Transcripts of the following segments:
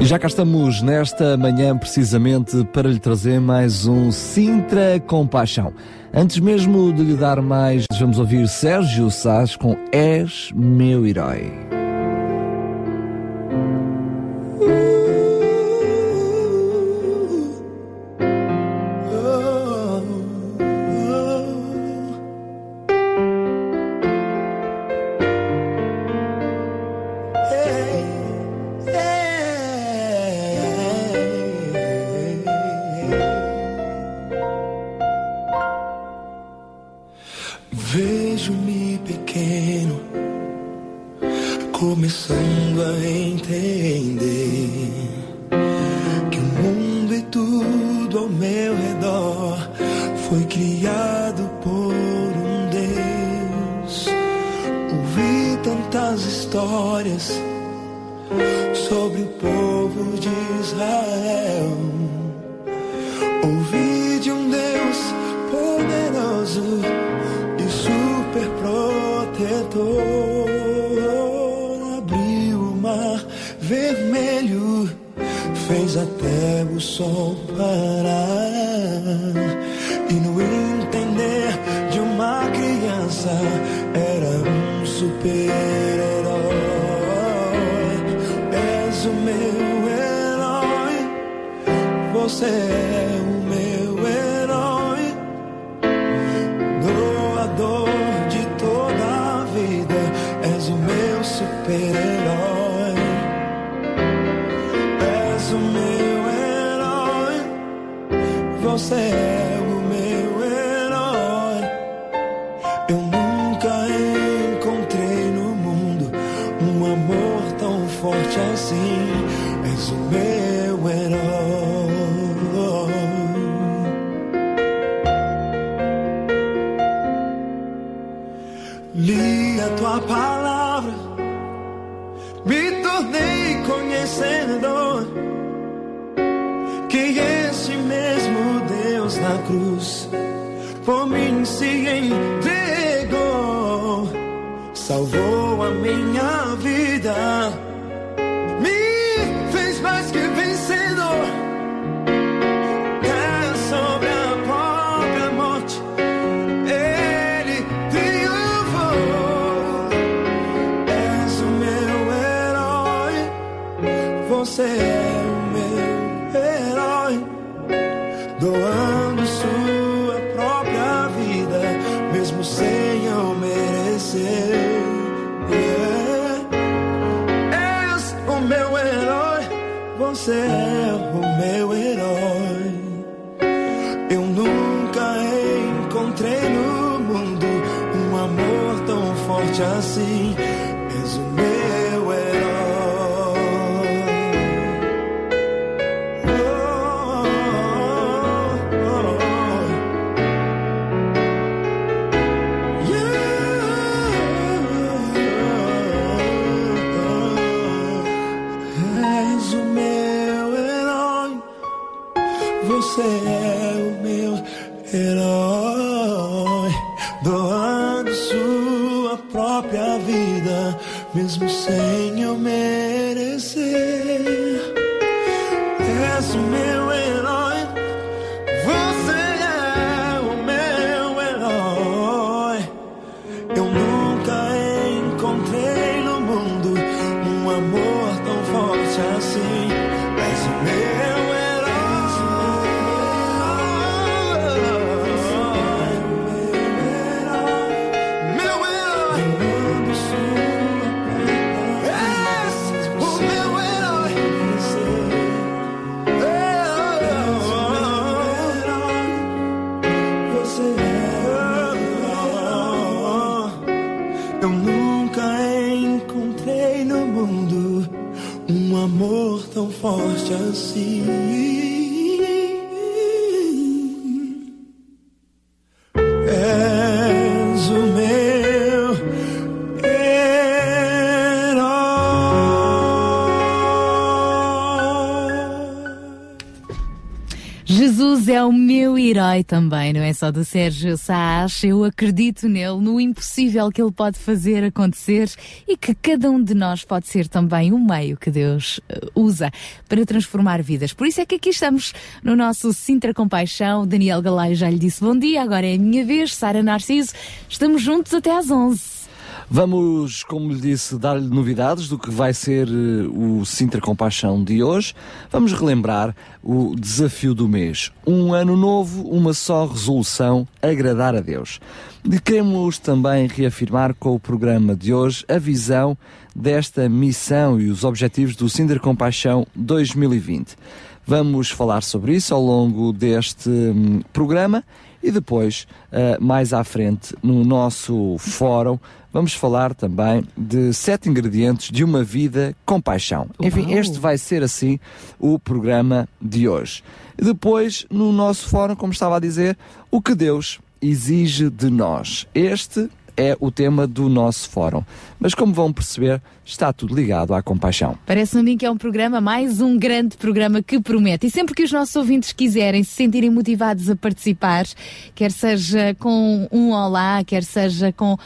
E já cá estamos nesta manhã precisamente para lhe trazer mais um Sintra Compaixão. Antes mesmo de lhe dar mais, vamos ouvir Sérgio Sá com És meu herói. Também, não é só do Sérgio Saas. Eu acredito nele, no impossível que ele pode fazer acontecer e que cada um de nós pode ser também um meio que Deus eh, usa para transformar vidas. Por isso é que aqui estamos no nosso Sintra Compaixão. Daniel Galaio já lhe disse bom dia, agora é a minha vez. Sara Narciso, estamos juntos até às 11. Vamos, como lhe disse, dar-lhe novidades do que vai ser uh, o Sintra Compaixão de hoje. Vamos relembrar o desafio do mês. Um ano novo, uma só resolução, agradar a Deus. E queremos também reafirmar com o programa de hoje a visão desta missão e os objetivos do Sintra Compaixão 2020. Vamos falar sobre isso ao longo deste um, programa e depois, uh, mais à frente, no nosso fórum, vamos falar também de sete ingredientes de uma vida com paixão. Enfim, este vai ser assim o programa de hoje. Depois, no nosso fórum, como estava a dizer, o que Deus exige de nós. Este é o tema do nosso fórum. Mas como vão perceber, está tudo ligado à compaixão. Parece-me a mim que é um programa, mais um grande programa que promete. E sempre que os nossos ouvintes quiserem se sentirem motivados a participar, quer seja com um olá, quer seja com uh,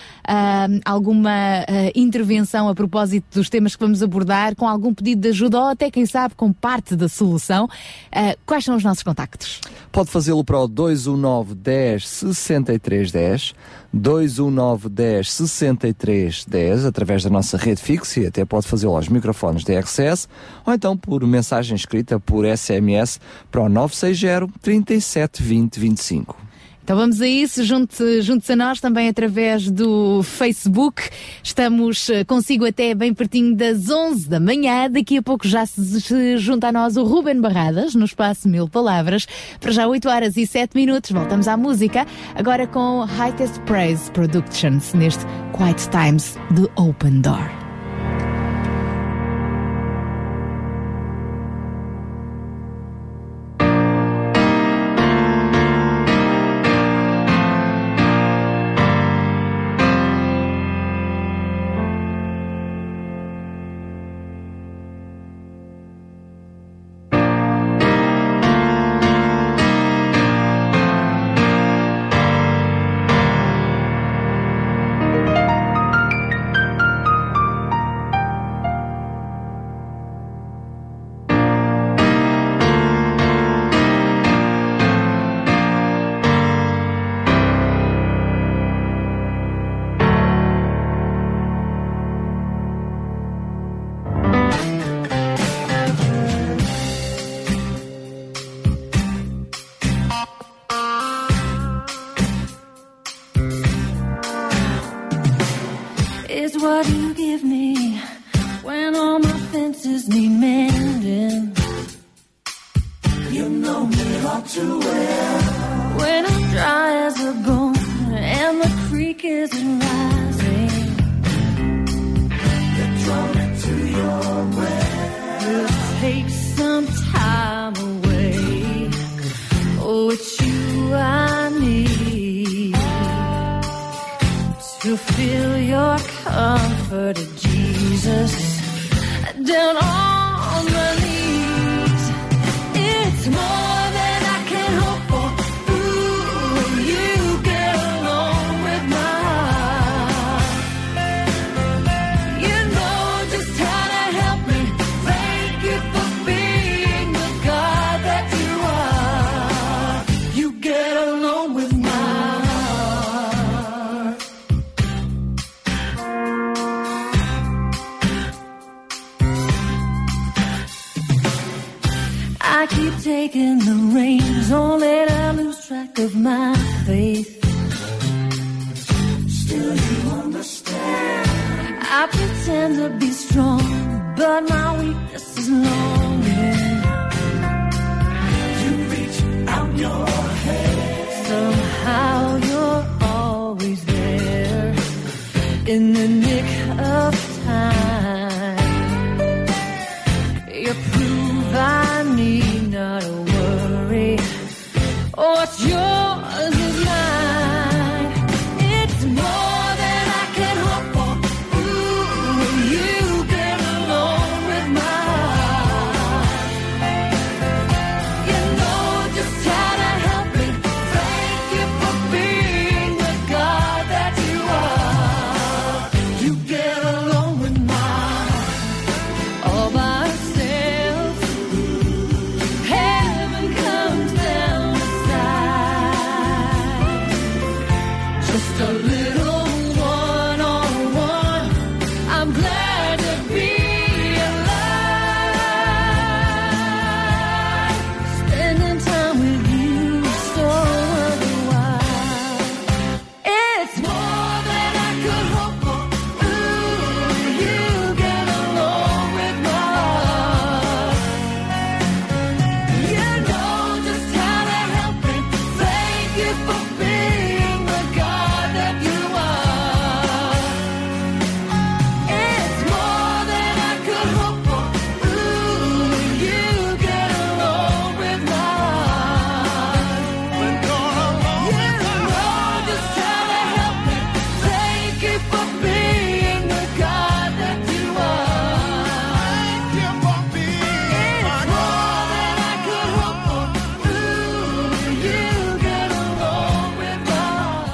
alguma uh, intervenção a propósito dos temas que vamos abordar, com algum pedido de ajuda ou até, quem sabe, com parte da solução, uh, quais são os nossos contactos? Pode fazê-lo para o 219 10 63 10, 219 10 63 10, através da nossa rede fixa até pode fazê-lo aos microfones da RCS ou então por mensagem escrita por SMS para o 960 37 20 25. Então vamos a isso, juntos, juntos a nós também através do Facebook. Estamos eh, consigo até bem pertinho das 11 da manhã. Daqui a pouco já se junta a nós o Ruben Barradas, no espaço Mil Palavras. Para já 8 horas e 7 minutos, voltamos à música. Agora com Highest Praise Productions, neste Quiet Times do Open Door.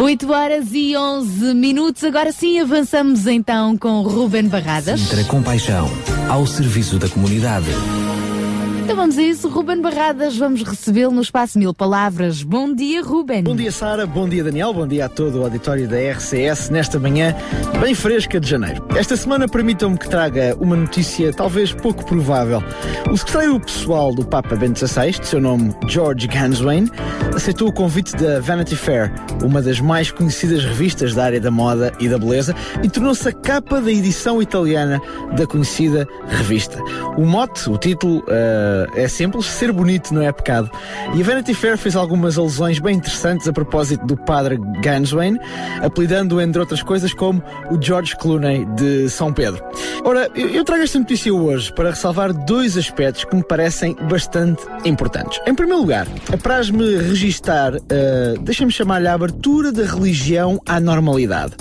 8 horas e 11 minutos. Agora sim avançamos então com Ruben Barradas. Sintra Compaixão, ao serviço da comunidade. Então vamos a isso, Ruben Barradas, vamos recebê-lo no Espaço Mil Palavras. Bom dia, Ruben. Bom dia, Sara. Bom dia, Daniel. Bom dia a todo o auditório da RCS nesta manhã bem fresca de janeiro. Esta semana permitam-me que traga uma notícia talvez pouco provável. O secretário pessoal do Papa Bento XVI, de seu nome George Ganswain, aceitou o convite da Vanity Fair, uma das mais conhecidas revistas da área da moda e da beleza, e tornou-se a capa da edição italiana da conhecida revista. O mote, o título, uh, é simples, ser bonito não é pecado. E a Vanity Fair fez algumas alusões bem interessantes a propósito do padre Ganswain, apelidando-o, entre outras coisas, como o George Clooney de São Pedro. Ora, eu trago esta notícia hoje para ressalvar dois aspectos que me parecem bastante importantes. Em primeiro lugar, apraz-me registar, uh, deixem-me chamar-lhe a abertura da religião à normalidade.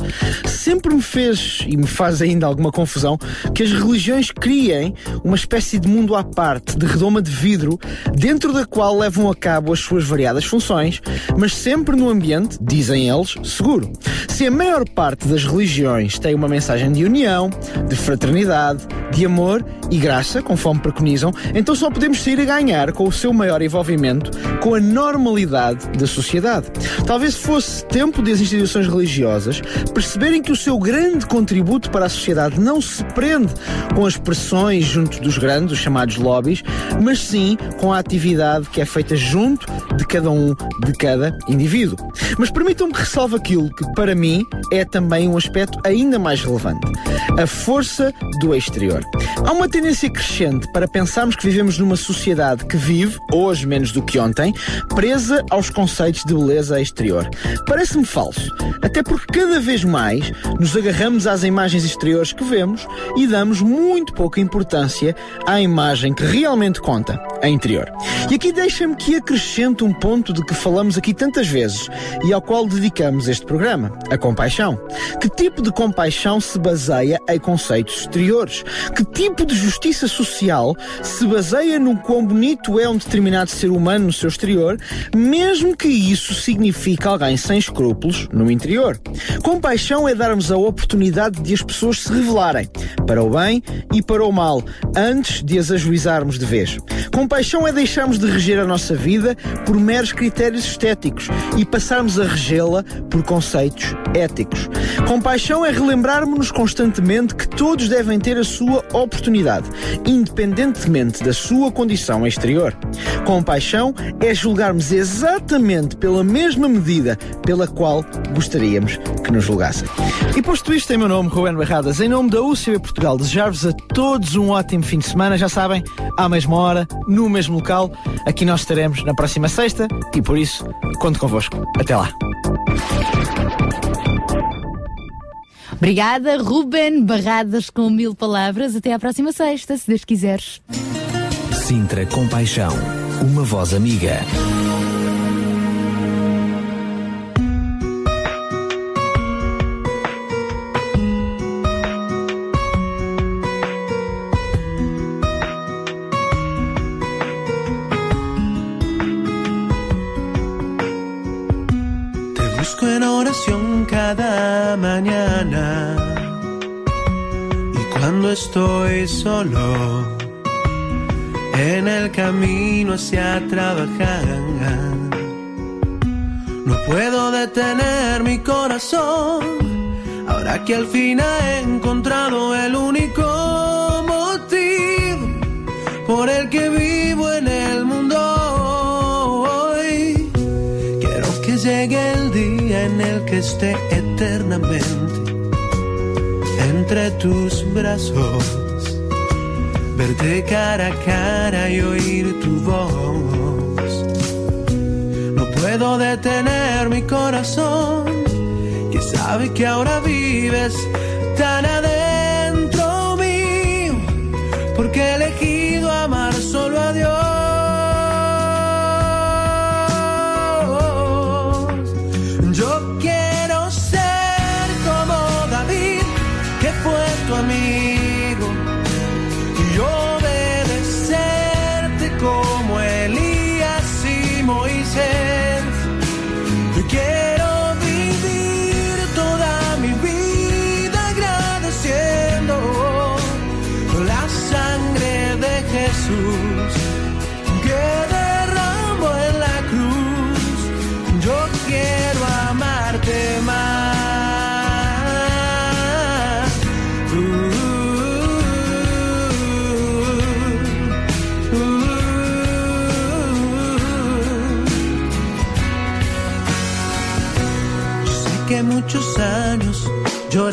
Sempre me fez e me faz ainda alguma confusão que as religiões criem uma espécie de mundo à parte, de redoma de vidro, dentro da qual levam a cabo as suas variadas funções, mas sempre no ambiente, dizem eles, seguro. Se a maior parte das religiões tem uma mensagem de união, de fraternidade, de amor e graça, conforme preconizam, então só podemos sair a ganhar com o seu maior envolvimento com a normalidade da sociedade. Talvez fosse tempo das instituições religiosas perceberem que o seu grande contributo para a sociedade não se prende com as pressões junto dos grandes, os chamados lobbies, mas sim com a atividade que é feita junto de cada um, de cada indivíduo. Mas permitam-me que ressalve aquilo que, para mim, é também um aspecto ainda mais relevante: a força do exterior. Há uma tendência crescente para pensarmos que vivemos numa sociedade que vive, hoje menos do que ontem, presa aos conceitos de beleza exterior. Parece-me falso, até porque cada vez mais nos agarramos às imagens exteriores que vemos e damos muito pouca importância à imagem que realmente conta, a interior. E aqui deixa-me que acrescente um ponto de que falamos aqui tantas vezes e ao qual dedicamos este programa, a compaixão. Que tipo de compaixão se baseia em conceitos exteriores? Que tipo de justiça social se baseia no quão bonito é um determinado ser humano no seu exterior, mesmo que isso signifique alguém sem escrúpulos no interior? Compaixão é darmos a oportunidade de as pessoas se revelarem, para o bem e para o mal, antes de as ajuizarmos de vez. Compaixão é deixarmos de reger a nossa vida por meros critérios estéticos e passarmos a regê-la por conceitos éticos. Compaixão é relembrarmos-nos constantemente que todos devem ter a sua oportunidade, independentemente da sua condição exterior. Compaixão é julgarmos exatamente pela mesma medida pela qual gostaríamos que nos julgassem. E posto isto em meu nome, Ruben Barradas, em nome da UCB Portugal, desejar-vos a todos um ótimo fim de semana. Já sabem, à mesma hora, no mesmo local. Aqui nós estaremos na próxima sexta e por isso, conto convosco. Até lá. Obrigada, Ruben Barradas, com mil palavras. Até à próxima sexta, se Deus quiseres. Sintra Compaixão, uma voz amiga. Cada mañana. Y cuando estoy solo en el camino hacia trabajar no puedo detener mi corazón. Ahora que al fin he encontrado el único motivo por el que vivo en el mundo hoy Quiero que llegue el día en el que esté eternamente entre tus brazos, verte cara a cara y oír tu voz. No puedo detener mi corazón, que sabe que ahora vives tan adentro mío, porque he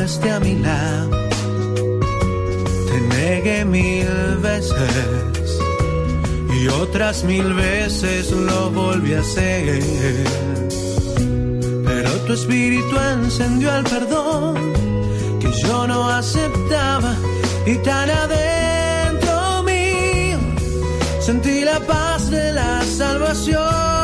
lloraste a mi lado. Te negué mil veces y otras mil veces lo volví a hacer. Pero tu espíritu encendió el perdón que yo no aceptaba y tan adentro mío sentí la paz de la salvación.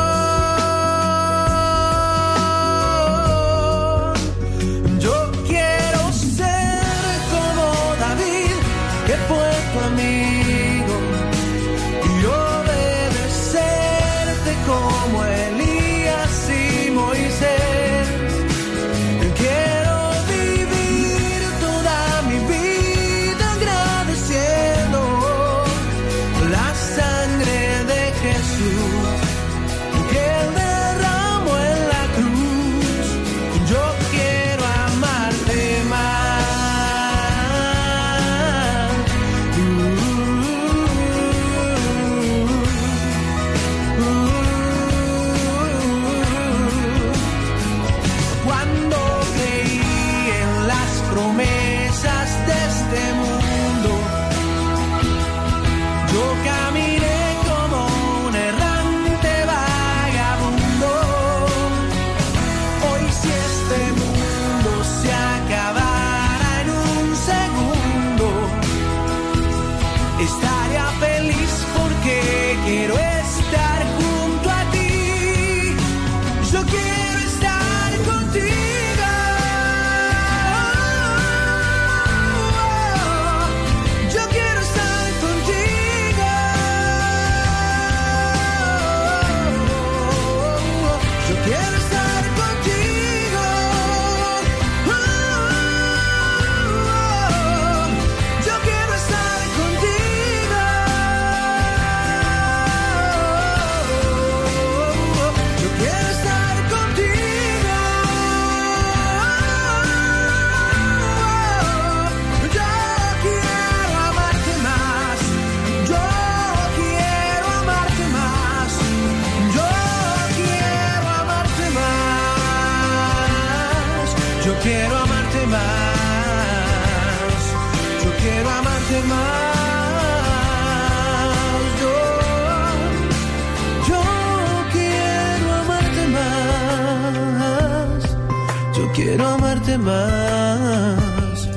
Más.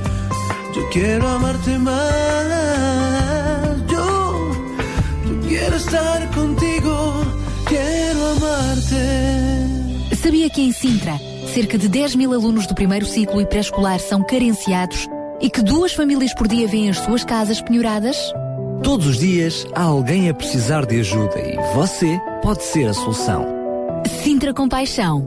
Yo quiero amarte más. Yo, yo quiero estar contigo. Quiero amarte. Sabia que em Sintra, cerca de 10 mil alunos do primeiro ciclo e pré-escolar são carenciados e que duas famílias por dia vêm as suas casas penhoradas? Todos os dias há alguém a precisar de ajuda e você pode ser a solução. Sintra Compaixão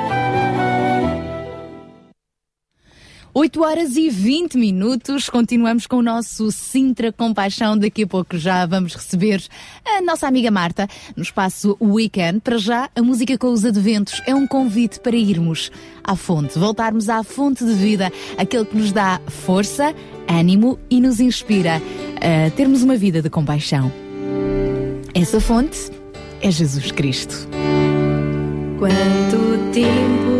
8 horas e 20 minutos, continuamos com o nosso Sintra Compaixão. Daqui a pouco já vamos receber a nossa amiga Marta no espaço Weekend. Para já, a música com os adventos é um convite para irmos à fonte, voltarmos à fonte de vida, aquele que nos dá força, ânimo e nos inspira a termos uma vida de compaixão. Essa fonte é Jesus Cristo. Quanto tempo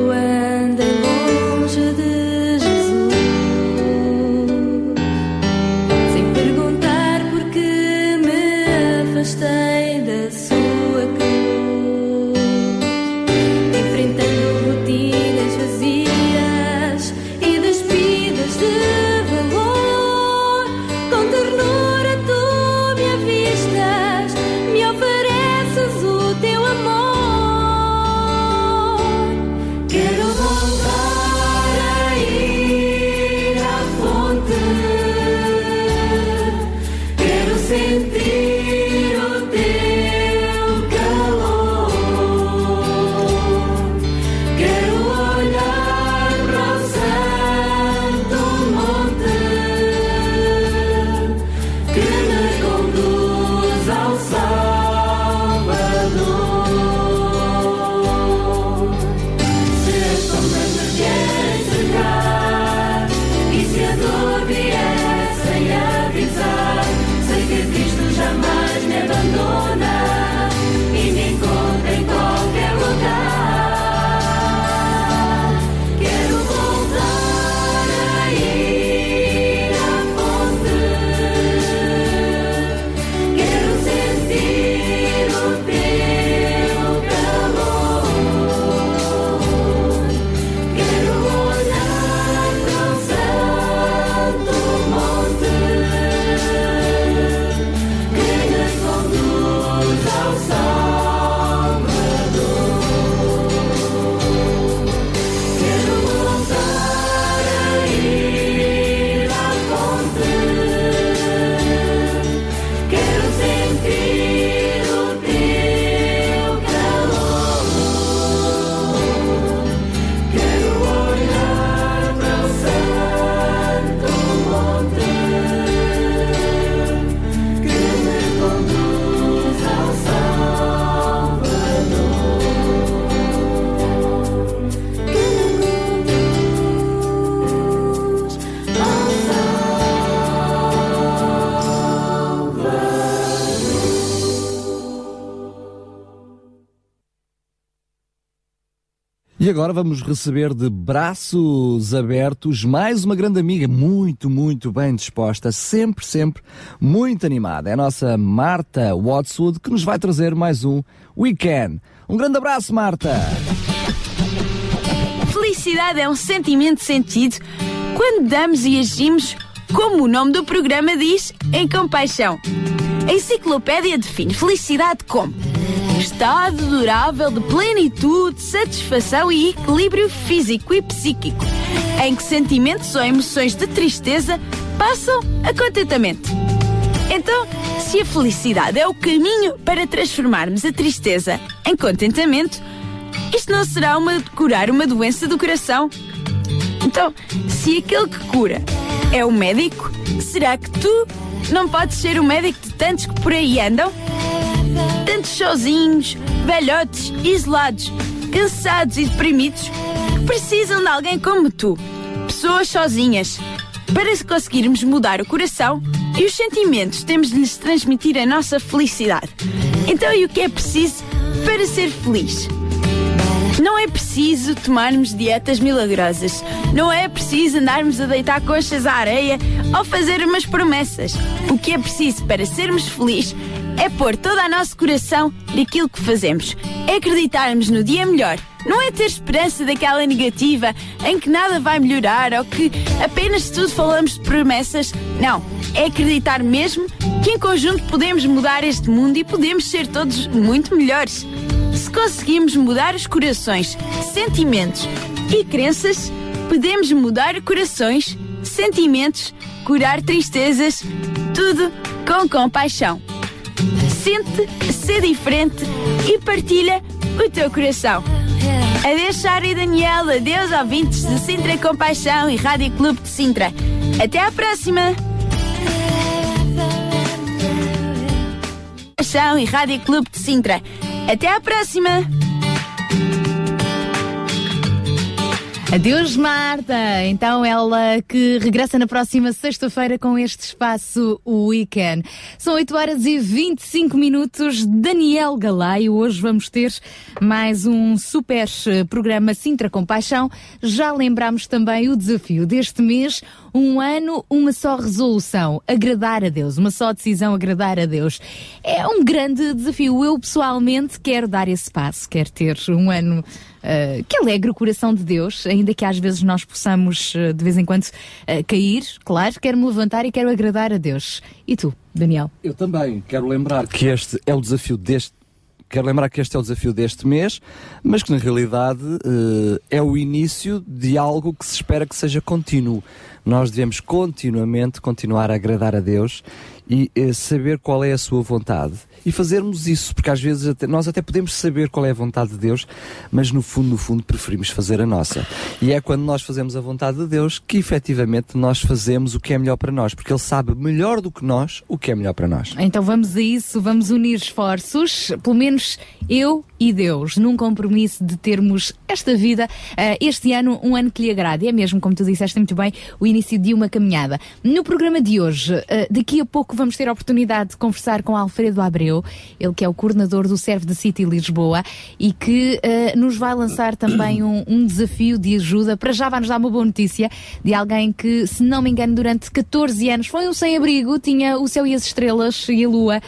agora vamos receber de braços abertos mais uma grande amiga, muito, muito bem disposta, sempre, sempre muito animada. É a nossa Marta Watswood que nos vai trazer mais um Weekend. Um grande abraço, Marta! Felicidade é um sentimento sentido quando damos e agimos como o nome do programa diz, em compaixão. A enciclopédia define felicidade como estado durável de plenitude, satisfação e equilíbrio físico e psíquico, em que sentimentos ou emoções de tristeza passam a contentamento. Então, se a felicidade é o caminho para transformarmos a tristeza em contentamento, isto não será uma curar uma doença do coração. Então, se aquele que cura é o médico, será que tu não podes ser o médico de tantos que por aí andam? Tantos sozinhos, velhotes, isolados, cansados e deprimidos, precisam de alguém como tu. Pessoas sozinhas. Para conseguirmos mudar o coração e os sentimentos, temos de lhes transmitir a nossa felicidade. Então, e o que é preciso para ser feliz? Não é preciso tomarmos dietas milagrosas. Não é preciso andarmos a deitar coxas à areia ou fazer umas promessas. O que é preciso para sermos felizes é pôr todo o nosso coração naquilo que fazemos. É acreditarmos no dia melhor. Não é ter esperança daquela negativa em que nada vai melhorar ou que apenas tudo falamos de promessas. Não. É acreditar mesmo que em conjunto podemos mudar este mundo e podemos ser todos muito melhores. Se conseguimos mudar os corações, sentimentos e crenças, podemos mudar corações, sentimentos, curar tristezas, tudo com compaixão. Sente ser diferente e partilha o teu coração. Adeus, Sara e Daniel. Adeus, ouvintes de Sintra Compaixão e Rádio Clube de Sintra. Até à próxima! Compaixão e Rádio Clube de Sintra. Até à próxima! Adeus, Marta! Então, ela que regressa na próxima sexta-feira com este espaço Weekend. São 8 horas e 25 minutos. Daniel Galay, hoje vamos ter mais um super eh, programa Sintra Compaixão. Já lembramos também o desafio deste mês. Um ano, uma só resolução. Agradar a Deus. Uma só decisão, agradar a Deus. É um grande desafio. Eu, pessoalmente, quero dar esse passo. Quero ter um ano Uh, que alegre o coração de Deus, ainda que às vezes nós possamos uh, de vez em quando uh, cair, claro, quero me levantar e quero agradar a Deus. E tu, Daniel? Eu também quero lembrar que este é o desafio deste. Quero lembrar que este é o desafio deste mês, mas que na realidade é o início de algo que se espera que seja contínuo. Nós devemos continuamente continuar a agradar a Deus e saber qual é a sua vontade e fazermos isso, porque às vezes até, nós até podemos saber qual é a vontade de Deus, mas no fundo, no fundo, preferimos fazer a nossa. E é quando nós fazemos a vontade de Deus que efetivamente nós fazemos o que é melhor para nós, porque Ele sabe melhor do que nós o que é melhor para nós. Então vamos a isso, vamos unir esforços, pelo menos eu e Deus, num compromisso de termos esta vida, uh, este ano, um ano que lhe agrade. É mesmo, como tu disseste muito bem, o início de uma caminhada. No programa de hoje, uh, daqui a pouco vamos ter a oportunidade de conversar com Alfredo Abreu, ele que é o coordenador do Serve de City Lisboa e que uh, nos vai lançar também um, um, desafio de ajuda. Para já vai nos dar uma boa notícia de alguém que, se não me engano, durante 14 anos foi um sem-abrigo, tinha o céu e as estrelas e a lua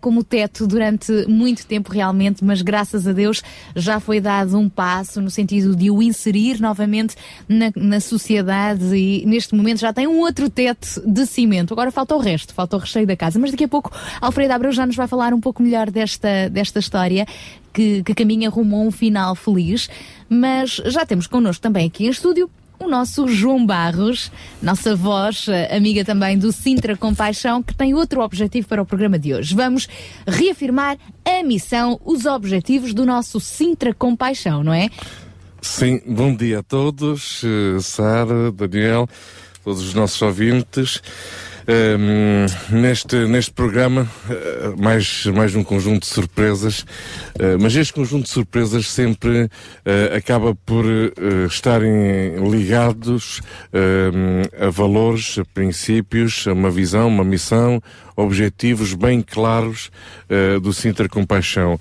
como teto durante muito tempo realmente, mas graças a Deus, já foi dado um passo no sentido de o inserir novamente na, na sociedade e neste momento já tem um outro teto de cimento. Agora falta o resto, falta o recheio da casa. Mas daqui a pouco Alfredo Abreu já nos vai falar um pouco melhor desta, desta história que, que caminha rumo a um final feliz. Mas já temos connosco também aqui em estúdio o nosso João Barros, nossa voz, eh, amiga também do Sintra Compaixão, que tem outro objetivo para o programa de hoje. Vamos reafirmar a missão, os objetivos do nosso Sintra Compaixão, não é? Sim, bom dia a todos, eh, Sara, Daniel, todos os nossos ouvintes. Neste, neste programa, uh, mais, mais um conjunto de surpresas, uh, mas este conjunto de surpresas sempre uh, acaba por estarem ligados a valores, a princípios, a uma visão, uma missão, objetivos bem claros uh, do Sinter Compaixão.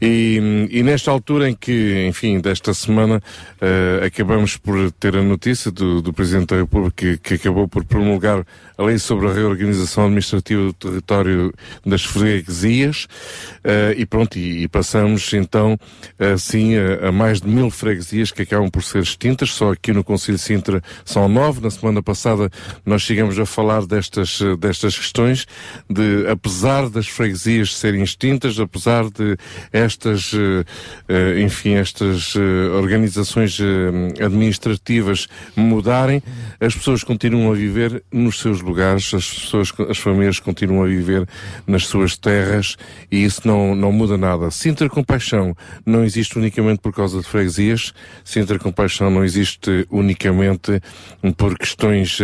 E, e nesta altura em que, enfim, desta semana, uh, acabamos por ter a notícia do, do Presidente da República que, que, acabou por promulgar a lei sobre a reorganização administrativa do território das freguesias, uh, e pronto, e, e, passamos então, assim, a, a, mais de mil freguesias que acabam por ser extintas, só aqui no Conselho de Sintra são nove, na semana passada nós chegamos a falar destas, destas questões, de, apesar das freguesias serem extintas, apesar de estas, uh, enfim, estas uh, organizações administrativas mudarem, as pessoas continuam a viver nos seus lugares, as pessoas, as famílias continuam a viver nas suas terras e isso não, não muda nada. Sintra Compaixão não existe unicamente por causa de freguesias, Sintra Compaixão não existe unicamente por questões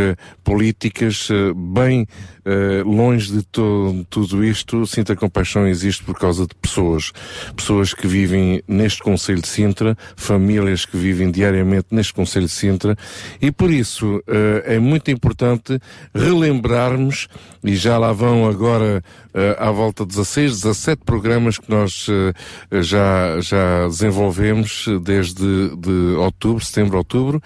políticas, bem uh, longe de to tudo isto, Sintra Compaixão existe por causa de pessoas. Pessoas que vivem neste Conselho de Sintra, famílias que vivem diariamente neste Conselho de Sintra, e por isso uh, é muito importante relembrarmos, e já lá vão agora uh, à volta de 16, 17 programas que nós já, já desenvolvemos desde de outubro, setembro, outubro,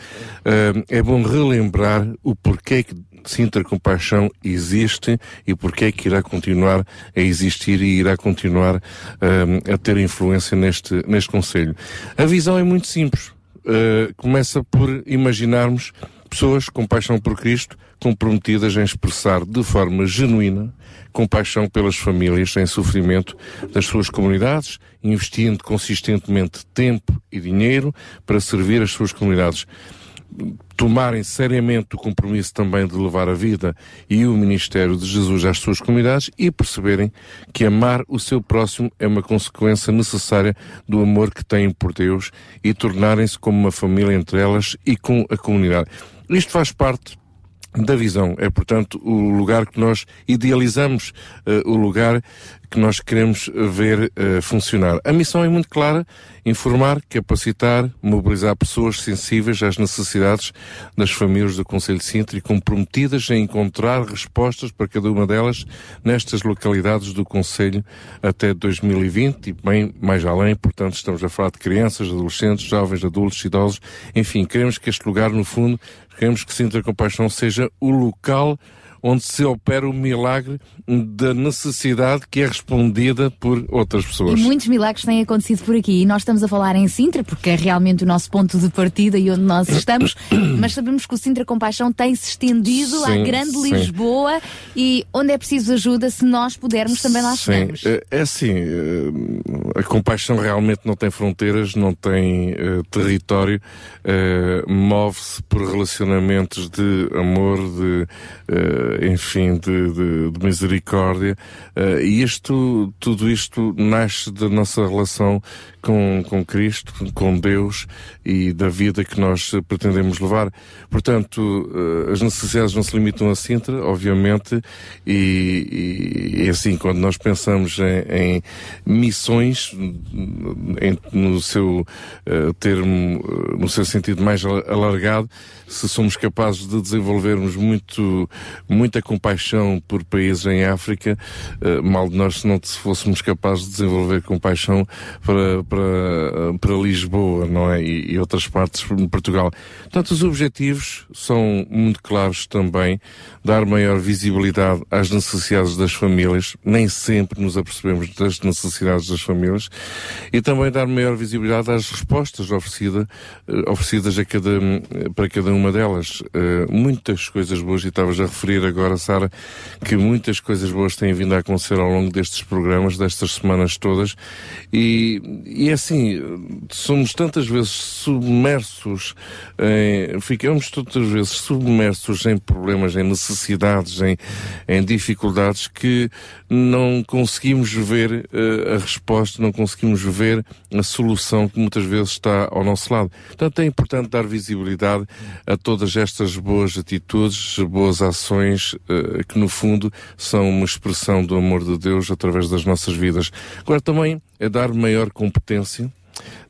é bom relembrar o porquê que Sintra Compaixão existe e porque é que irá continuar a existir e irá continuar uh, a ter influência neste, neste Conselho. A visão é muito simples. Uh, começa por imaginarmos pessoas com paixão por Cristo, comprometidas em expressar de forma genuína compaixão pelas famílias em sofrimento das suas comunidades, investindo consistentemente tempo e dinheiro para servir as suas comunidades tomarem seriamente o compromisso também de levar a vida e o ministério de Jesus às suas comunidades e perceberem que amar o seu próximo é uma consequência necessária do amor que têm por Deus e tornarem-se como uma família entre elas e com a comunidade. Isto faz parte da visão. É, portanto, o lugar que nós idealizamos, uh, o lugar que nós queremos ver uh, funcionar. A missão é muito clara: informar, capacitar, mobilizar pessoas sensíveis às necessidades das famílias do Conselho de Sintra e comprometidas em encontrar respostas para cada uma delas nestas localidades do Conselho até 2020 e bem mais além. Portanto, estamos a falar de crianças, adolescentes, jovens, adultos, idosos. Enfim, queremos que este lugar, no fundo, queremos que Sintra Compaixão seja o local onde se opera o milagre da necessidade que é respondida por outras pessoas. E muitos milagres têm acontecido por aqui. E nós estamos a falar em Sintra, porque é realmente o nosso ponto de partida e onde nós estamos, mas sabemos que o Sintra Compaixão tem-se estendido sim, à grande sim. Lisboa e onde é preciso ajuda, se nós pudermos, também lá chegamos. É, é assim, eh, a compaixão realmente não tem fronteiras, não tem uh, território, uh, move-se por relacionamentos de amor, de uh, enfim, de, de, de misericórdia. Uh, e isto, tudo isto nasce da nossa relação com, com Cristo, com Deus e da vida que nós pretendemos levar. Portanto, uh, as necessidades não se limitam a Sintra, obviamente, e, e, assim, quando nós pensamos em, em missões, em, no seu uh, termo, no seu sentido mais alargado, se somos capazes de desenvolvermos muito, muita compaixão por países em África, uh, mal de nós se não fôssemos capazes de desenvolver compaixão para, para, para Lisboa, não é? E, e outras partes de Portugal. Portanto, os objetivos são muito claros também, dar maior visibilidade às necessidades das famílias, nem sempre nos apercebemos das necessidades das famílias, e também dar maior visibilidade às respostas oferecida, eh, oferecidas a cada, para cada uma delas. Muitas coisas boas, e estavas a referir agora, Sara, que muitas coisas boas têm vindo a acontecer ao longo destes programas, destas semanas todas, e, e é assim, somos tantas vezes submersos, em, ficamos tantas vezes submersos em problemas, em necessidades, em, em dificuldades, que não conseguimos ver uh, a resposta, não conseguimos ver a solução que muitas vezes está ao nosso lado. Portanto, é importante dar visibilidade a todas estas boas atitudes, boas ações, uh, que, no fundo, são uma expressão do amor de Deus através das nossas vidas. Agora, também é dar maior competência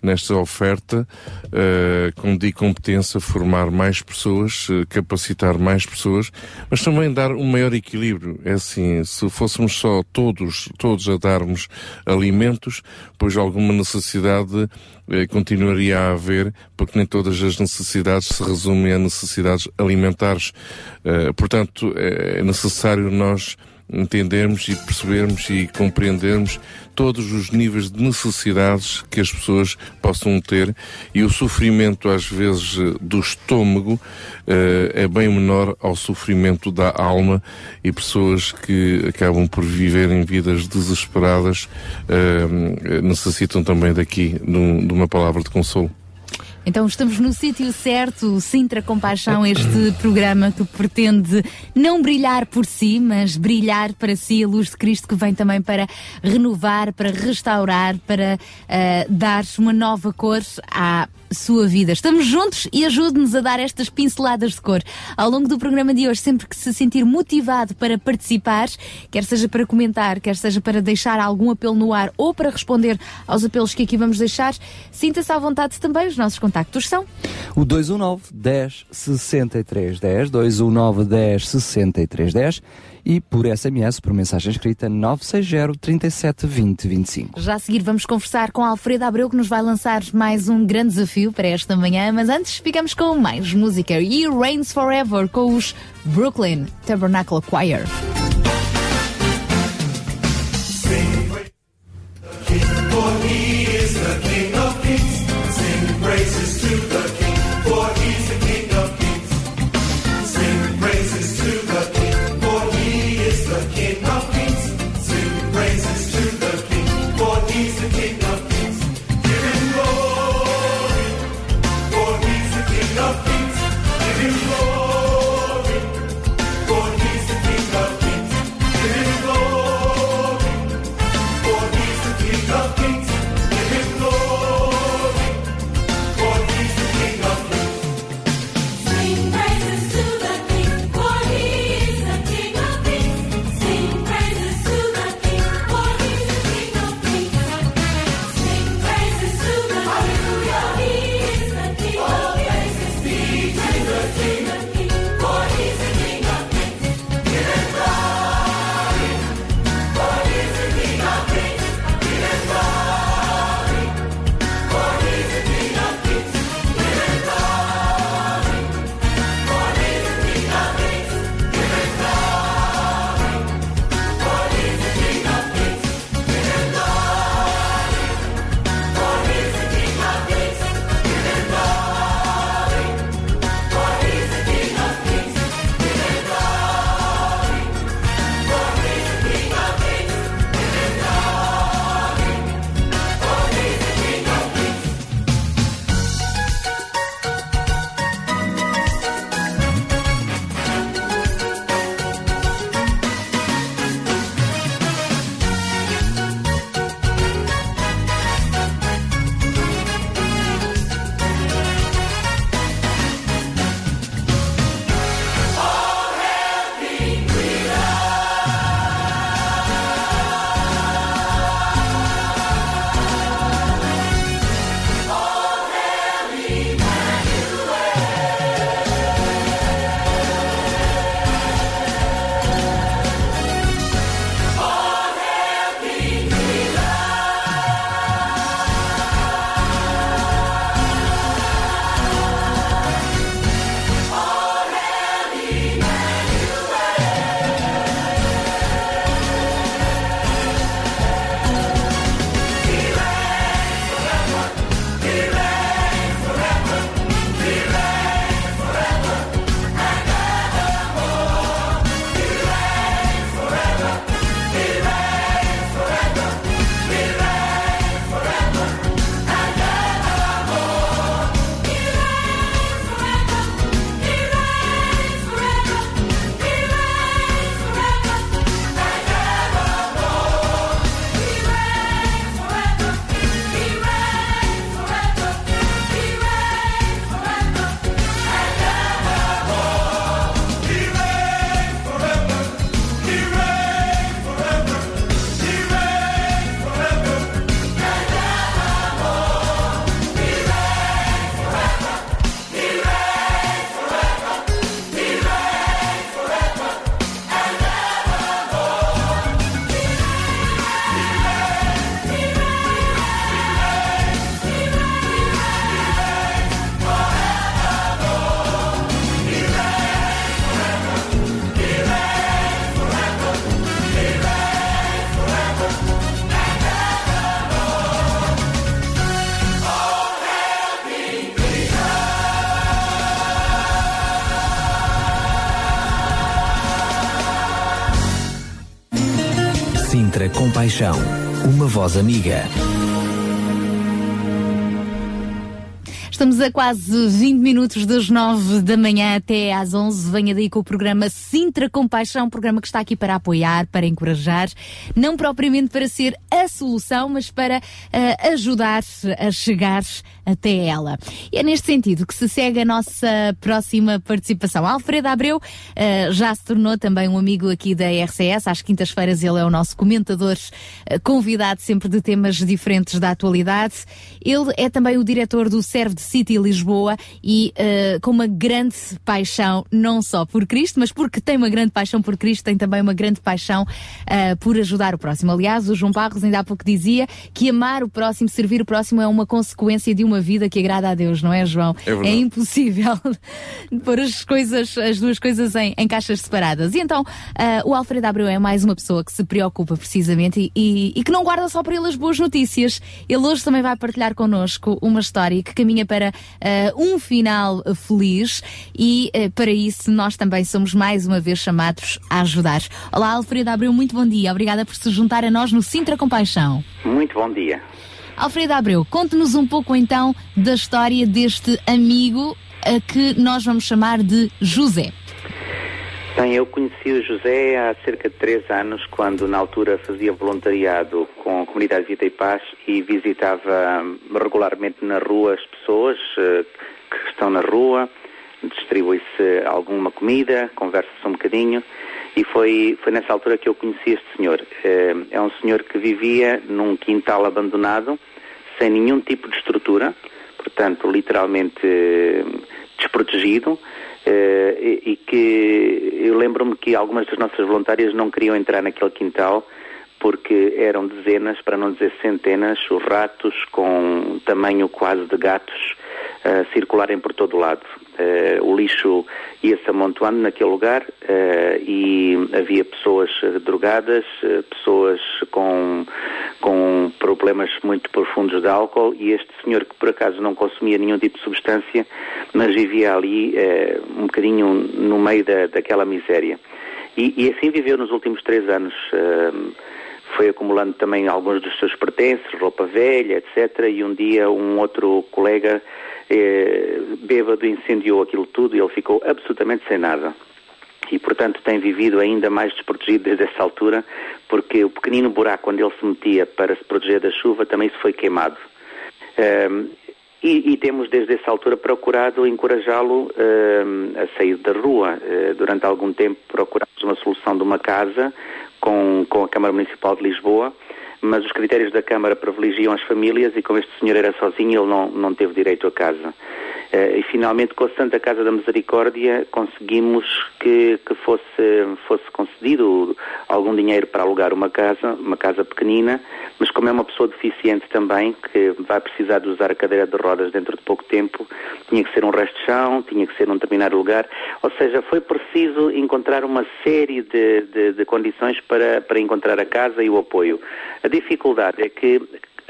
nesta oferta, uh, com de competência, formar mais pessoas, uh, capacitar mais pessoas, mas também dar um maior equilíbrio. É assim, se fôssemos só todos, todos a darmos alimentos, pois alguma necessidade uh, continuaria a haver, porque nem todas as necessidades se resumem a necessidades alimentares. portanto, é necessário nós entendermos e percebermos e compreendermos todos os níveis de necessidades que as pessoas possam ter e o sofrimento às vezes do estômago uh, é bem menor ao sofrimento da alma e pessoas que acabam por viver em vidas desesperadas uh, necessitam também daqui de uma palavra de consolo. Então estamos no sítio certo, Sintra Compaixão, este programa que pretende não brilhar por si, mas brilhar para si a luz de Cristo que vem também para renovar, para restaurar, para uh, dar uma nova cor à sua vida. Estamos juntos e ajude-nos a dar estas pinceladas de cor. Ao longo do programa de hoje, sempre que se sentir motivado para participar, quer seja para comentar, quer seja para deixar algum apelo no ar ou para responder aos apelos que aqui vamos deixar, sinta-se à vontade também. Os nossos contactos são o 219 10 63 10, 219 10 63 10 e por SMS, por mensagem escrita 960 37 20 25. Já a seguir vamos conversar com Alfredo Abreu que nos vai lançar mais um grande desafio para esta manhã, mas antes ficamos com mais música e Rains Forever com os Brooklyn Tabernacle Choir. Compaixão, uma voz amiga. Estamos a quase 20 minutos das 9 da manhã até às 11. Venha daí com o programa Sintra Compaixão, um programa que está aqui para apoiar, para encorajar, não propriamente para ser solução, mas para uh, ajudar a chegar até ela. E é neste sentido que se segue a nossa próxima participação. Alfredo Abreu uh, já se tornou também um amigo aqui da RCS. Às quintas-feiras ele é o nosso comentador uh, convidado sempre de temas diferentes da atualidade. Ele é também o diretor do Serve de City Lisboa e uh, com uma grande paixão, não só por Cristo, mas porque tem uma grande paixão por Cristo, tem também uma grande paixão por ajudar o próximo. Aliás, o João Barros ainda há pouco dizia que amar o próximo, servir o próximo é uma consequência de uma vida que agrada a Deus, não é, João? É, é impossível pôr as coisas, as duas coisas em, em caixas separadas. E então, uh, o Alfredo Abreu é mais uma pessoa que se preocupa precisamente e, e, e que não guarda só para ele as boas notícias. Ele hoje também vai partilhar connosco uma história que caminha para uh, um final feliz e uh, para isso nós também somos mais uma vez chamados a ajudar. Olá, Alfredo Abreu, muito bom dia. Obrigada por se juntar a nós no Sintra Compaixão. Muito bom dia. Alfredo Abreu, conte-nos um pouco então da história deste amigo a que nós vamos chamar de José. Bem, eu conheci o José há cerca de três anos, quando na altura fazia voluntariado com a comunidade Vita e Paz e visitava regularmente na rua as pessoas uh, que estão na rua, distribui-se alguma comida, conversa-se um bocadinho e foi, foi nessa altura que eu conheci este senhor. Uh, é um senhor que vivia num quintal abandonado, sem nenhum tipo de estrutura, portanto, literalmente uh, desprotegido Uh, e, e, que eu lembro-me que algumas das nossas voluntárias não queriam entrar naquele quintal porque eram dezenas, para não dizer centenas, os ratos com tamanho quase de gatos uh, circularem por todo o lado. Uh, o lixo ia-se amontoando naquele lugar uh, e havia pessoas drogadas, pessoas com, com problemas muito profundos de álcool e este senhor que por acaso não consumia nenhum tipo de substância, mas vivia ali um bocadinho no meio da, daquela miséria. E, e, assim viveu nos últimos três anos foi acumulando também alguns dos seus pertences, roupa velha, etc. E um dia um outro colega eh, bêbado incendiou aquilo tudo e ele ficou absolutamente sem nada. E, portanto, tem vivido ainda mais desprotegido desde essa altura, porque o pequenino buraco onde ele se metia para se proteger da chuva também se foi queimado. Um, e, e, temos desde essa altura procurado encorajá-lo uh, a sair da rua. Uh, durante algum tempo procurámos uma solução de uma casa com, com a Câmara Municipal de Lisboa, mas os critérios da Câmara privilegiam as famílias e como este senhor era sozinho, ele não, não teve direito a casa. Uh, e finalmente, com a Santa Casa da Misericórdia, conseguimos que, que fosse, fosse concedido algum dinheiro para alugar uma casa, uma casa pequenina, mas como é uma pessoa deficiente também, que vai precisar de usar a cadeira de rodas dentro de pouco tempo, tinha que ser um resto de chão, tinha que ser num determinado lugar, ou seja, foi preciso encontrar uma série de, de, de condições para, para encontrar a casa e o apoio. A dificuldade é que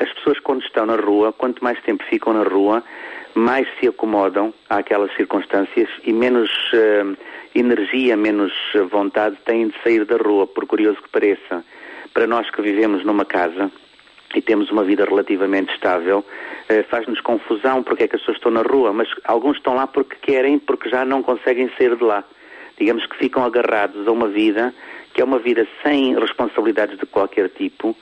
as pessoas quando estão na rua, quanto mais tempo ficam na rua, mais se acomodam àquelas circunstâncias e menos uh, energia, menos vontade têm de sair da rua, por curioso que pareça. Para nós que vivemos numa casa e temos uma vida relativamente estável, uh, faz-nos confusão porque é que as pessoas estão na rua, mas alguns estão lá porque querem, porque já não conseguem sair de lá. Digamos que ficam agarrados a uma vida que é uma vida sem responsabilidades de qualquer tipo,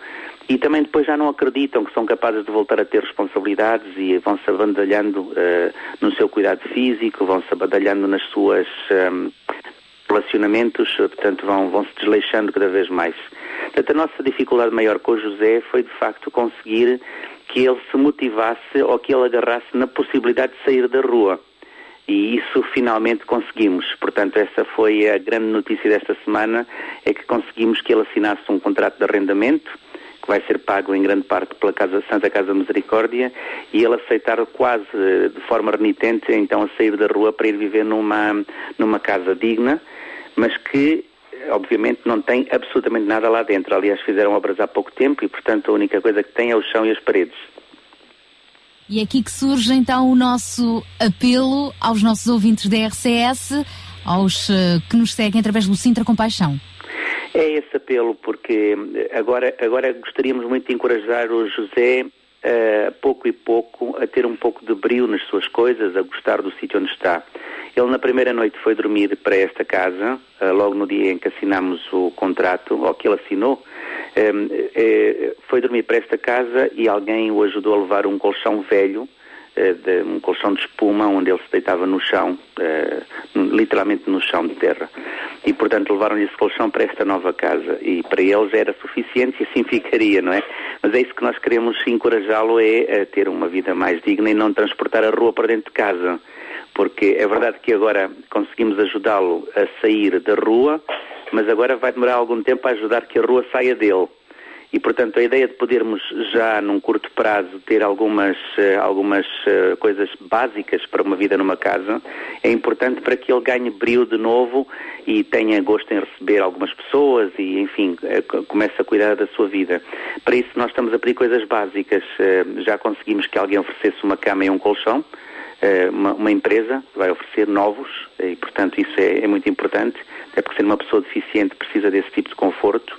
e também depois já não acreditam que são capazes de voltar a ter responsabilidades e vão-se abandalhando uh, no seu cuidado físico, vão-se abandalhando nas suas um, ehm, relacionamentos, portanto vão, vão se desleixando cada vez mais. Portanto, a nossa dificuldade maior com o José foi de facto conseguir que ele se motivasse ou que ele agarrasse na possibilidade de sair da rua. E isso finalmente conseguimos. Portanto, essa foi a grande notícia desta semana, é que conseguimos que ele assinasse um contrato de arrendamento, vai ser pago em grande parte pela Casa Santa Casa Misericórdia, e ele aceitar quase de forma renitente então a sair da rua para ir viver numa, numa casa digna, mas que obviamente não tem absolutamente nada lá dentro. Aliás, fizeram obras há pouco tempo e, portanto, a única coisa que tem é o chão e as paredes. E é aqui que surge então o nosso apelo aos nossos ouvintes da RCS, aos uh, que nos seguem através do Sintra Compaixão. É esse apelo, porque agora, agora gostaríamos muito de encorajar o José, uh, pouco e pouco, a ter um pouco de brilho nas suas coisas, a gostar do sítio onde está. Ele, na primeira noite, foi dormir para esta casa, uh, logo no dia em que assinámos o contrato, ou que ele assinou. Um, foi dormir para esta casa e alguém o ajudou a levar um colchão velho eh, de um colchão de espuma onde ele se deitava no chão, uh, literalmente no chão de terra. E, portanto, levaram-lhe esse colchão para esta nova casa. E para eles era suficiente e assim ficaria, não é? Mas é isso que nós queremos encorajá-lo, é a ter uma vida mais digna e não transportar a rua para dentro de casa. Porque é verdade que agora conseguimos ajudá-lo a sair da rua, mas agora vai demorar algum tempo a ajudar que a rua saia dele. E, portanto, a ideia de podermos já num curto prazo ter algumas, eh, algumas eh, coisas básicas para uma vida numa casa é importante para que ele ganhe brilho de novo e tenha gosto em receber algumas pessoas e, enfim, eh, comece a cuidar da sua vida. Para isso, nós estamos a pedir coisas básicas. Já conseguimos que alguém oferecesse uma cama e um colchão. Uma, uma, empresa vai oferecer novos e, portanto, isso é, é muito importante, até porque ser uma pessoa deficiente precisa desse tipo de conforto.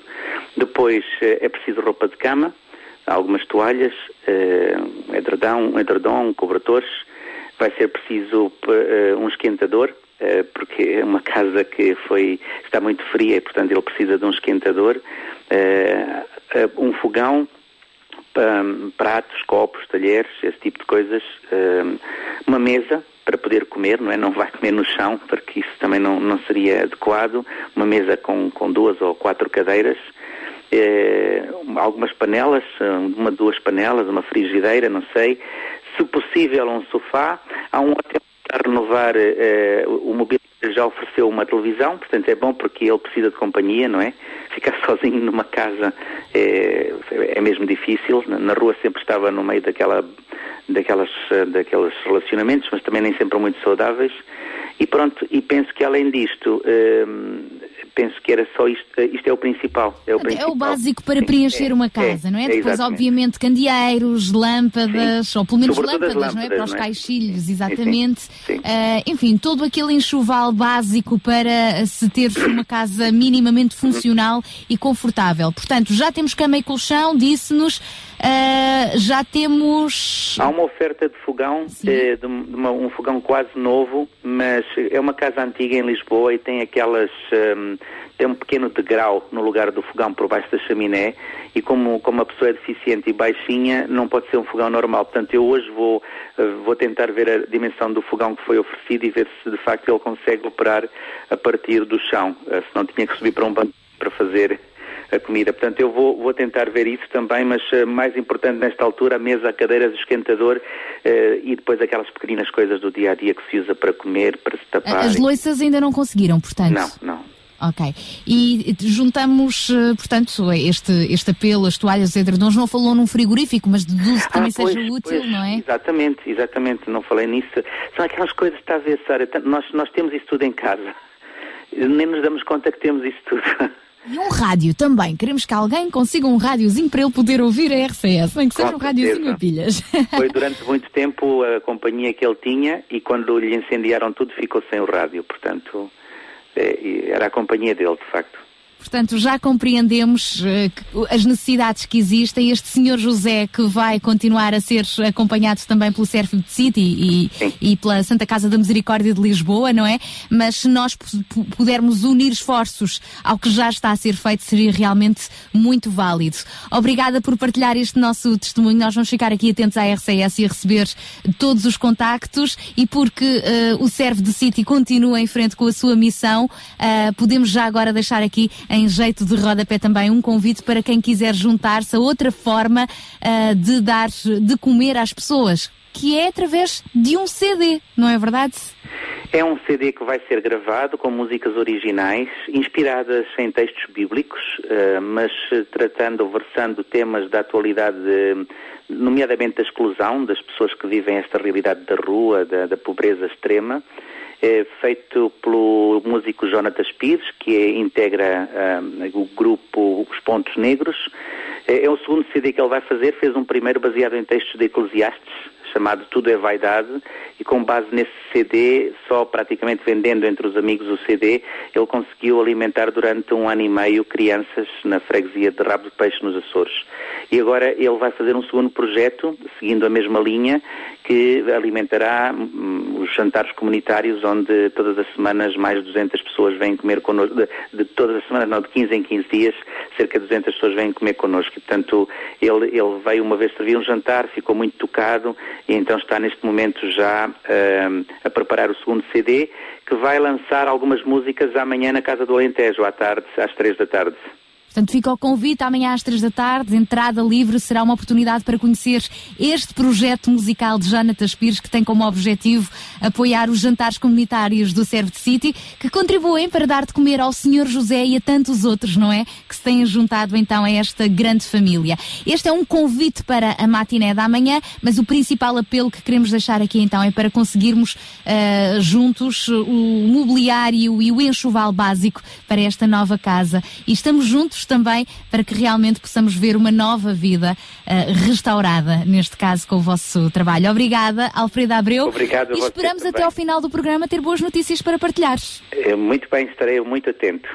Depois eh, é preciso roupa de cama, algumas toalhas, uh, edredão, edredom, cobertores. Vai ser preciso um esquentador, porque é uma casa que foi, está muito fria e, portanto, ele precisa de um esquentador. um fogão, pratos, copos, talheres, esse tipo de coisas. uma mesa para poder comer, não é? Não vai comer no chão, porque isso também não, não seria adequado. Uma mesa com, com duas ou quatro cadeiras eh, algumas panelas, uma, duas panelas, uma frigideira, não sei. Se possível, um sofá. Há um hotel a renovar eh, o mobiliário já ofereceu uma televisão, portanto é bom porque ele precisa de companhia, não é? Ficar sozinho numa casa é, é mesmo difícil. Na, rua sempre estava no meio daquela, daquelas, daqueles relacionamentos, mas também nem sempre muito saudáveis. E pronto, e penso que além disto, hum, penso que era só isto, isto é o principal. É o, principal. É o básico para preencher é, uma casa, é, não é? é Depois, exatamente. obviamente, candeeiros, lâmpadas, sim. ou pelo menos lâmpadas, lâmpadas, não é? Para os é? caixilhos, exatamente. Sim. Uh, enfim, todo aquele enxoval básico para se ter uma casa minimamente funcional e confortável. Portanto, já temos cama e colchão, disse-nos. Uh, já temos. Há uma oferta de fogão, eh, de, uma, um fogão quase novo, mas é uma casa antiga em Lisboa e tem aquelas. Um, tem um pequeno degrau no lugar do fogão por baixo da chaminé e como, como a pessoa é deficiente e baixinha, não pode ser um fogão normal. Portanto, eu hoje vou, eh, vou tentar ver a dimensão do fogão que foi oferecido e ver se de facto ele consegue operar a partir do chão. Se não tinha que subir para um banco para fazer a comida. Portanto, eu vou, vou tentar ver isso também, mas uh, mais importante nesta altura, a mesa, a cadeira, o esquentador uh, e depois aquelas pequeninas coisas do dia a dia que se usa para comer, para se tapar. As loiças ainda não conseguiram, portanto? Não, não. Ok. E juntamos, eh, portanto, este, este apelo, as toalhas edredons, não falou num frigorífico, mas deduzo que também ah, pois, seja útil, pois, não é? Exatamente, exatamente, não falei nisso. São aquelas coisas, está a ver, Sara, nós, nós temos isso tudo em casa. Nem nos damos conta que temos isso tudo. E um rádio também. Queremos que alguém consiga um rádiozinho para ele poder ouvir a RCS, nem que seja um rádiozinho a pilhas. Foi durante muito tempo a companhia que ele tinha e quando lhe incendiaram tudo ficou sem o rádio. Portanto, é, era a companhia dele, de facto. Portanto, já compreendemos uh, as necessidades que existem. Este senhor José, que vai continuar a ser acompanhado também pelo Serve City e, e, pela Santa Casa da Misericórdia de Lisboa, não é? Mas se nós pudermos unir esforços ao que já está a ser feito, seria realmente muito válido. Obrigada por partilhar este nosso testemunho. Nós vamos ficar aqui atentos à RCS e receber todos os contactos e porque uh, o Serve de City continua em frente com a sua missão, uh, podemos já agora deixar aqui em jeito de rodapé também um convite para quem quiser juntar-se a outra forma uh, de dar de comer às pessoas, que é através de um CD, não é verdade? É um CD que vai ser gravado com músicas originais, inspiradas em textos bíblicos, uh, mas tratando ou versando temas da atualidade, nomeadamente da exclusão das pessoas que vivem esta realidade da rua, da, da pobreza extrema é feito pelo músico Jonatas Pires, que é, integra um, o grupo Os Pontos Negros. É, é, o segundo CD que ele vai fazer, fez um primeiro baseado em textos de Eclesiastes, chamado Tudo é Vaidade, e com base nesse CD, só praticamente vendendo entre os amigos o CD, ele conseguiu alimentar durante um ano e meio crianças na freguesia de Rabo de Peixe nos Açores. E agora ele vai fazer um segundo projeto, seguindo a mesma linha, que alimentará hum, os jantares comunitários, onde todas as semanas mais de 200 pessoas vêm comer connosco, de, de todas as semanas, não, de 15 em 15 dias, cerca de 200 pessoas vêm comer connosco. E, portanto, ele, ele veio uma vez servir um jantar, ficou muito tocado e então está neste momento já hum, a preparar o segundo CD, que vai lançar algumas músicas amanhã na Casa do Alentejo, à tarde, às três da tarde. Portanto, fica o convite amanhã às três da tarde, entrada livre, será uma oportunidade para conhecer este projeto musical de Jonatas Pires, que tem como objetivo apoiar os jantares comunitários do Serve City, que contribuem para dar de comer ao Senhor José e a tantos outros, não é? Que se têm juntado então a esta grande família. Este é um convite para a matiné da manhã, mas o principal apelo que queremos deixar aqui então é para conseguirmos uh, juntos o mobiliário e o enxoval básico para esta nova casa. E estamos juntos também para que realmente possamos ver uma nova vida uh, restaurada, neste caso com o vosso trabalho. Obrigada, Alfredo Abreu. Obrigado e esperamos até ao final do programa ter boas notícias para partilhar. É, muito bem, estarei muito atento.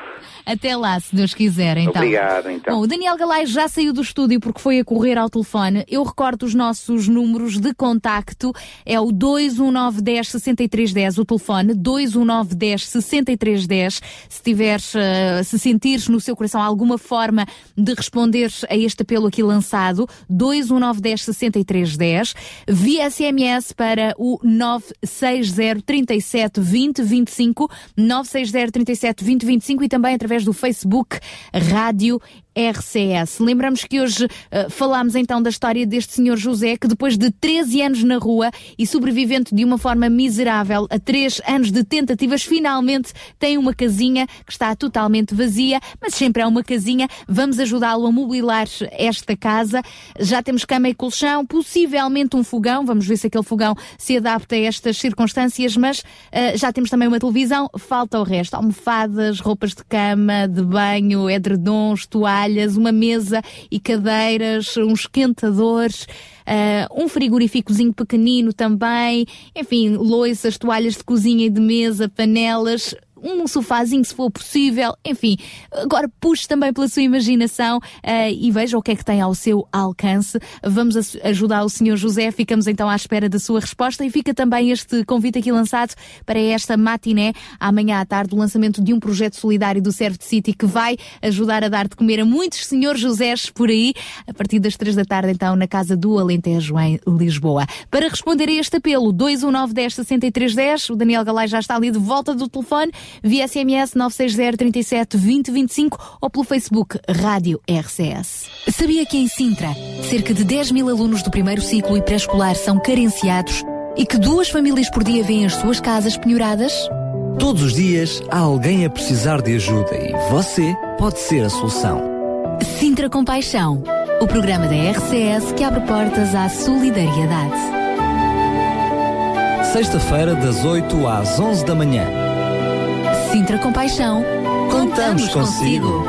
Até lá, se Deus quiser, então. Obrigado, então. Bom, o Daniel Galay já saiu do estúdio porque foi a correr ao telefone. Eu recordo os nossos números de contacto. É o 21910 6310, o telefone 21910 6310. Se tiveres, uh, se sentires no seu coração alguma forma de responder a este apelo aqui lançado, 21910 6310, via SMS para o 960 37 20 25, 960 37 20 25 e também através do Facebook Rádio RCS. Lembramos que hoje uh, falámos então da história deste senhor José que depois de 13 anos na rua e sobrevivente de uma forma miserável a 3 anos de tentativas, finalmente tem uma casinha que está totalmente vazia, mas sempre é uma casinha. Vamos ajudá-lo a mobilar esta casa. Já temos cama e colchão, possivelmente um fogão. Vamos ver se aquele fogão se adapta a estas circunstâncias, mas uh, já temos também uma televisão. Falta o resto. Almofadas, roupas de cama, de banho, edredons, toalhas toalhas, uma mesa e cadeiras, uns esquentadores, uh, um frigoríficozinho pequenino também, enfim, loiças, toalhas de cozinha e de mesa, panelas, um sofazinho se for possível, enfim, agora puxe também pela sua imaginação uh, e veja o que é que tem ao seu alcance. Vamos ajudar o Senhor José, ficamos então à espera da sua resposta e fica também este convite aqui lançado para esta matiné, amanhã à tarde, o lançamento de um projeto solidário do Serve City que vai ajudar a dar de comer a muitos Senhor Josés por aí, a partir das três da tarde então na Casa do Alentejo em Lisboa. Para responder a este apelo, 21910 6310, o Daniel Galay já está ali de volta do telefone, via SMS 960 37 20 25 ou pelo Facebook Rádio RCS. Sabia que em Sintra, cerca de 10 mil alunos do primeiro ciclo e pré-escolar são carenciados e que duas famílias por dia vêm as suas casas penhoradas? Todos os dias há alguém a precisar de ajuda e você pode ser a solução. Sintra Compaixão, o programa da RCS que abre portas à solidariedade. Sexta-feira, das 8 às 11 da manhã. Sintra Compaixão. Contamos, Contamos consigo.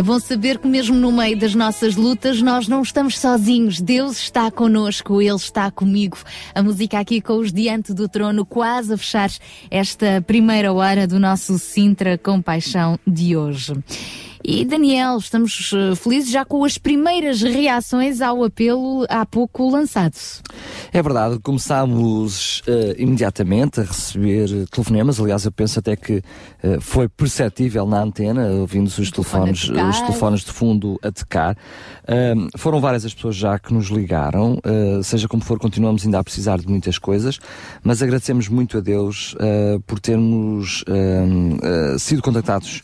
É bom saber que mesmo no meio das nossas lutas nós não estamos sozinhos. Deus está conosco, Ele está comigo. A música aqui com os Diante do Trono, quase a fechar esta primeira hora do nosso Sintra Compaixão de hoje. E Daniel, estamos uh, felizes já com as primeiras reações ao apelo há pouco lançado. É verdade, começámos uh, imediatamente a receber telefonemas, aliás eu penso até que uh, foi perceptível na antena, ouvindo-se os telefones, os telefones de fundo a tocar. foram várias as pessoas já que nos ligaram, seja como for, continuamos ainda a precisar de muitas coisas, mas agradecemos muito a Deus por termos sido contactados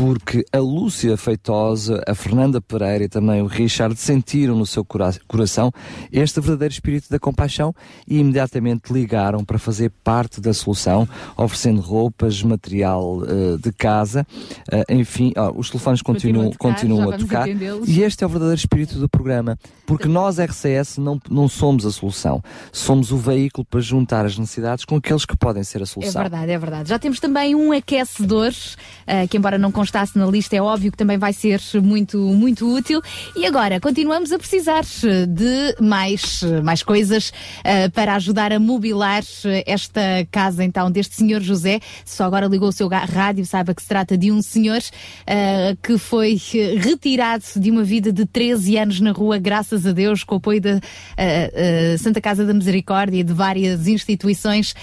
porque a Lúcia Feitosa, a Fernanda Pereira e também o Richard sentiram no seu coração este verdadeiro espírito da compaixão e imediatamente ligaram para fazer parte da solução, oferecendo roupas, material uh, de casa, uh, enfim, oh, os telefones continuam, continuam a tocar, a tocar. e este é o verdadeiro espírito do programa, porque nós, RCS, não, não somos a solução, somos o veículo para juntar as necessidades com aqueles que podem ser a solução. É verdade, é verdade. Já temos também um aquecedor, uh, que embora não constasse na lista, é óbvio que também vai ser muito, muito útil. E agora, continuamos a precisar de mais, mais coisas uh, para ajudar a mobilar esta casa, então, deste senhor José. Só agora ligou o seu rádio, saiba que se trata de um senhor uh, que foi retirado de uma vida de 13 anos na rua, graças a Deus, com o apoio da uh, Santa Casa da Misericórdia e de várias instituições,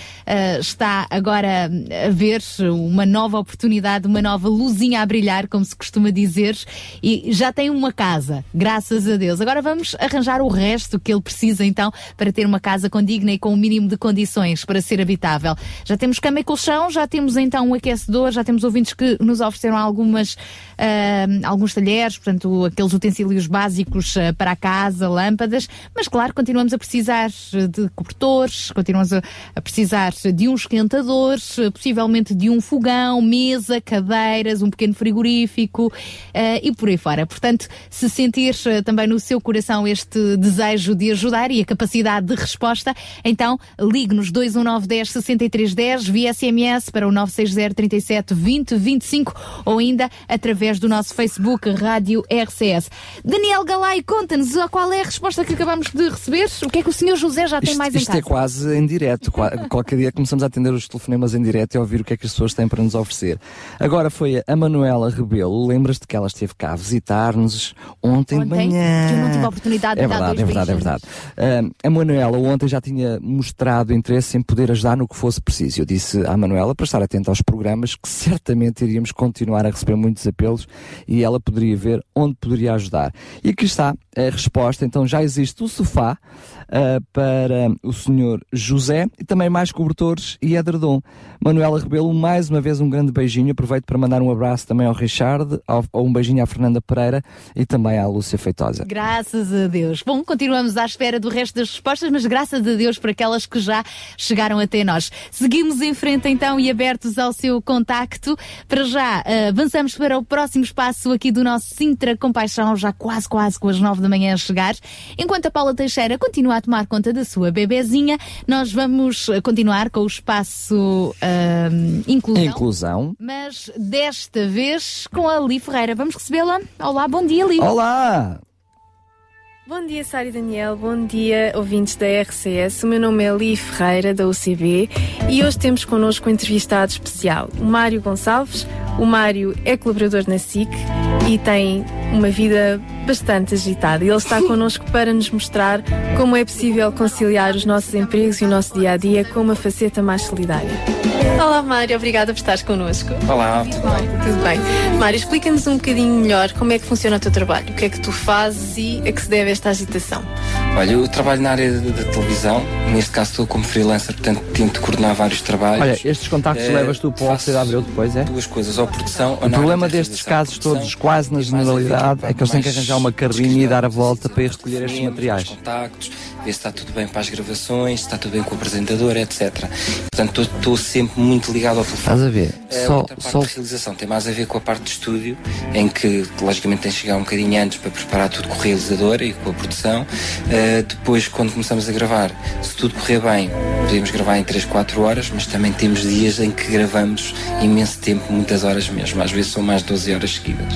está agora a ver uma nova oportunidade, uma nova luzinha a brilhar, como se costuma dizer, e já tem uma casa, graças a Deus. Agora vamos arranjar o resto que ele precisa então para ter uma casa condigna e com o um mínimo de condições para ser habitável. Já temos cama e colchão, já temos então um aquecedor, já temos ouvintes que nos ofereceram algumas, uh, alguns talheres, portanto, aqueles utensílios básicos uh, para a casa, lâmpadas, mas claro, continuamos a precisar de cobertores, continuamos a, a precisar de um esquentador, possivelmente de um fogão, mesa, cadeiras, um pequeno frigorífico uh, e por aí fora. Portanto, se sentir uh, também no seu coração este desejo de ajudar e a capacidade de resposta, então ligue-nos 21910 6310 via SMS para o 960 37 20 25 ou ainda através do nosso Facebook Rádio RCS. Daniel Galay, conta-nos qual é a resposta que acabamos de receber. O que é que o senhor José já tem isto, mais em isto casa? Isto é quase em direto. Qualquer dia começamos a atender os telefonemas em direto e ouvir o que é que as pessoas têm para nos oferecer. Agora foi a Manuela Rebelo, lembras-te que ela esteve cá a visitar-nos ontem, ontem, de manhã? Eu não tive a oportunidade de é verdade, é verdade, é verdade, é verdade. Uh, a Manuela ontem já tinha mostrado interesse em poder ajudar no que fosse preciso. Eu disse à Manuela para estar atenta aos programas que certamente iríamos continuar a receber muitos apelos e ela poderia ver onde poderia ajudar. E aqui está a resposta. Então já existe o sofá uh, para o senhor José e também mais cobertores e edredom. Manuela Rebelo, mais uma vez um grande beijinho. Aproveito para mandar um abraço também ao Richard, ao, um beijinho à Fernanda Pereira e também à Lúcia Feitosa. Graças a Deus. Bom, continuamos à espera do resto das respostas, mas graças a Deus por aquelas que já chegaram até nós. Seguimos em frente então e abertos ao seu contacto. Para já, uh, avançamos para o próximo espaço aqui do nosso Sintra Compaixão, já quase, quase com as nove da manhã a chegar. Enquanto a Paula Teixeira continua a tomar conta da sua bebezinha, nós vamos continuar com o espaço uh, inclusão. Inclusão. Mas desta vez com a Li Ferreira. Vamos recebê-la. Olá, bom dia, Li. Olá! Bom dia, Sara e Daniel. Bom dia, ouvintes da RCS. O meu nome é Li Ferreira, da UCB, e hoje temos connosco um entrevistado especial, o Mário Gonçalves. O Mário é colaborador na SIC e tem uma vida bastante agitada. Ele está connosco para nos mostrar como é possível conciliar os nossos empregos e o nosso dia a dia com uma faceta mais solidária. Olá, Mário, obrigada por estares connosco. Olá, tudo bem? Tudo bem. Mário, explica-nos um bocadinho melhor como é que funciona o teu trabalho, o que é que tu fazes e a que se deve esta agitação. Olha, eu trabalho na área da televisão, neste caso estou como freelancer, portanto tento coordenar vários trabalhos. Olha, estes contactos é, levas tu para o Cidade Abreu depois, é? Duas coisas, ou produção ou O problema destes casos todos, quase na generalidade, é que eles têm que arranjar uma carrinha e dar a volta para ir recolher estes materiais. contactos, ver se está tudo bem para as gravações, se está tudo bem com o apresentador, etc. Portanto, estou sempre muito ligado ao telefone. Estás a ver? É, só, outra parte só... de realização tem mais a ver com a parte de estúdio, em que logicamente tem que chegar um bocadinho antes para preparar tudo com o realizador e com a produção. Uh, depois, quando começamos a gravar, se tudo correr bem, podemos gravar em 3, 4 horas, mas também temos dias em que gravamos imenso tempo, muitas horas mesmo. Às vezes são mais de 12 horas seguidas.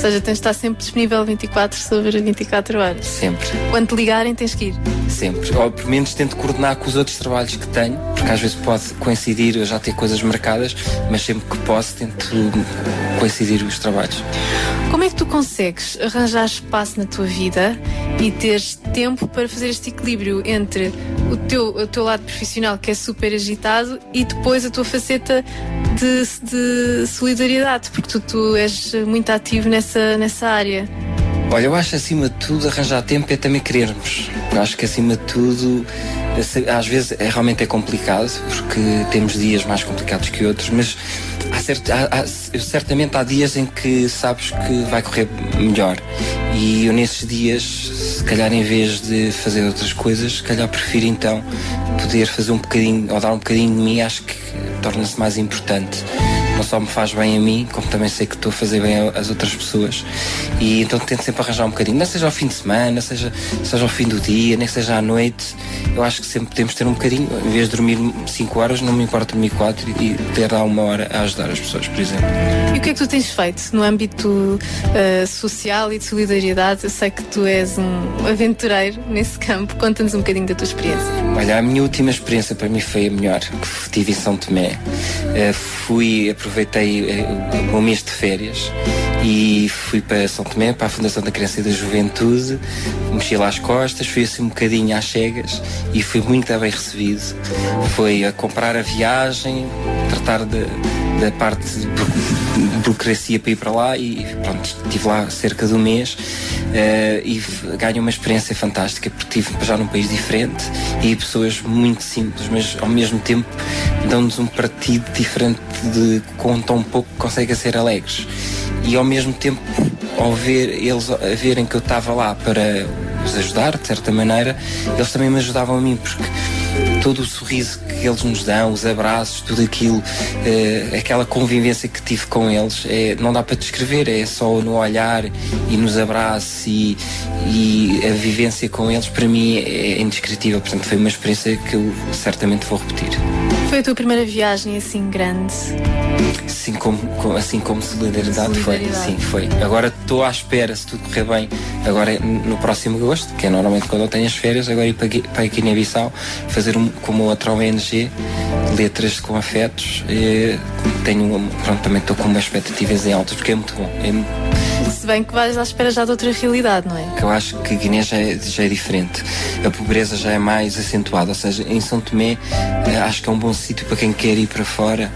seja, tens de estar sempre disponível 24 sobre 24 horas. Sempre. Quando te ligarem, tens que ir. Sempre. Ou pelo menos tento coordenar com os outros trabalhos que tenho, porque às vezes pode coincidir, eu já ter coisas marcadas, mas sempre que posso tento coincidir os trabalhos. Como é que tu consegues arranjar espaço na tua vida e teres tempo para fazer este equilíbrio entre o teu, o teu lado profissional, que é super agitado, e depois a tua faceta de, de solidariedade, porque tu, tu és muito ativo nessa, nessa área? Olha, eu acho acima de tudo arranjar tempo é também querermos. Eu acho que acima de tudo às vezes é, realmente é complicado porque temos dias mais complicados que outros, mas há certo, há, há, certamente há dias em que sabes que vai correr melhor e eu nesses dias, se calhar em vez de fazer outras coisas, se calhar prefiro então poder fazer um bocadinho ou dar um bocadinho de mim, acho que torna-se mais importante não só me faz bem a mim, como também sei que estou a fazer bem às outras pessoas. E então tento sempre arranjar um bocadinho, nem seja ao fim de semana, seja, seja ao fim do dia, nem seja à noite. Eu acho que sempre temos de ter um bocadinho, em vez de dormir 5 horas, não me importa dormir 4 e ter lá uma hora a ajudar as pessoas, por exemplo. E o que é que tu tens feito no âmbito uh, social e de solidariedade? Eu sei que tu és um aventureiro nesse campo. Conta-nos um bocadinho da tua experiência. Olha, a minha última experiência para mim foi a melhor que tive em São Tomé. Uh, fui aproveitei uh, um mês de férias e fui para São Tomé, para a Fundação da Criança e da Juventude, mexi lá as costas, fui assim um bocadinho às cegas e fui muito bem recebido. Foi a comprar a viagem, tratar da parte de burocracia para ir para lá e pronto, estive lá cerca de um mês uh, e ganhei uma experiência fantástica porque estive já num país diferente e pessoas muito simples, mas ao mesmo tempo dão-nos um partido diferente de com tão pouco conseguem ser alegres. E ao mesmo tempo ao ver eles a verem que eu estava lá para os ajudar de certa maneira eles também me ajudavam a mim porque todo o sorriso que eles nos dão, os abraços, tudo aquilo, eh, aquela convivência que tive com eles, é, não dá para descrever, é só no olhar e nos abraços e, e a vivência com eles, para mim é indescritível. Portanto, foi uma experiência que eu certamente vou repetir. Foi a tua primeira viagem assim grande? Sim, como, assim como solidariedade, solidariedade. foi. Sim, foi. Agora estou à espera, se tudo correr bem, agora no próximo agosto, que é normalmente quando eu tenho as férias, agora ir para, para a Guiné-Bissau, fazer um, como outra ONG, letras com afetos. E tenho, pronto, também estou com umas expectativas em altas, porque é muito bom. É muito, se bem que vais à espera já de outra realidade, não é? Que eu acho que Guiné já é, já é diferente. A pobreza já é mais acentuada. Ou seja, em São Tomé eh, acho que é um bom sítio para quem quer ir para fora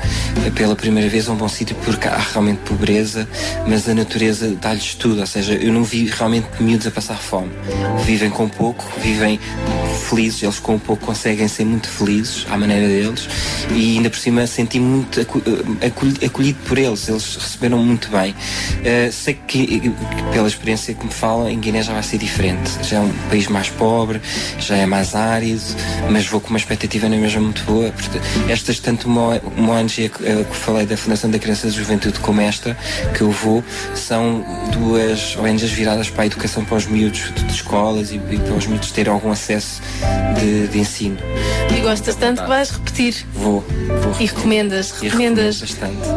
eh, pela primeira vez. É um bom sítio porque há realmente pobreza, mas a natureza dá-lhes tudo. Ou seja, eu não vi realmente miúdos a passar fome. Vivem com pouco, vivem felizes. Eles com pouco conseguem ser muito felizes à maneira deles. E ainda por cima senti muito eh, acolhido por eles. Eles receberam muito bem. Uh, sei que pela experiência que me falam, em Guiné já vai ser diferente. Já é um país mais pobre, já é mais árido, mas vou com uma expectativa na mesma muito boa. Estas, tanto uma, uma ONG que, eh, que falei da Fundação da Criança e Juventude como esta, que eu vou, são duas ONGs viradas para a educação para os miúdos de, de escolas e, e, para os miúdos terem algum acesso de, de ensino. E gostas tanto que vais repetir? Vou. vou e recomendas? recomendas? bastante.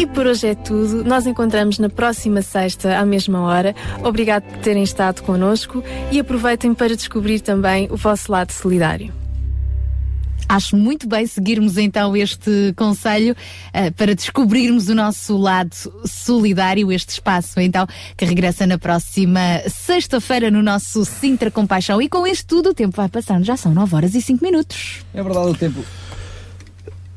E por hoje é tudo. Nós encontramos na próxima sexta, à mesma hora. Obrigado por terem estado connosco e aproveitem para descobrir também o vosso lado solidário. Acho muito bem seguirmos então este conselho uh, para descobrirmos o nosso lado solidário, este espaço então que regressa na próxima sexta-feira no nosso Sintra Compaixão. E com isto tudo o tempo vai passando, já são 9 horas e 5 minutos. É verdade, o tempo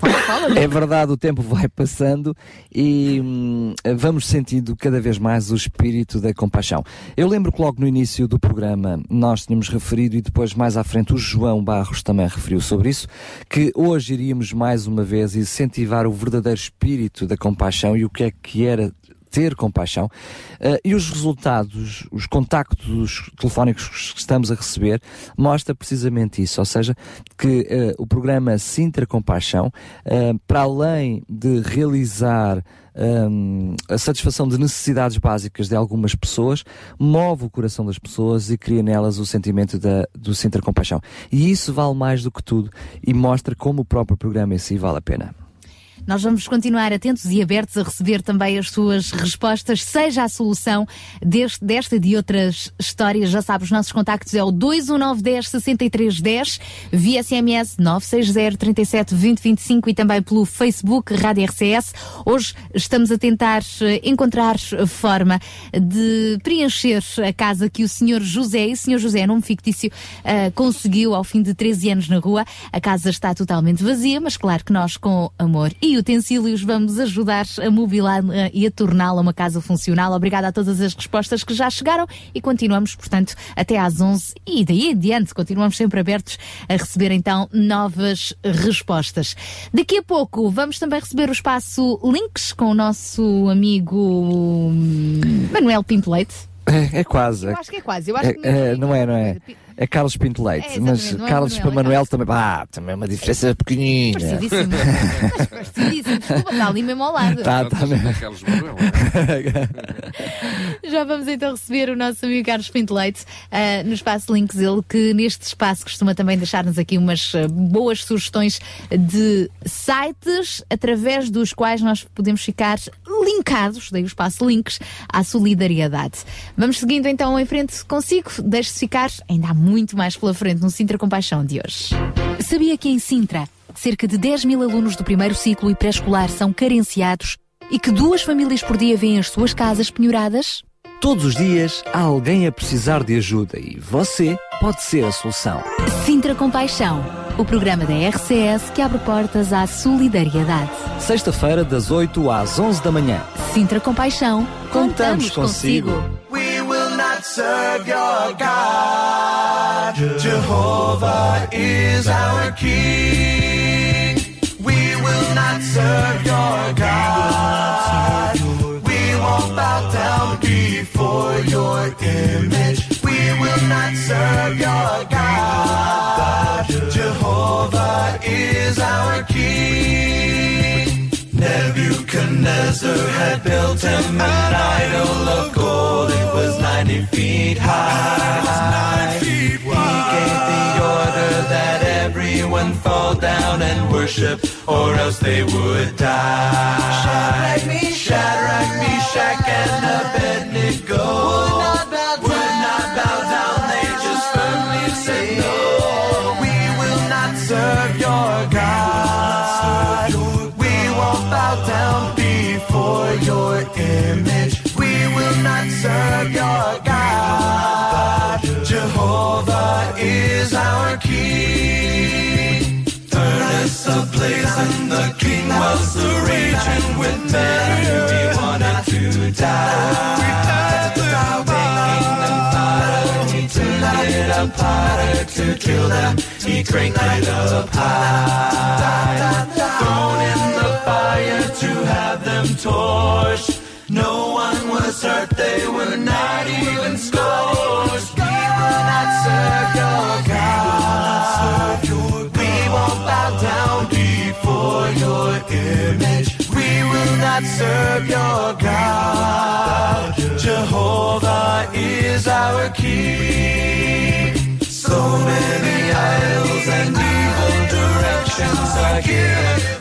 Fala, é verdade, o tempo vai passando e hum, vamos sentindo cada vez mais o espírito da compaixão. Eu lembro que logo no início do programa nós tínhamos referido e depois mais à frente o João Barros também referiu sobre isso, que hoje iríamos mais uma vez incentivar o verdadeiro espírito da compaixão e o que é que era ter compaixão uh, e os resultados, os contactos telefónicos que estamos a receber mostra precisamente isso, ou seja, que uh, o programa Sintra Compaixão, uh, para além de realizar um, a satisfação de necessidades básicas de algumas pessoas, move o coração das pessoas e cria nelas o sentimento da, do Sintra Compaixão. E isso vale mais do que tudo e mostra como o próprio programa em si vale a pena. Nós vamos continuar atentos e abertos a receber também as suas respostas, seja a solução deste, desta e de outras histórias. Já sabe, os nossos contactos é o 21910 6310, via SMS 960 37 20 25 e também pelo Facebook Rádio RCS. Hoje estamos a tentar eh, encontrar forma de preencher a casa que o Sr. José, e o Sr. José, nome fictício, uh, conseguiu ao fim de 13 anos na rua. A casa está totalmente vazia, mas claro que nós, com amor e utensílios, vamos ajudar a mobilar uh, e a torná-la uma casa funcional. Obrigada a todas as respostas que já chegaram e continuamos, portanto, até às 11 e daí em diante, continuamos sempre abertos a receber então novas respostas. Daqui a pouco vamos também receber o espaço Links com o nosso amigo hum, Manuel Pinto Leite. É, é quase. Eu acho que é quase. Eu acho É, que é, não é, não é? É Carlos Pinto Leite. É, mas é Carlos Manuel, para é Manuel também. Ah, também é uma diferença pequenina. Parecidíssimo. Mas parecidíssimo. Desculpa, está ali mesmo ao lado. Tá, tá mesmo. Carlos Manuel. Já vamos então receber o nosso amigo Carlos Pinto Leite ah, no espaço Links, ele que neste espaço costuma também deixar-nos aqui umas ah, boas sugestões de sites através dos quais nós podemos ficar linkados, daí o espaço Links, à solidariedade. Vamos seguindo então em frente consigo, deixe-se ficar, ainda há muito mais pela frente no Sintra Compaixão de hoje. Sabia que em Sintra, cerca de 10 mil alunos do primeiro ciclo e pré-escolar são carenciados e que duas famílias por dia vêm as suas casas penhoradas? Todos os dias há alguém a precisar de ajuda e você pode ser a solução. Sintra Compaixão, o programa da RCS que abre portas à solidariedade. Sexta-feira, das 8 às 11 da manhã. Sintra Compaixão, Contamos consigo. We will not serve your God. Jehovah is our King. We will not serve your God. We won't bow down before your image. We will not serve your God. Jehovah is our King. Nebuchadnezzar had built him an idol of gold. It was 90 feet high. He gave the order that everyone fall down and worship, or else they would die. Shadrach, Meshach, and Abednego bow down before your image. We will not serve your God. Jehovah is our King. Furnace ablaze and the king was the raging with men who wanted to die. Making them fire, he turned it harder to kill them. He cranked it up to have them torched. No one was hurt, they were not even scorched. We will not serve your God. We won't bow down before your image. We will not serve your God. Jehovah is our King. So many idols and evil directions are given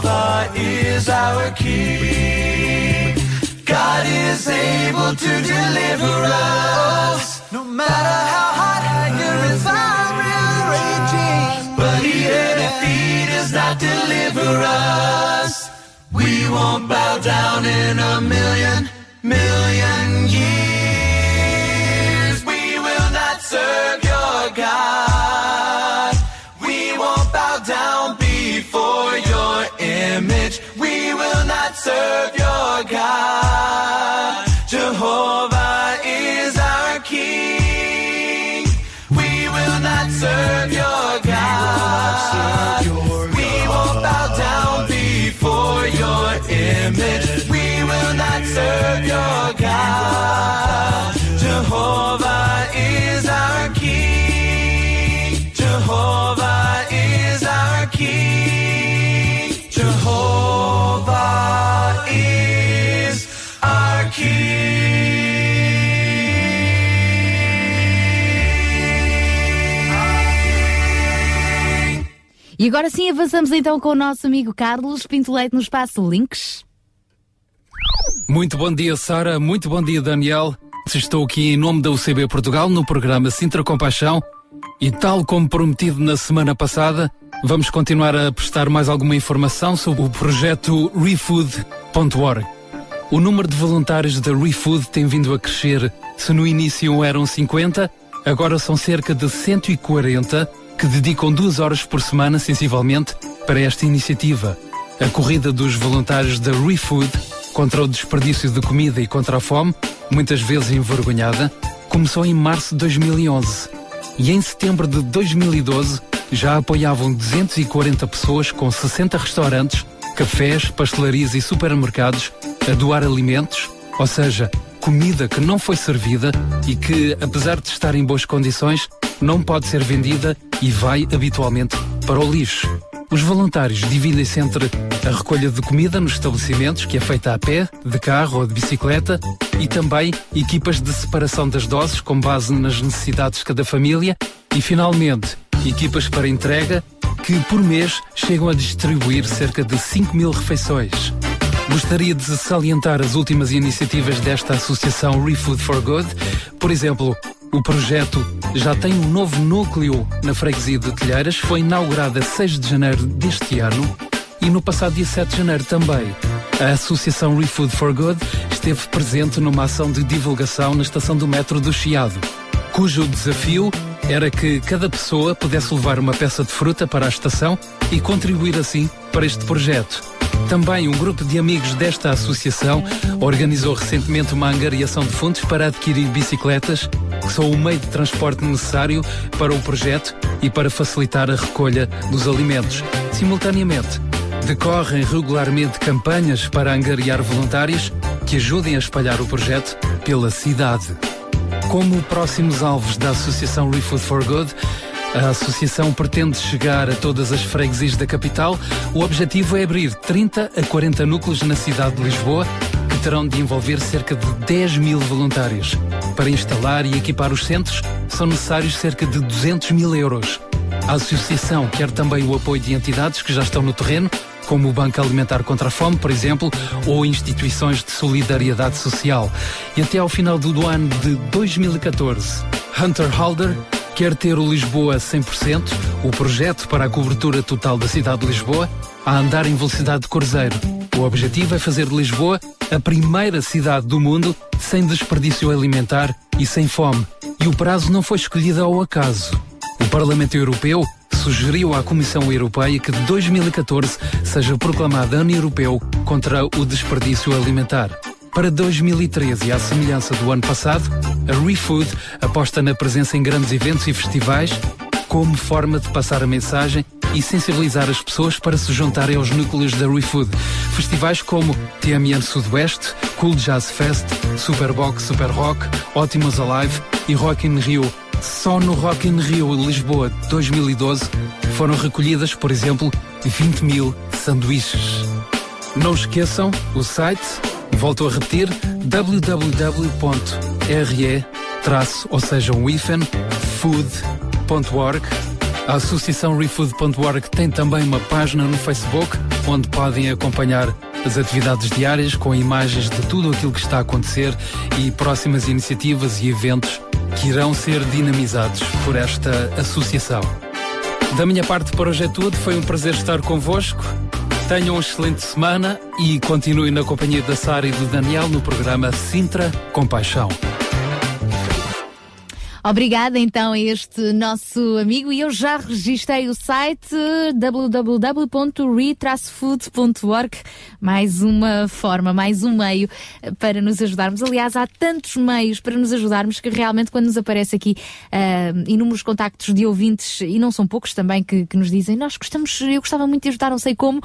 Jehovah is our King. God is able to deliver us. No matter how hot anger is raging. But even if he does not deliver us, we won't bow down in a million, million years. We will not serve your God. We won't bow down before your bondage. We will not serve your God. Jehovah is our King. We will not serve your God. We won't bow down before your image. We will not serve your God. E agora sim avançamos então com o nosso amigo Carlos Pinto Leite no espaço Links. Muito bom dia, Sara. Muito bom dia, Daniel. Estou aqui em nome da UCB Portugal no programa Sintra Compaixão e, tal como prometido na semana passada, vamos continuar a prestar mais alguma informação sobre o projeto ReFood.org. O número de voluntários da ReFood tem vindo a crescer. Se no início eram 50, agora são cerca de 140 que dedicam duas horas por semana, sensivelmente, para esta iniciativa. A corrida dos voluntários da ReFood contra o desperdício de comida e contra a fome, muitas vezes envergonhada, começou em março de 2011. E em setembro de 2012 já apoiavam 240 pessoas com 60 restaurantes, cafés, pastelarias e supermercados a doar alimentos, ou seja, comida que não foi servida e que, apesar de estar em boas condições, não pode ser vendida e vai habitualmente para o lixo. Os voluntários dividem-se entre a recolha de comida nos estabelecimentos, que é feita a pé, de carro ou de bicicleta, e também equipas de separação das doses com base nas necessidades de cada família, e finalmente equipas para entrega, que por mês chegam a distribuir cerca de 5 mil refeições. Gostaria de salientar as últimas iniciativas desta associação ReFood for Good. Por exemplo, o projeto já tem um novo núcleo na freguesia de Telheiras, foi inaugurado a 6 de janeiro deste ano e no passado dia 7 de janeiro também. A Associação ReFood for Good esteve presente numa ação de divulgação na estação do metro do Chiado, cujo desafio era que cada pessoa pudesse levar uma peça de fruta para a estação e contribuir assim para este projeto. Também um grupo de amigos desta associação organizou recentemente uma angariação de fundos para adquirir bicicletas, que são o meio de transporte necessário para o projeto e para facilitar a recolha dos alimentos. Simultaneamente, decorrem regularmente campanhas para angariar voluntários que ajudem a espalhar o projeto pela cidade. Como próximos alvos da Associação ReFood for Good, a associação pretende chegar a todas as freguesias da capital. O objetivo é abrir 30 a 40 núcleos na cidade de Lisboa, que terão de envolver cerca de 10 mil voluntários. Para instalar e equipar os centros, são necessários cerca de 200 mil euros. A associação quer também o apoio de entidades que já estão no terreno, como o Banco Alimentar contra a Fome, por exemplo, ou instituições de solidariedade social. E até ao final do ano de 2014, Hunter Halder quer ter o Lisboa 100%, o projeto para a cobertura total da cidade de Lisboa, a andar em velocidade de cruzeiro. O objetivo é fazer de Lisboa a primeira cidade do mundo sem desperdício alimentar e sem fome. E o prazo não foi escolhido ao acaso. O Parlamento Europeu sugeriu à Comissão Europeia que de 2014 seja proclamada Ano Europeu contra o desperdício alimentar. Para 2013, à semelhança do ano passado, a ReFood aposta na presença em grandes eventos e festivais como forma de passar a mensagem e sensibilizar as pessoas para se juntarem aos núcleos da ReFood. Festivais como TMN Sudoeste, Cool Jazz Fest, Superbox Super Rock, Ótimos Alive e Rock in Rio. Só no Rock in Rio Lisboa 2012 foram recolhidas, por exemplo, 20 mil sanduíches. Não esqueçam o site, volto a repetir, www.re, ou seja, um hífen, food.org. A Associação ReFood.org tem também uma página no Facebook onde podem acompanhar as atividades diárias com imagens de tudo aquilo que está a acontecer e próximas iniciativas e eventos que irão ser dinamizados por esta associação. Da minha parte por hoje é tudo, foi um prazer estar convosco. Tenham uma excelente semana e continuem na companhia da Sara e do Daniel no programa Sintra Compaixão. Obrigada então a este nosso amigo e eu já registrei o site www.re-food.org mais uma forma, mais um meio para nos ajudarmos. Aliás, há tantos meios para nos ajudarmos que realmente quando nos aparece aqui uh, inúmeros contactos de ouvintes, e não são poucos também, que, que nos dizem nós gostamos, eu gostava muito de ajudar, não sei como,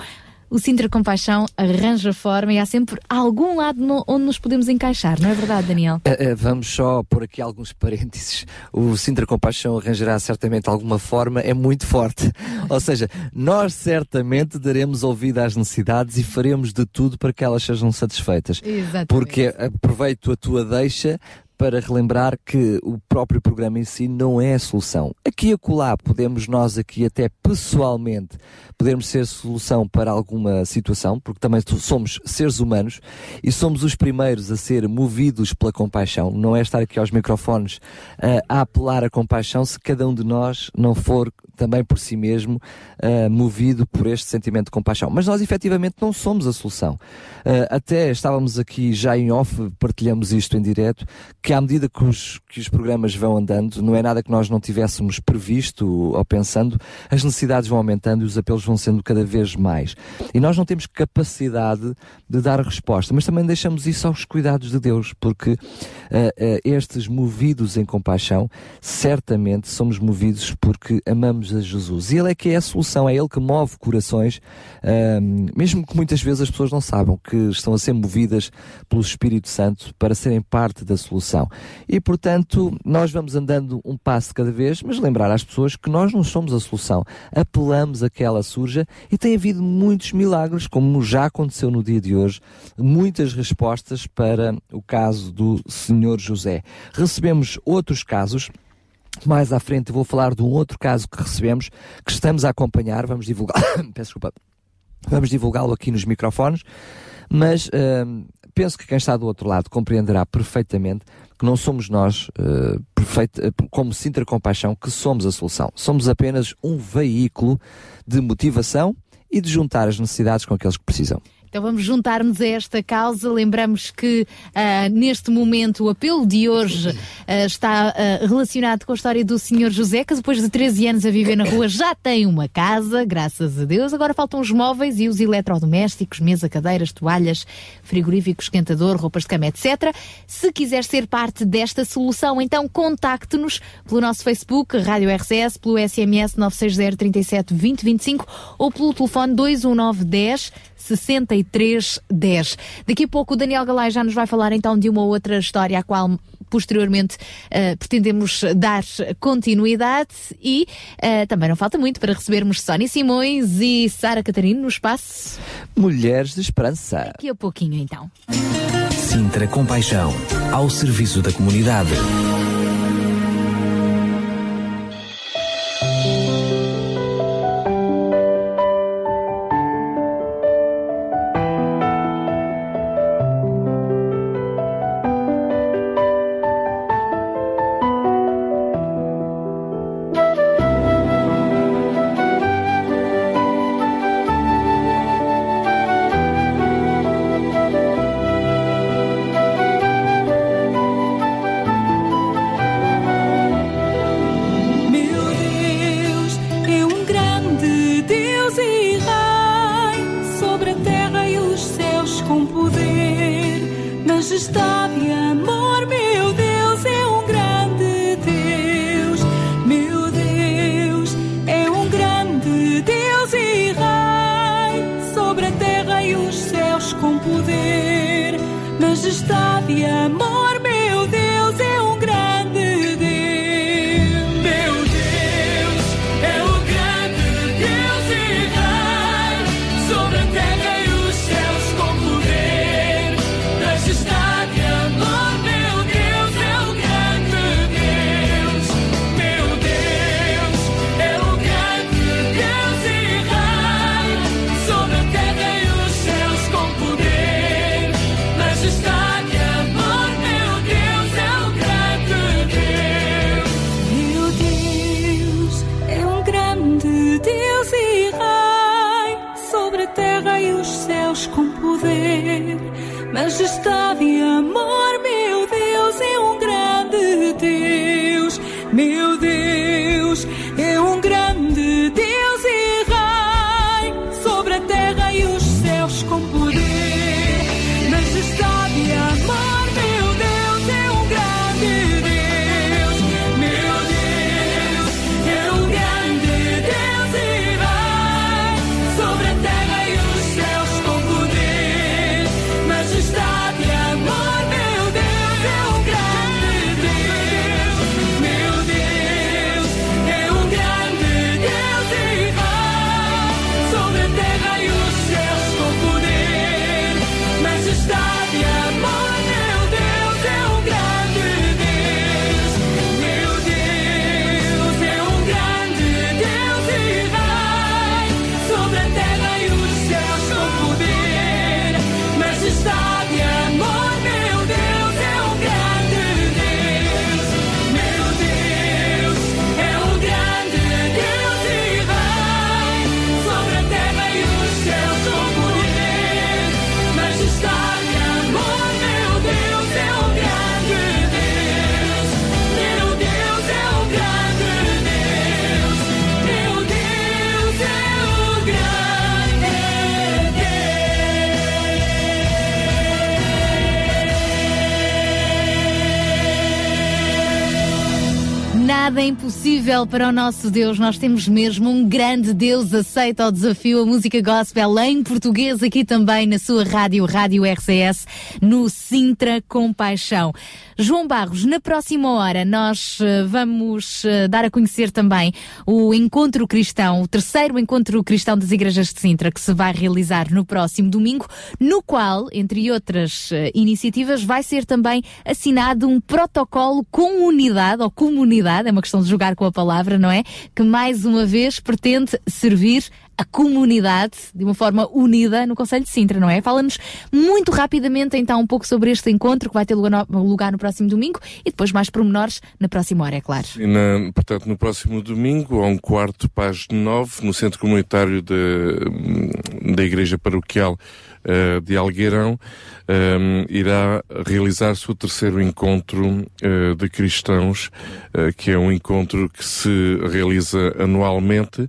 o Sintra Compaixão arranja forma e há sempre algum lado no, onde nos podemos encaixar, não é verdade, Daniel? Uh, uh, vamos só pôr aqui alguns parênteses. O Sintra Compaixão arranjará certamente alguma forma, é muito forte. Ou seja, nós certamente daremos ouvido às necessidades e faremos de tudo para que elas sejam satisfeitas. Exatamente. Porque aproveito a tua deixa para relembrar que o próprio programa em si não é a solução. Aqui e acolá podemos nós aqui até pessoalmente podermos ser solução para alguma situação, porque também somos seres humanos e somos os primeiros a ser movidos pela compaixão. Não é estar aqui aos microfones uh, a apelar a compaixão se cada um de nós não for também por si mesmo uh, movido por este sentimento de compaixão. Mas nós efetivamente não somos a solução. Uh, até estávamos aqui já em off, partilhamos isto em direto, que à medida que os, que os programas vão andando, não é nada que nós não tivéssemos previsto ou pensando, as necessidades vão aumentando e os apelos vão sendo cada vez mais. E nós não temos capacidade de dar resposta, mas também deixamos isso aos cuidados de Deus, porque uh, estes movidos em compaixão, certamente somos movidos porque amamos a Jesus. E Ele é que é a solução, é Ele que move corações, mesmo que muitas vezes as pessoas não saibam que estão a ser movidas pelo Espírito Santo para serem parte da solução. E portanto, nós vamos andando um passo cada vez, mas lembrar às pessoas que nós não somos a solução. Apelamos a que ela surja e tem havido muitos milagres, como já aconteceu no dia de hoje, muitas respostas para o caso do Senhor José. Recebemos outros casos. Mais à frente vou falar de um outro caso que recebemos, que estamos a acompanhar, vamos divulgar, peço desculpa, vamos divulgá-lo aqui nos microfones, mas uh, penso que quem está do outro lado compreenderá perfeitamente que não somos nós, uh, perfeito, uh, como Sintra Compaixão, que somos a solução. Somos apenas um veículo de motivação e de juntar as necessidades com aqueles que precisam. Então vamos juntar-nos a esta causa. Lembramos que uh, neste momento o apelo de hoje uh, está uh, relacionado com a história do Senhor José, que depois de 13 anos a viver na rua já tem uma casa, graças a Deus. Agora faltam os móveis e os eletrodomésticos, mesa, cadeiras, toalhas, frigorífico, esquentador, roupas de cama, etc. Se quiser ser parte desta solução, então contacte-nos pelo nosso Facebook, Rádio RCS, pelo SMS 960 37 20 25 ou pelo telefone 21910 6310. Daqui a pouco o Daniel Galay já nos vai falar então de uma outra história à qual posteriormente uh, pretendemos dar continuidade e uh, também não falta muito para recebermos Sónia Simões e Sara Catarino no espaço Mulheres de Esperança. Daqui a pouquinho então. Sintra Compaixão, ao serviço da comunidade. Impossível para o nosso Deus. Nós temos mesmo um grande Deus. Aceita o desafio. A música gospel em português aqui também na sua rádio, Rádio RCS, no Sintra Compaixão. João Barros, na próxima hora nós uh, vamos uh, dar a conhecer também o Encontro Cristão, o terceiro Encontro Cristão das Igrejas de Sintra, que se vai realizar no próximo domingo, no qual, entre outras uh, iniciativas, vai ser também assinado um protocolo com unidade ou comunidade, é uma questão de jogar com a palavra, não é? Que mais uma vez pretende servir a comunidade de uma forma unida no Conselho de Sintra, não é? Fala-nos muito rapidamente então um pouco sobre este encontro que vai ter lugar no, próximo domingo e depois mais pormenores na próxima hora, é claro. Na, portanto, no próximo domingo, a um quarto as nove, no Centro Comunitário de, da Igreja Paroquial uh, de Algueirão, um, irá realizar-se o terceiro encontro uh, de cristãos, uh, que é um encontro que se realiza anualmente,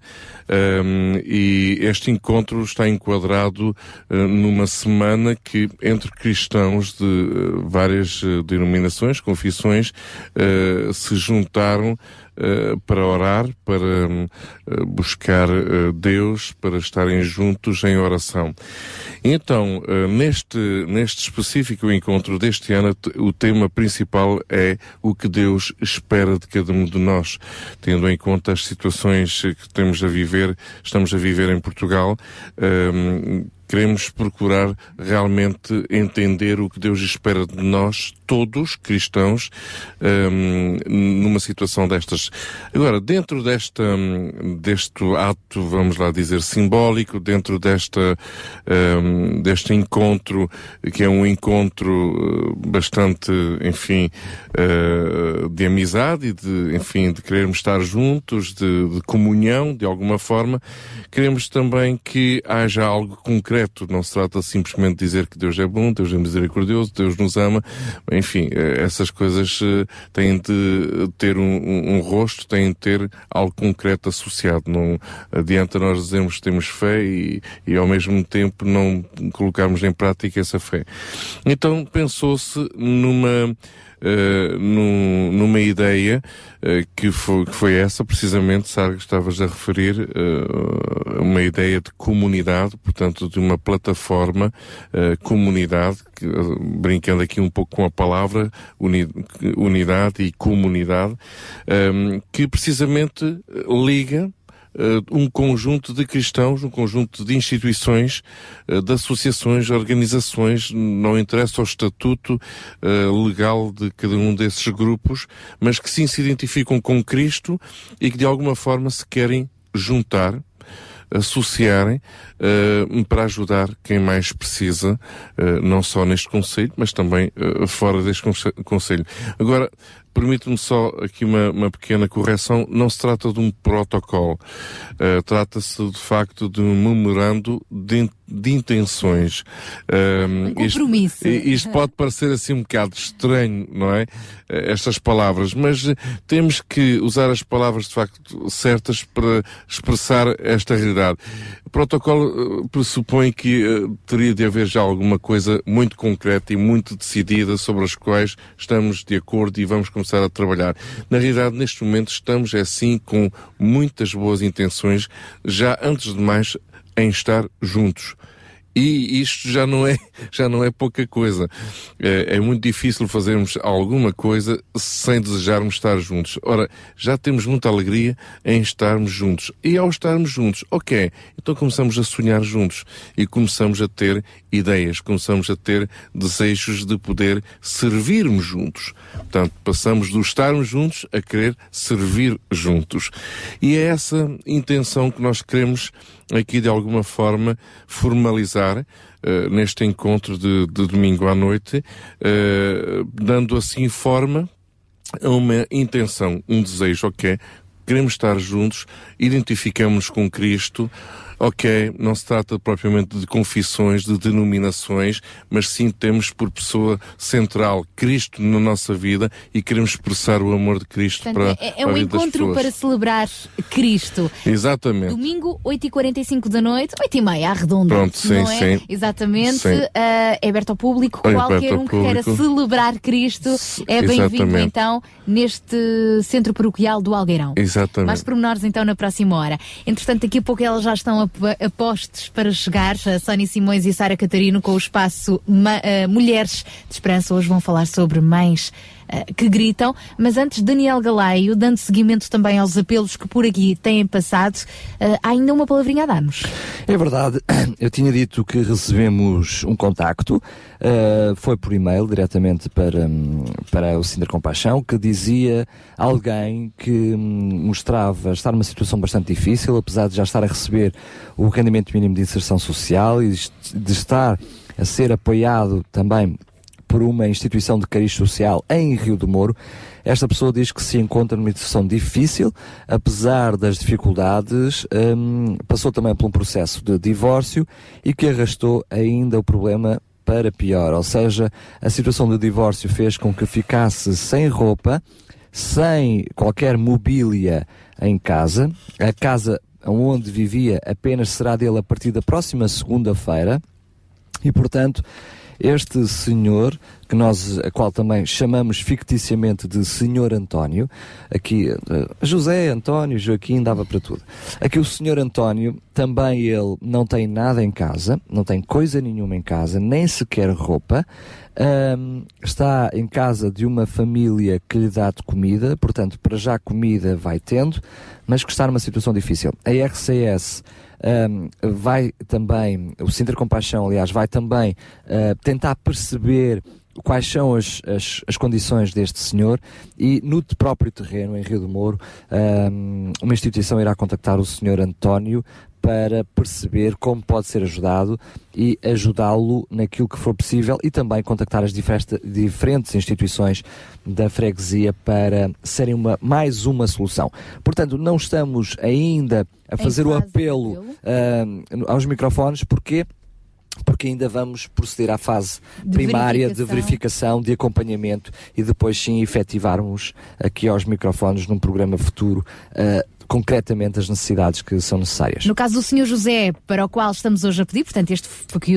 um, e este encontro está enquadrado numa semana que, entre cristãos de várias denominações, confissões, se juntaram Uh, para orar, para uh, buscar uh, Deus, para estarem juntos em oração. Então, neste, neste específico encontro deste ano, o tema principal é o que Deus espera de cada um de nós, tendo em conta as situações que temos a viver, estamos a viver em Portugal, um, queremos procurar realmente entender o que Deus espera de nós, todos cristãos, um, numa situação destas. Agora, dentro desta, deste ato, vamos lá dizer, simbólico, dentro desta, um, deste encontro, que é um encontro uh, bastante, enfim, uh, de amizade e de, enfim, de querermos estar juntos, de, de comunhão, de alguma forma, queremos também que haja algo concreto não se trata simplesmente de dizer que Deus é bom, Deus é misericordioso, Deus nos ama, enfim, eh, essas coisas eh, têm de ter um, um, um rosto, têm de ter algo concreto associado. Não adianta nós dizermos que temos fé e, e ao mesmo tempo não colocarmos em prática essa fé. Então pensou-se numa uh, numa ideia uh, que, foi, que foi essa, precisamente, que estavas a referir, uh, uma ideia de comunidade, portanto, de uma plataforma, comunidade, que, brincando aqui um pouco com a palavra, uni, unidade e comunidade, um, que precisamente liga um conjunto de cristãos, um conjunto de instituições, uh, de associações, organizações, não interessa o estatuto uh, legal de cada um desses grupos, mas que sim se identificam com Cristo e que de alguma forma se querem juntar, associarem uh, para ajudar quem mais precisa, uh, não só neste Conselho, mas também uh, fora deste Conselho. Agora, Permite-me só aqui uma, uma, pequena correção. Não se trata de um protocolo. Uh, Trata-se, de facto, de um memorando de, de intenções. Uh, um compromisso. Isto, isto, pode parecer assim um bocado estranho, não é? Uh, estas palavras. Mas temos que usar as palavras, de facto, certas para expressar esta realidade. Protocolo pressupõe que teria de haver já alguma coisa muito concreta e muito decidida sobre as quais estamos de acordo e vamos começar a trabalhar. Na realidade, neste momento, estamos, é sim, com muitas boas intenções, já antes de mais, em estar juntos. E isto já não é, já não é pouca coisa. É, é, muito difícil fazermos alguma coisa sem desejarmos estar juntos. Ora, já temos muita alegria em estarmos juntos. E ao estarmos juntos, ok, então começamos a sonhar juntos e começamos a ter ideias, começamos a ter desejos de poder servirmos juntos. Portanto, passamos do estarmos juntos a querer servir juntos. E é essa intenção que nós queremos aqui de alguma forma formalizar uh, neste encontro de, de, domingo à noite, uh, dando assim forma a uma intenção, um desejo, ok? Queremos estar juntos, identificamos com Cristo, ok, não se trata propriamente de confissões, de denominações, mas sim temos por pessoa central Cristo na nossa vida e queremos expressar o amor de Cristo Portanto, para, é, é um encontro para celebrar Cristo. Exatamente. Domingo, 8h45 da noite, 8h30, arredonda. Pronto, sim, não é? sim. Exatamente. Sim. ah, é aberto ao público. É Qualquer aberto ao um que queira celebrar Cristo é bem-vindo então neste centro paroquial do Algueirão. Exatamente. Mais pormenores então na próxima hora. Entretanto, daqui a pouco elas já estão a, a postos para chegar, a Sónia Simões e Sara Catarino com o espaço Ma- ah, Mulheres de Esperança. Hoje vão falar sobre mães que gritam, mas antes Daniel Galaio, dando seguimento também aos apelos que por aqui têm passado, ah, há ainda uma palavrinha a dar-nos. É verdade, eu tinha dito que recebemos um contacto, uh, foi por e-mail diretamente para, hum, para o Cinder Compaixão, que dizia alguém que hum, mostrava estar numa situação bastante difícil, apesar de já estar a receber o rendimento mínimo de inserção social e de estar a ser apoiado também por uma instituição de cariz social em Rio do Moro. Esta pessoa diz que se encontra numa situação difícil, apesar das dificuldades, hum, passou também por um processo de divórcio e que arrastou ainda o problema para pior. Ou seja, a situação do divórcio fez com que ficasse sem roupa, sem qualquer mobília em casa. A casa onde vivia apenas será dele a partir da próxima segunda-feira. E, portanto, este senhor, que nós, a qual também chamamos ficticiamente de Senhor António, aqui eh, José, António, Joaquim, dava para tudo. Aqui o Senhor António, também ele não tem nada em casa, não tem coisa nenhuma em casa, nem sequer roupa, Ahm, está em casa de uma família que lhe dá de comida, portanto, para já comida vai tendo, mas que está numa situação difícil. A RCS um, vai também, o Sinter Compaixão, aliás, vai também uh, tentar perceber quais são as, as, as condições deste senhor e no próprio terreno, em Rio do Moro, um, uma instituição irá contactar o senhor António para perceber como pode ser ajudado e ajudá-lo naquilo que for possível e também contactar as diferentes, instituições da freguesia para serem uma, mais uma solução. Portanto, não estamos ainda a fazer o apelo ah, aos microfones, porque porque ainda vamos proceder à fase De primária de verificação. verificação, de acompanhamento e depois sim efetivarmos aqui aos microfones num programa futuro ah, concretamente as necessidades que são necessárias. No caso do Sr. José, para o qual estamos hoje a pedir, portanto, este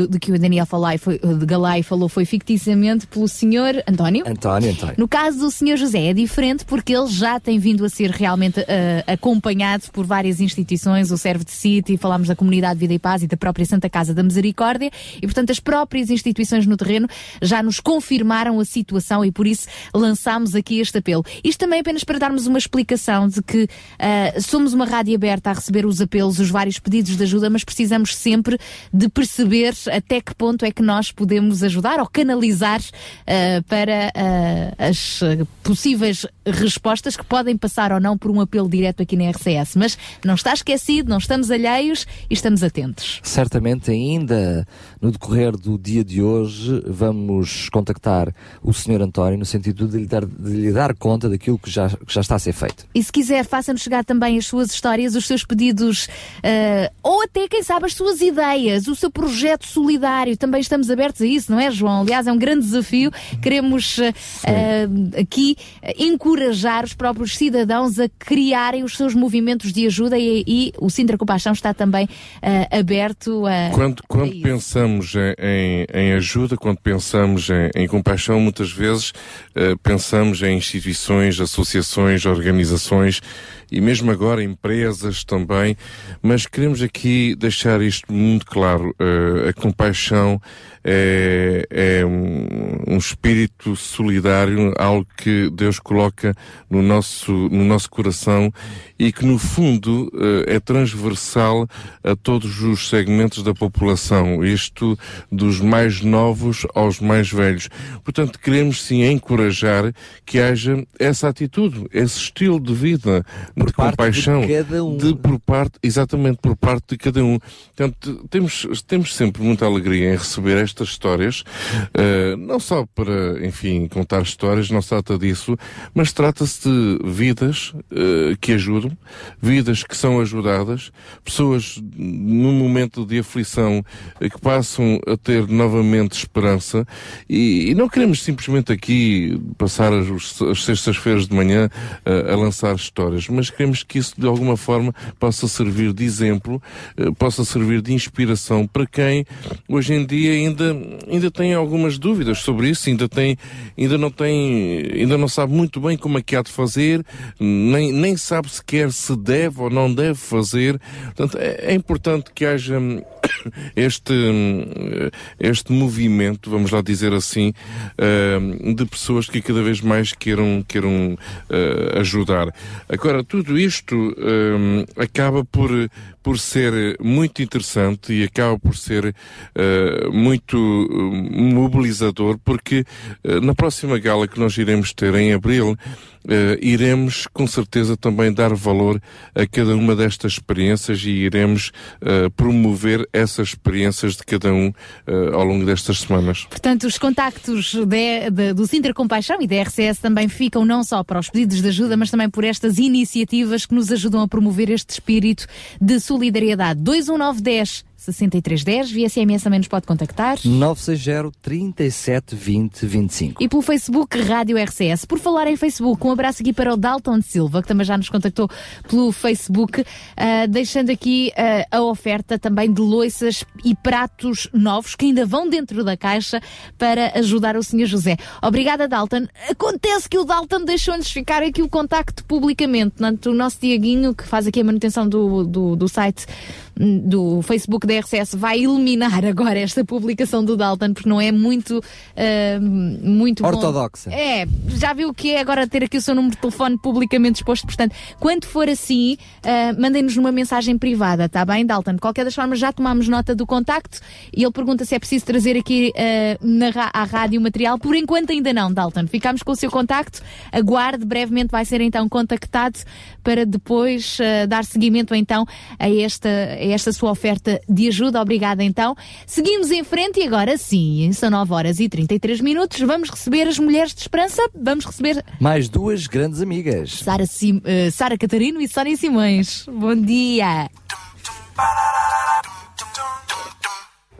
de que o Daniel Falai foi, de Galay falou foi ficticiamente pelo Sr. António. António, António. No caso do Sr. José é diferente porque ele já tem vindo a ser realmente eh, acompanhado por várias instituições, o Serve de City, falámos da Comunidade Vida e Paz e da própria Santa Casa da Misericórdia e, portanto, as próprias instituições no terreno já nos confirmaram a situação e por isso lançámos aqui este apelo. Isto também apenas para darmos uma explicação de que eh, somos uma rádio aberta a receber os apelos, os vários pedidos de ajuda, mas precisamos sempre de perceber até que ponto é que nós podemos ajudar ou canalizar eh, para eh, as possíveis respostas que podem passar ou não por um apelo direto aqui na RCS. Mas não está esquecido, não estamos alheios e estamos atentos. Certamente ainda no decorrer do dia de hoje vamos contactar o Sr. António no sentido de lhe dar, de lhe dar conta daquilo que já, que já está a ser feito. E se quiser, faça-nos chegar também as suas histórias, os seus pedidos, eh, ou até, quem sabe, as suas ideias, o seu projeto solidário. Também estamos abertos a isso, não é, João? Aliás, é um grande desafio. Queremos eh, aqui encorajar os próprios cidadãos a criarem os seus movimentos de ajuda e, e o Sintra Compaixão está também eh, aberto a. Quando, quando pensamos em, em- ajuda, quando pensamos em, em compaixão, muitas vezes pensamos em instituições, associações, organizações e mesmo agora empresas também, mas queremos aqui deixar isto muito claro. eh, a compaixão é, é um, um espírito solidário, algo que Deus coloca no nosso, no nosso coração e que no fundo eh, é transversal a todos os segmentos da população, isto dos mais novos aos mais velhos. Portanto, queremos sim encorajar que haja essa atitude, esse estilo de vida de compaixão de, cada um. de por parte, exatamente por parte de cada um. Portanto, temos, temos sempre muita alegria em receber estas histórias, uh, não só para, enfim, contar histórias, não se trata disso, mas trata-se de vidas uh, que ajudam, vidas que são ajudadas, pessoas num momento de aflição uh, que passam a ter novamente esperança e, e não queremos simplesmente aqui passar as, as sextas-feiras de manhã a lançar histórias, mas queremos que isso de alguma forma possa servir de exemplo, possa servir de inspiração para quem hoje em dia ainda, ainda tem algumas dúvidas sobre isso, ainda tem, ainda não tem, ainda não sabe muito bem como é que há de fazer, nem, nem sabe sequer se deve ou não deve fazer. Portanto, é, é importante que haja este, este movimento, vamos lá dizer assim, uh, de pessoas que cada vez mais queiram, queiram uh, ajudar. Agora, tudo isto uh, acaba por, por ser muito interessante e acaba por ser muito mobilizador, porque na próxima gala que nós iremos ter em abril, Uh, iremos com certeza também dar valor a cada uma destas experiências e iremos uh, promover essas experiências de cada um uh, ao longo destas semanas. Portanto, os contactos de, de, do Sinter Compaixão e da RCS também ficam não só para os pedidos de ajuda, mas também por estas iniciativas que nos ajudam a promover este espírito de solidariedade. 21910 6310. Via SMS também nos pode contactar. 960 37 20 25. E pelo Facebook Rádio RCS. Por falar em Facebook, um abraço aqui para o Dalton Silva, que também já nos contactou pelo Facebook, uh, deixando aqui uh, a oferta também de loiças e pratos novos que ainda vão dentro da caixa para ajudar o Sr. José. Obrigada, Dalton. Acontece que o Dalton deixou-nos ficar aqui o contacto publicamente. Portanto, o nosso Tiaguinho, que faz aqui a manutenção do, do, do site do Facebook da RCS vai eliminar agora esta publicação do Dalton, porque não é muito, uh, muito ortodoxa. Bom. É, já viu o que é agora ter aqui o seu número de telefone publicamente exposto, portanto, quando for assim, uh, mandem-nos numa mensagem privada, tá bem, Dalton? De qualquer das formas, já tomámos nota do contacto e ele pergunta se é preciso trazer aqui uh, na, à rádio material. Por enquanto ainda não, Dalton. Ficamos com o seu contacto, aguarde, brevemente vai ser então contactado para depois dar seguimento então a esta esta sua oferta de ajuda. Obrigada então. Seguimos em frente e agora sim, são 9 horas e 33 minutos. Vamos receber as Mulheres de Esperança. Vamos receber mais duas grandes amigas. Sara, Sim, uh, Sara Catarino e Sónia Simões. Bom dia.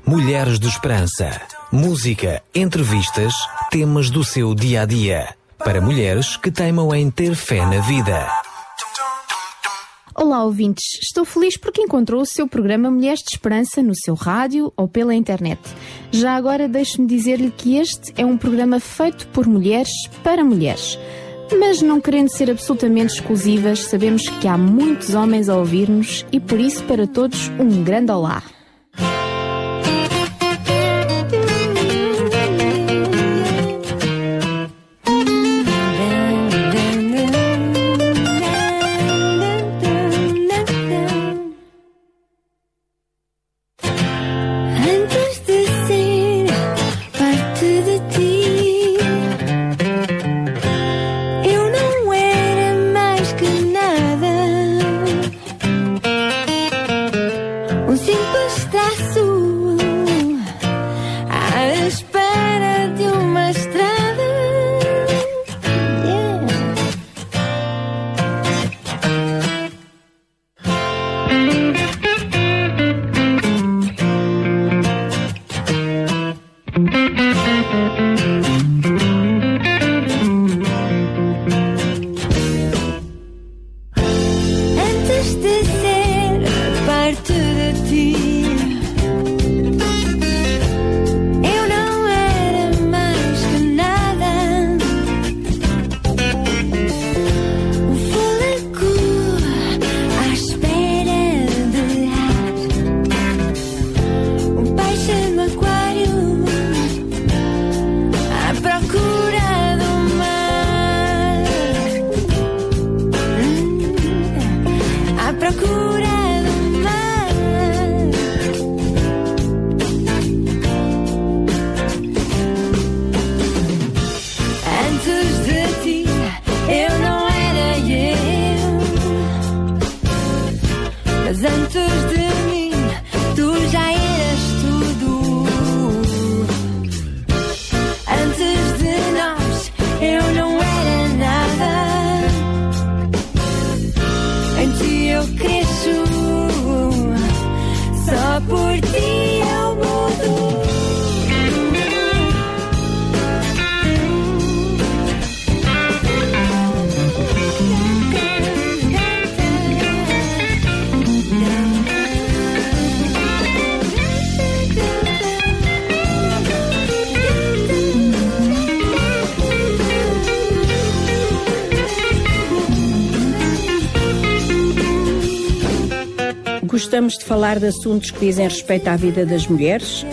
Mulheres de Esperança. Música, entrevistas, temas do seu dia a dia. Para mulheres que teimam em ter fé na vida. Olá, ouvintes. Estou feliz porque encontrou o seu programa Mulheres de Esperança no seu rádio ou pela internet. Já agora deixe-me dizer-lhe que este é um programa feito por mulheres para mulheres. Mas não querendo ser absolutamente exclusivas, sabemos que há muitos homens a ouvir-nos e por isso para todos um grande olá. Gostamos de falar de assuntos que dizem respeito à vida das mulheres,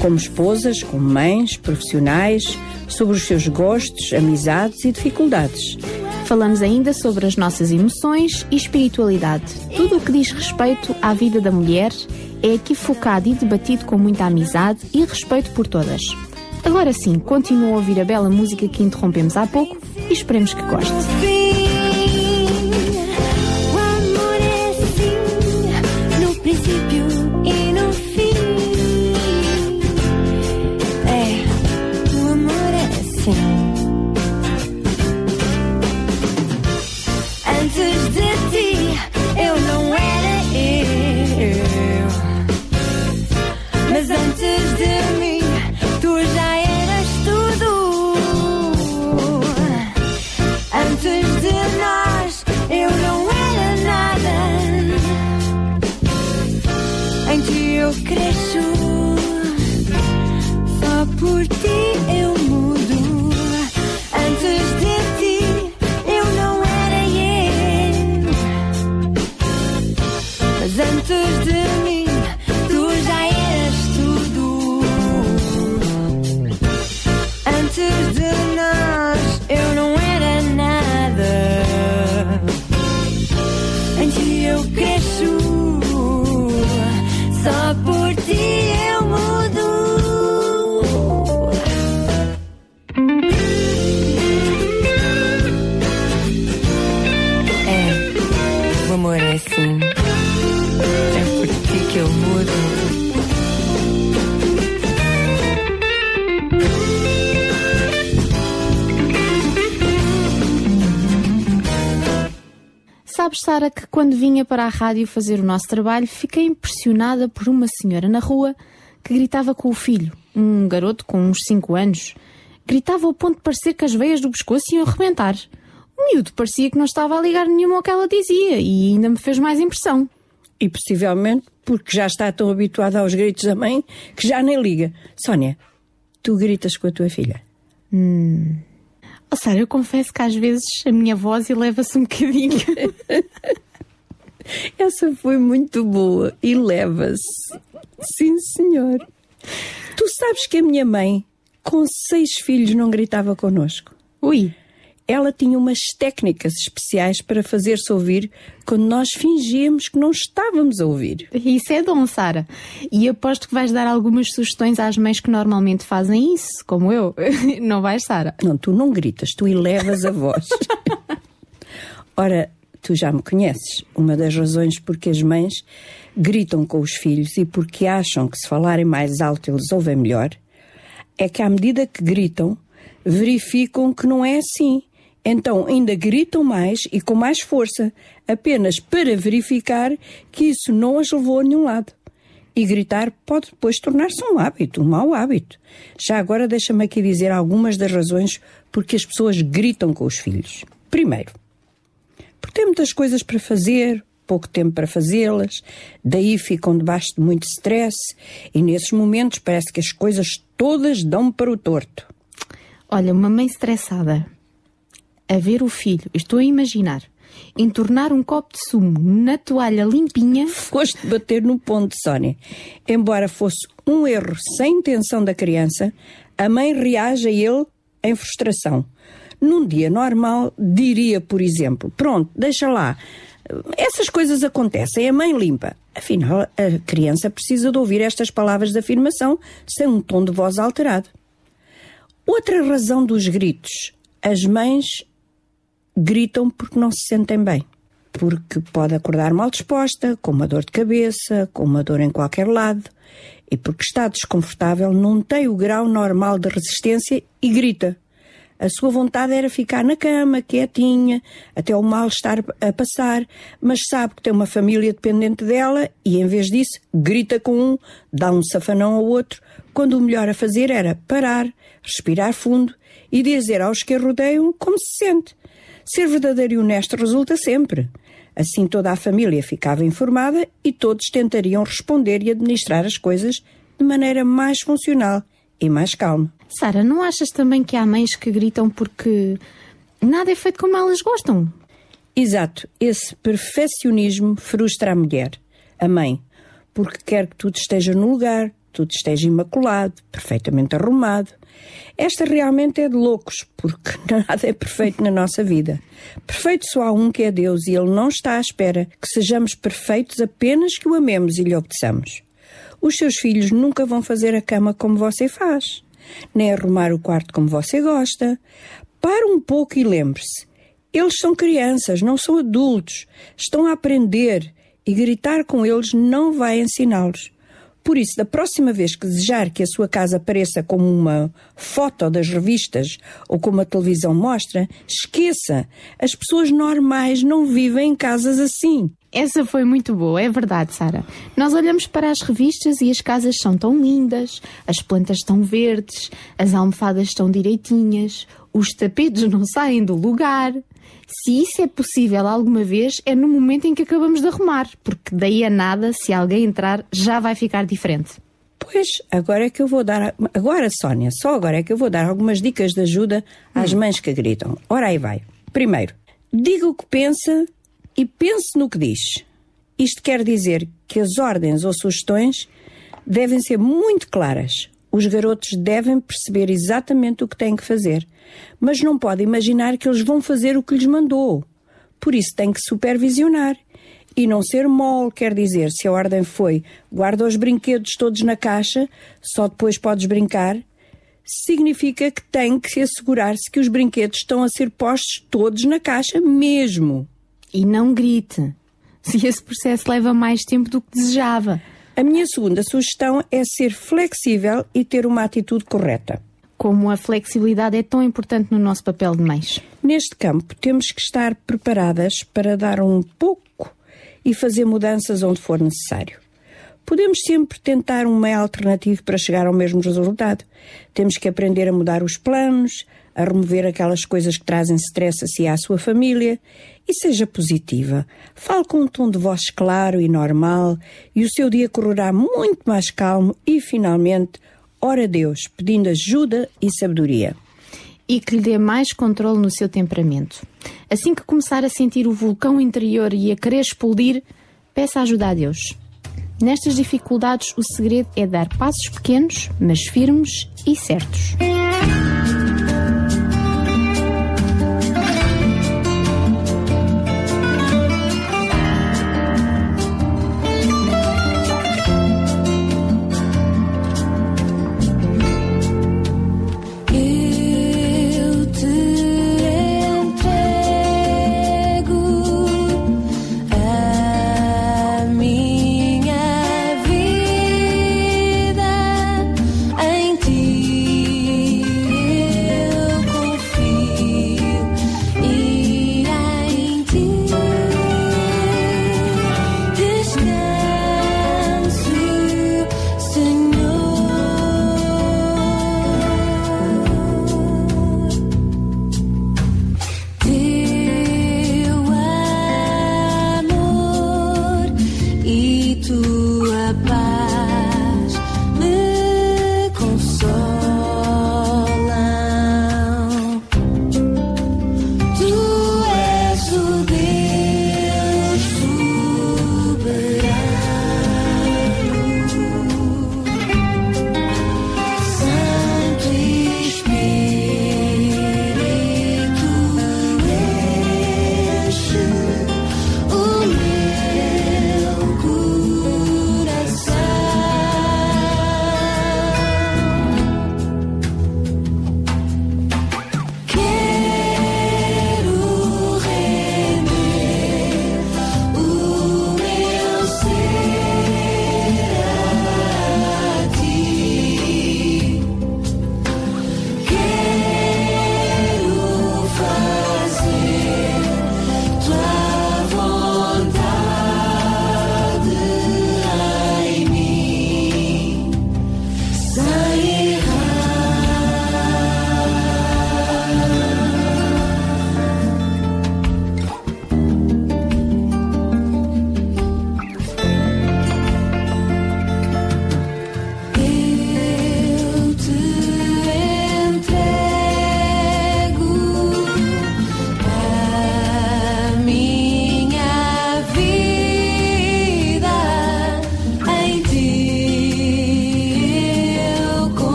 como esposas, como mães, profissionais, sobre os seus gostos, amizades e dificuldades. Falamos ainda sobre as nossas emoções e espiritualidade. Tudo o que diz respeito à vida da mulher é aqui focado e debatido com muita amizade e respeito por todas. Agora sim, continuam a ouvir a bela música que interrompemos há pouco e esperemos que gostem. Ti eu cresço, Que quando vinha para a rádio fazer o nosso trabalho, fiquei impressionada por uma senhora na rua que gritava com o filho, um garoto com uns 5 anos. Gritava ao ponto de parecer que as veias do pescoço iam arrebentar. O miúdo parecia que não estava a ligar nenhuma ao que ela dizia e ainda me fez mais impressão. E possivelmente porque já está tão habituada aos gritos da mãe que já nem liga. Sónia, tu gritas com a tua filha. Hum. Oh, Sara, eu confesso que às vezes a minha voz eleva-se um bocadinho. Essa foi muito boa. E leva-se. Sim, senhor. Tu sabes que a minha mãe, com seis filhos, não gritava connosco. Ui. Ela tinha umas técnicas especiais para fazer-se ouvir quando nós fingíamos que não estávamos a ouvir. Isso é dom, Sara. E aposto que vais dar algumas sugestões às mães que normalmente fazem isso, como eu. Não vais, Sara? Não, tu não gritas, tu elevas a voz. Ora, tu já me conheces. Uma das razões porque as mães gritam com os filhos e porque acham que se falarem mais alto eles ouvem melhor, é que à medida que gritam, verificam que não é assim. Então ainda gritam mais e com mais força, apenas para verificar que isso não as levou a nenhum lado. E gritar pode depois tornar-se um hábito, um mau hábito. Já agora deixa-me aqui dizer algumas das razões porque as pessoas gritam com os filhos. Primeiro, porque têm muitas coisas para fazer, pouco tempo para fazê-las, daí ficam debaixo de muito stress e nesses momentos parece que as coisas todas dão para o torto. Olha, uma mãe estressada a ver o filho, estou a imaginar, entornar um copo de sumo na toalha limpinha. Foste bater no ponto, Sónia. Embora fosse um erro sem intenção da criança, a mãe reage a ele em frustração. Num dia normal, diria, por exemplo, pronto, deixa lá. Essas coisas acontecem, a mãe limpa. Afinal, a criança precisa de ouvir estas palavras de afirmação sem um tom de voz alterado. Outra razão dos gritos. As mães gritam porque não se sentem bem. porque pode acordar mal disposta, com uma dor de cabeça, com uma dor em qualquer lado, e porque está desconfortável, não tem o grau normal de resistência e grita. A sua vontade era ficar na cama, quietinha, até o mal estar a passar, mas sabe que tem uma família dependente dela e, em vez disso, grita com um, dá um safanão ao outro, quando o melhor a fazer era parar, respirar fundo e dizer aos que a rodeiam como se sente. Ser verdadeiro e honesto resulta sempre. Assim toda a família ficava informada e todos tentariam responder e administrar as coisas de maneira mais funcional e mais calma. Sara, não achas também que há mães que gritam porque nada é feito como elas gostam? Exato, esse perfeccionismo frustra a mulher, a mãe, porque quer que tudo esteja no lugar, tudo esteja imaculado, perfeitamente arrumado. Esta realmente é de loucos, porque nada é perfeito na nossa vida. Perfeito só há um que é Deus e Ele não está à espera que sejamos perfeitos apenas que o amemos e lhe obedeçamos. Os seus filhos nunca vão fazer a cama como você faz, nem arrumar o quarto como você gosta. Para um pouco e lembre-se: eles são crianças, não são adultos, estão a aprender e gritar com eles não vai ensiná-los. Por isso, da próxima vez que desejar que a sua casa apareça como uma foto das revistas ou como a televisão mostra, esqueça. As pessoas normais não vivem em casas assim. Essa foi muito boa, é verdade, Sara. Nós olhamos para as revistas e as casas são tão lindas, as plantas estão verdes, as almofadas estão direitinhas, os tapetes não saem do lugar. Se isso é possível alguma vez, é no momento em que acabamos de arrumar, porque daí a nada, se alguém entrar, já vai ficar diferente. Pois, agora é que eu vou dar. Agora, Sónia, só agora é que eu vou dar algumas dicas de ajuda às mães que gritam. Ora aí vai. Primeiro, diga o que pensa e pense no que diz. Isto quer dizer que as ordens ou sugestões devem ser muito claras. Os garotos devem perceber exatamente o que têm que fazer, mas não pode imaginar que eles vão fazer o que lhes mandou. Por isso tem que supervisionar. E não ser mole, quer dizer, se a ordem foi guarda os brinquedos todos na caixa, só depois podes brincar, significa que tem que assegurar-se que os brinquedos estão a ser postos todos na caixa mesmo. E não grite. Se esse processo leva mais tempo do que desejava. A minha segunda sugestão é ser flexível e ter uma atitude correta. Como a flexibilidade é tão importante no nosso papel de mães. Neste campo, temos que estar preparadas para dar um pouco e fazer mudanças onde for necessário. Podemos sempre tentar um meio alternativo para chegar ao mesmo resultado. Temos que aprender a mudar os planos, a remover aquelas coisas que trazem stress a si e à sua família e seja positiva. Fale com um tom de voz claro e normal e o seu dia correrá muito mais calmo e, finalmente, ora a Deus, pedindo ajuda e sabedoria. E que lhe dê mais controle no seu temperamento. Assim que começar a sentir o vulcão interior e a querer explodir, peça ajuda a Deus. Nestas dificuldades, o segredo é dar passos pequenos, mas firmes e certos.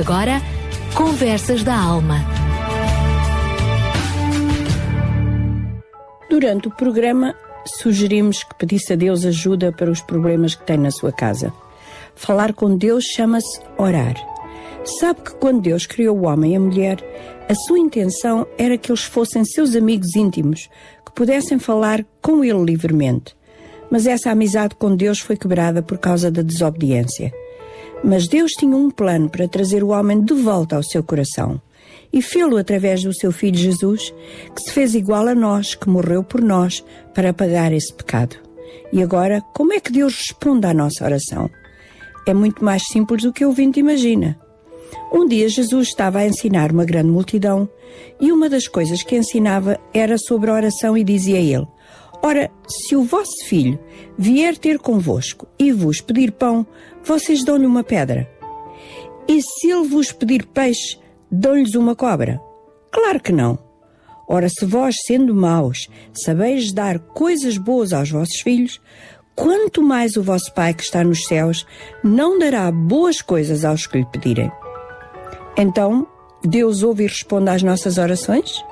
Agora Conversas da Alma. Durante o programa, sugerimos que pedisse a Deus ajuda para os problemas que tem na sua casa. Falar com Deus chama-se orar. Sabe que quando Deus criou o homem e a mulher, a sua intenção era que eles fossem seus amigos íntimos, que pudessem falar com ele livremente. Mas essa amizade com Deus foi quebrada por causa da desobediência. Mas Deus tinha um plano para trazer o homem de volta ao seu coração. E fê-lo através do seu Filho Jesus, que se fez igual a nós, que morreu por nós, para pagar esse pecado. E agora, como é que Deus responde à nossa oração? É muito mais simples do que o ouvinte imagina. Um dia Jesus estava a ensinar uma grande multidão e uma das coisas que ensinava era sobre a oração e dizia ele: Ora, se o vosso filho vier ter convosco e vos pedir pão, vocês dão-lhe uma pedra. E se ele vos pedir peixe, dão-lhes uma cobra? Claro que não. Ora, se vós, sendo maus, sabeis dar coisas boas aos vossos filhos, quanto mais o vosso Pai que está nos céus não dará boas coisas aos que lhe pedirem. Então, Deus ouve e responde às nossas orações?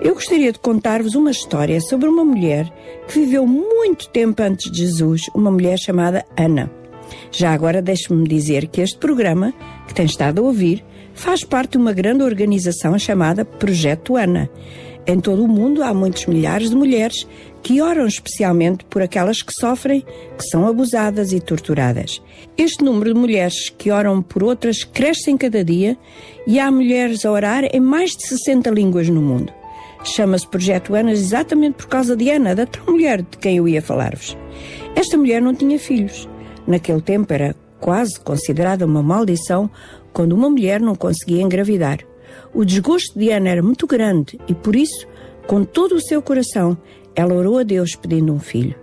Eu gostaria de contar-vos uma história sobre uma mulher que viveu muito tempo antes de Jesus, uma mulher chamada Ana. Já agora deixe-me dizer que este programa, que tem estado a ouvir, faz parte de uma grande organização chamada Projeto Ana. Em todo o mundo há muitos milhares de mulheres que oram especialmente por aquelas que sofrem, que são abusadas e torturadas. Este número de mulheres que oram por outras cresce em cada dia e há mulheres a orar em mais de 60 línguas no mundo. Chama-se Projeto Ana exatamente por causa de Ana, da tal mulher de quem eu ia falar-vos. Esta mulher não tinha filhos. Naquele tempo era quase considerada uma maldição quando uma mulher não conseguia engravidar. O desgosto de Ana era muito grande e por isso, com todo o seu coração, ela orou a Deus pedindo um filho.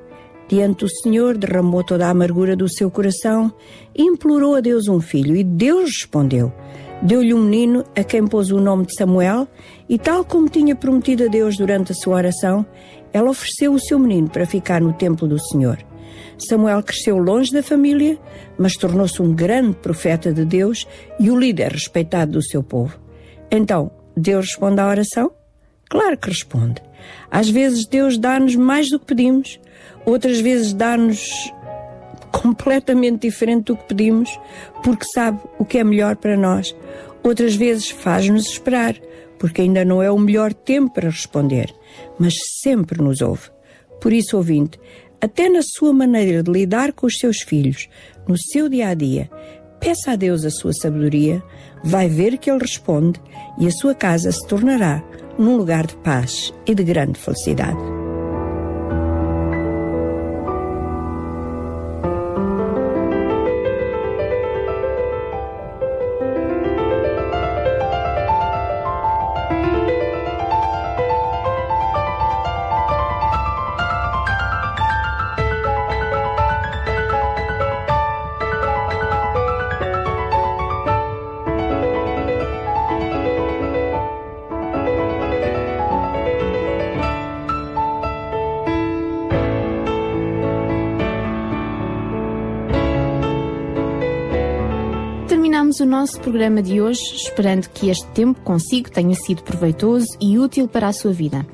Diante do Senhor, derramou toda a amargura do seu coração e implorou a Deus um filho. E Deus respondeu. Deu-lhe um menino a quem pôs o nome de Samuel, e tal como tinha prometido a Deus durante a sua oração, ela ofereceu o seu menino para ficar no templo do Senhor. Samuel cresceu longe da família, mas tornou-se um grande profeta de Deus e o líder respeitado do seu povo. Então, Deus responde à oração? Claro que responde. Às vezes Deus dá-nos mais do que pedimos, outras vezes dá-nos completamente diferente do que pedimos, porque sabe o que é melhor para nós. Outras vezes faz-nos esperar, porque ainda não é o melhor tempo para responder, mas sempre nos ouve. Por isso, ouvinte, até na sua maneira de lidar com os seus filhos, no seu dia a dia, peça a Deus a sua sabedoria, vai ver que Ele responde e a sua casa se tornará num lugar de paz e de grande felicidade. Nosso programa de hoje esperando que este tempo consigo tenha sido proveitoso e útil para a sua vida.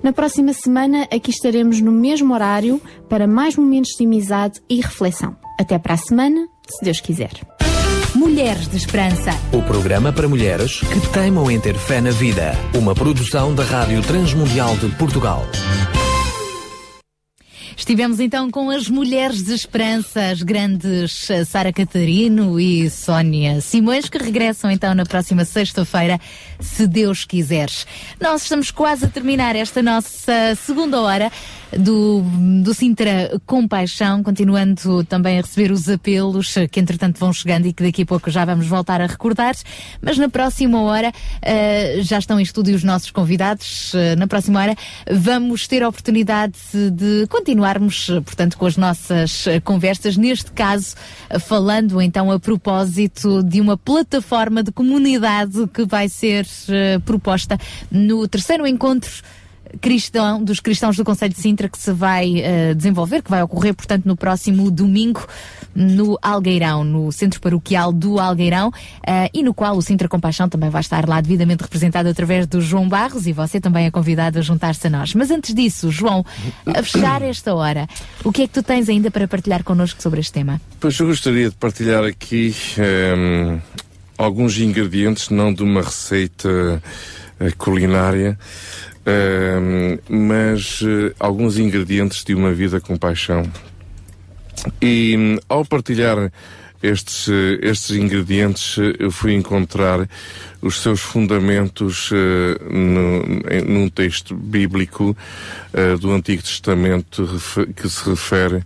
Na próxima semana aqui estaremos no mesmo horário para mais momentos de amizade e reflexão. Até para a semana, se Deus quiser. Mulheres de Esperança. O programa para mulheres que teimam em ter fé na vida. Uma produção da Rádio Transmundial de Portugal. Estivemos então com as Mulheres de Esperança, as grandes eh, Sara Catarino e Sónia Simões, que regressam então na próxima sexta-feira, se Deus quiseres. Nós estamos quase a terminar esta nossa segunda hora do, do Sintra Compaixão, continuando também a receber os apelos que entretanto vão chegando e que daqui a pouco já vamos voltar a recordar, mas na próxima hora eh, já estão em estúdio os nossos convidados, eh, na próxima hora vamos ter a oportunidade de continuarmos, portanto, com as nossas conversas, neste caso falando então a propósito de uma plataforma de comunidade que vai ser eh, proposta no terceiro encontro cristão, dos cristãos do Conselho de Sintra que se vai uh, desenvolver, que vai ocorrer, portanto, no próximo domingo no Algueirão, no Centro Paroquial do Algueirão, uh, e no qual o Sintra Compaixão também vai estar lá devidamente representado através do João Barros e você também é convidado a juntar-se a nós. Mas antes disso, João, a fechar esta hora, o que é que tu tens ainda para partilhar connosco sobre este tema? Pois eu gostaria de partilhar aqui um, alguns ingredientes, não de uma receita uh, culinária, uh, mas uh, alguns ingredientes de uma vida com paixão. E ao partilhar estes, estes ingredientes, eu fui encontrar os seus fundamentos no, num texto bíblico do Antigo Testamento que se refere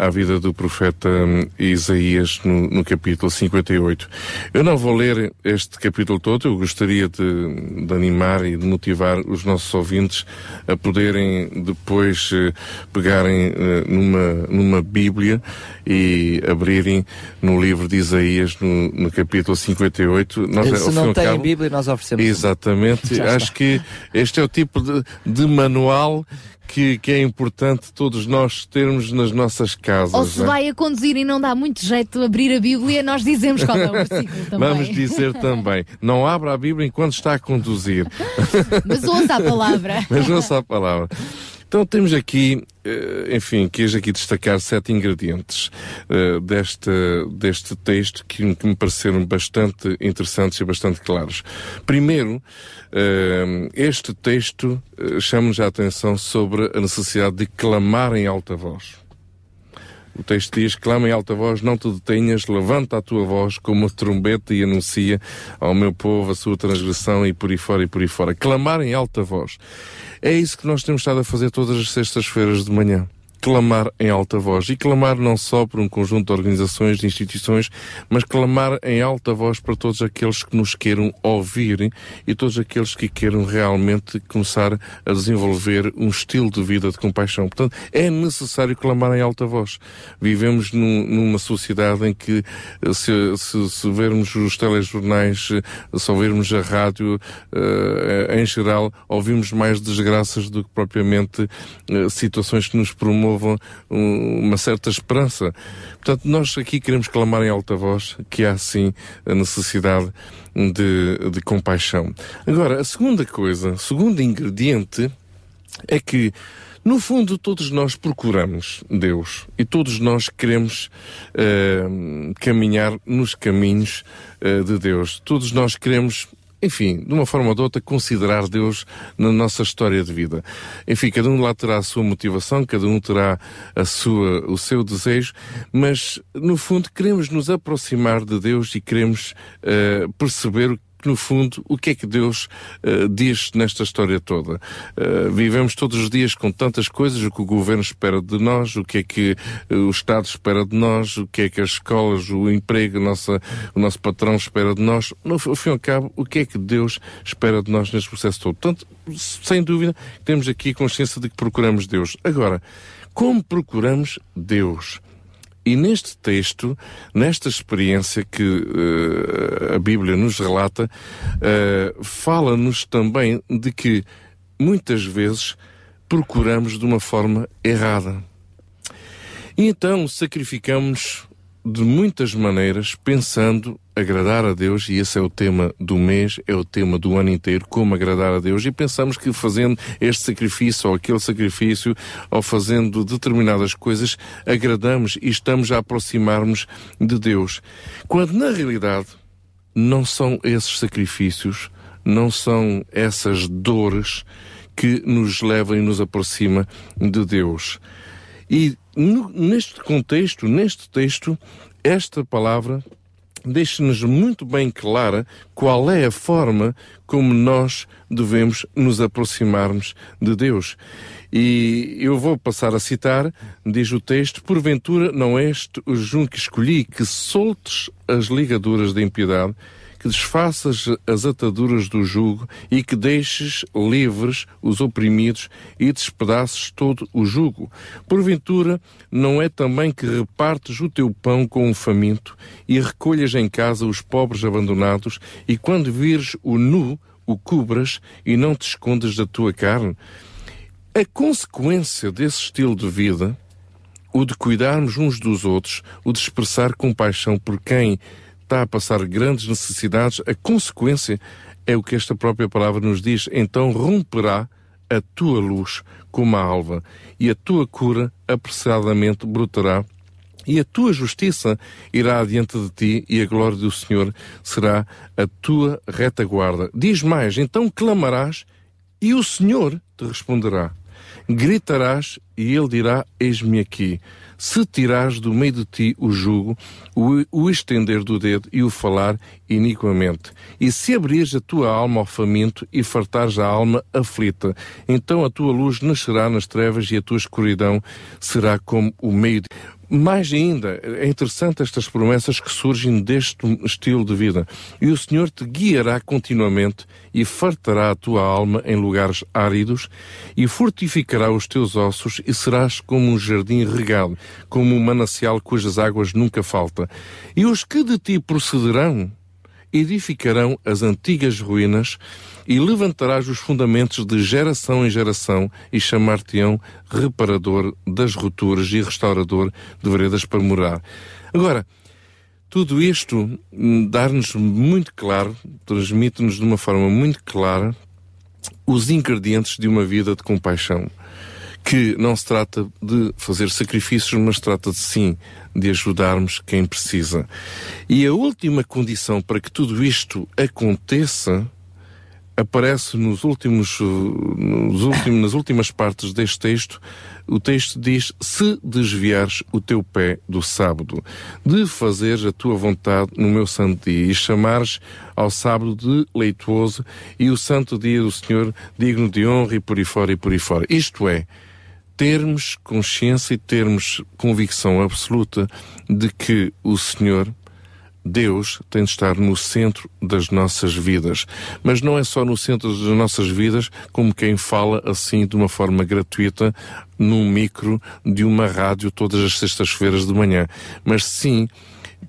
à vida do profeta hum, Isaías no, no, capítulo 58. Eu não vou ler este capítulo todo, eu gostaria de, de, animar e de motivar os nossos ouvintes a poderem depois uh, pegarem uh, numa, numa Bíblia e abrirem no livro de Isaías no, no capítulo 58. Nós, Se não tem cabo, Bíblia, nós oferecemos. Exatamente. Acho que este é o tipo de, de manual que, que, é importante todos nós termos nas nossas casas. Ou se é? vai a conduzir e não dá muito jeito de abrir a Bíblia, nós dizemos qual é o versículo também. Vamos dizer também, não abra a Bíblia enquanto está a conduzir. Mas ouça a palavra. Mas ouça a palavra. Então temos aqui, eh, enfim, quis aqui destacar sete ingredientes uh, deste, deste texto que, que, me pareceram bastante interessantes e bastante claros. Primeiro, uh, este texto chama-nos a atenção sobre a necessidade de clamar em alta voz. O texto diz: clama em alta voz, não te detenhas, levanta a tua voz como uma trombeta e anuncia ao meu povo a sua transgressão e por aí fora e por aí fora. Clamar em alta voz. É isso que nós temos estado a fazer todas as sextas-feiras de manhã clamar em alta voz. E clamar não só por um conjunto de organizações, de instituições, mas clamar em alta voz para todos aqueles que nos queiram ouvir e todos aqueles que queiram realmente começar a desenvolver um estilo de vida de compaixão. Portanto, é necessário clamar em alta voz. Vivemos num, numa sociedade em que, se, se, se, vermos os telejornais, se ouvirmos a rádio, uh, em geral, ouvimos mais desgraças do que propriamente uh, situações que nos promovem promovam uma certa esperança. Portanto, nós aqui queremos clamar em alta voz que há sim a necessidade de, de compaixão. Agora, a segunda coisa, segundo ingrediente é que no fundo, todos nós procuramos Deus e todos nós queremos uh, caminhar nos caminhos uh, de Deus. Todos nós queremos enfim, de uma forma ou de outra, considerar Deus na nossa história de vida. Enfim, cada um lá terá a sua motivação, cada um terá a sua, o seu desejo, mas, no fundo, queremos nos aproximar de Deus e queremos uh, perceber que, no fundo, o que é que Deus uh, diz nesta história toda? Uh, vivemos todos os dias com tantas coisas, o que o governo espera de nós, o que é que uh, o Estado espera de nós, o que é que as escolas, o emprego, nossa, o nosso patrão espera de nós. No fim e ao cabo, o que é que Deus espera de nós neste processo todo? Portanto, sem dúvida, temos aqui consciência de que procuramos Deus. Agora, como procuramos Deus? E neste texto, nesta experiência que uh, a Bíblia nos relata, uh, fala-nos também de que muitas vezes procuramos de uma forma errada. E então sacrificamos de muitas maneiras, pensando agradar a Deus, e esse é o tema do mês, é o tema do ano inteiro, como agradar a Deus, e pensamos que fazendo este sacrifício ou aquele sacrifício, ou fazendo determinadas coisas, agradamos e estamos a aproximar-nos de Deus. Quando na realidade não são esses sacrifícios, não são essas dores que nos levam e nos aproxima de Deus. E no, neste contexto, neste texto, esta palavra deixa-nos muito bem clara qual é a forma como nós devemos nos aproximarmos de Deus. E eu vou passar a citar, diz o texto, porventura não este o junho que escolhi, que soltes as ligaduras da impiedade, que desfaças as ataduras do jugo e que deixes livres os oprimidos e despedaces todo o jugo. Porventura, não é também que repartes o teu pão com o faminto e recolhas em casa os pobres abandonados e quando vires o nu, o cubras e não te escondas da tua carne. A consequência desse estilo de vida, o de cuidarmos uns dos outros, o de expressar compaixão por quem está a passar grandes necessidades, a consequência é o que esta própria palavra nos diz. Então romperá a tua luz como a alva, e a tua cura apressadamente brotará, e a tua justiça irá adiante de ti, e a glória do Senhor será a tua retaguarda. Diz mais: então clamarás, e o Senhor te responderá. Gritarás, e ele dirá: Eis-me aqui. Se tirares do meio de ti o jugo, o, o estender do dedo e o falar iniquamente, e se abrires a tua alma ao faminto e fartares a alma aflita, então a tua luz nascerá nas trevas e a tua escuridão será como o meio. Mais ainda, é interessante estas promessas que surgem deste estilo de vida. E o Senhor te guiará continuamente e fartará a tua alma em lugares áridos e fortificará os teus ossos e serás como um jardim regado, como um manancial cujas águas nunca falta. E os que de ti procederão edificarão as antigas ruínas e levantarás os fundamentos de geração em geração e chamar-te-ão reparador das rupturas e restaurador de veredas para morar. Agora, tudo isto hum, dá-nos muito claro, transmite-nos de uma forma muito clara os ingredientes de uma vida de compaixão. Que não se trata de fazer sacrifícios, mas trata de sim de ajudarmos quem precisa. E a última condição para que tudo isto aconteça aparece nos últimos, uh, nos últimos, nas últimas partes deste texto, o texto diz: Se desviares o teu pé do sábado, de fazeres a tua vontade no meu santo dia, e chamares ao sábado de leituoso, e o santo dia do Senhor digno de honra, e por aí fora, e por aí fora. Isto é, termos consciência e termos convicção absoluta de que o Senhor Deus tem de estar no centro das nossas vidas. Mas não é só no centro das nossas vidas, como quem fala assim de uma forma gratuita num micro de uma rádio todas as sextas-feiras de manhã. Mas sim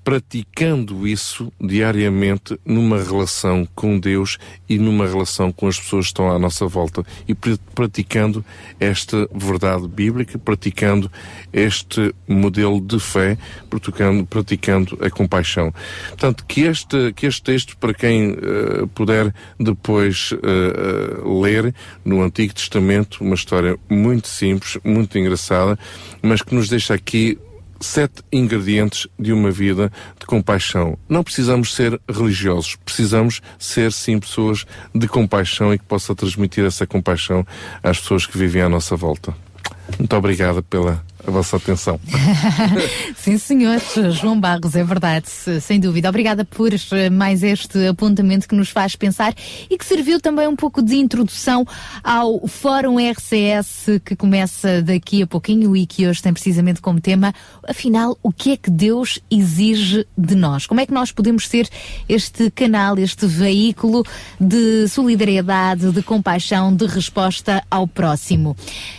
praticando isso diariamente numa relação com Deus e numa relação com as pessoas que estão à nossa volta e pr- praticando esta verdade bíblica, praticando este modelo de fé, praticando, praticando a compaixão. Portanto, que este, que este texto, para quem eh, puder depois eh, eh, ler no Antigo Testamento, uma história muito simples, muito engraçada, mas que nos deixa aqui sete ingredientes de uma vida de compaixão. Não precisamos ser religiosos, precisamos ser sim pessoas de compaixão e que possa transmitir essa compaixão às pessoas que vivem à nossa volta. Muito obrigada pela a vossa atenção. Sim, senhor, João Barros, é verdade, sem dúvida. Obrigada por eh, mais este apontamento que nos faz pensar e que serviu também um pouco de introdução ao Fórum RCS que começa daqui a pouquinho e que hoje tem precisamente como tema, afinal, o que é que Deus exige de nós? Como é que nós podemos ser este canal, este veículo de solidariedade, de compaixão, de resposta ao próximo?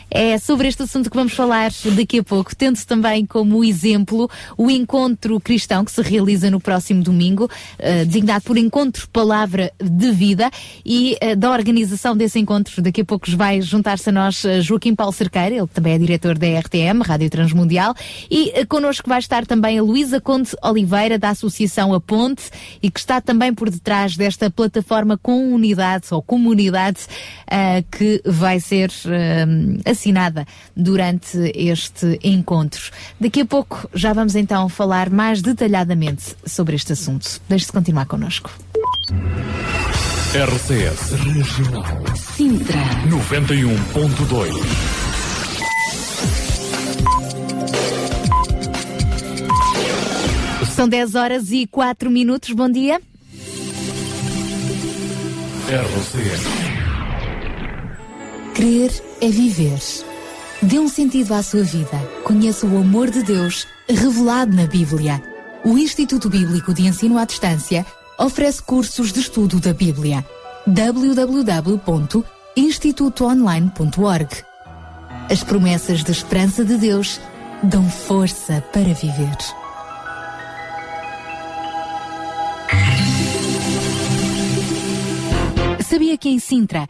É sobre este assunto que vamos falar daqui a pouco, tendo também como exemplo o encontro cristão que se realiza no próximo domingo, eh, designado por Encontro Palavra de Vida, e eh, da organização desse encontro, daqui a pouco vai juntar-se a nós eh, Joaquim Paulo Cerqueira, ele também é diretor da RTM, Rádio Transmundial, e eh, connosco vai estar também a Luísa Conde Oliveira, da Associação A Ponte, e que está também por detrás desta plataforma Comunidade, ou Comunidade, eh, que vai ser assinada durante este encontro. Daqui a pouco já vamos então falar mais detalhadamente sobre este assunto. Deixe-se continuar connosco. RCS Regional Sintra 91.2 São 10 horas e 4 minutos. Bom dia. RCS Crer é viver. Dê um sentido à sua vida. Conheça o amor de Deus revelado na Bíblia. O Instituto Bíblico de Ensino à Distância oferece cursos de estudo da Bíblia. www.institutoonline.org As promessas de esperança de Deus dão força para viver. Sabia que em Sintra,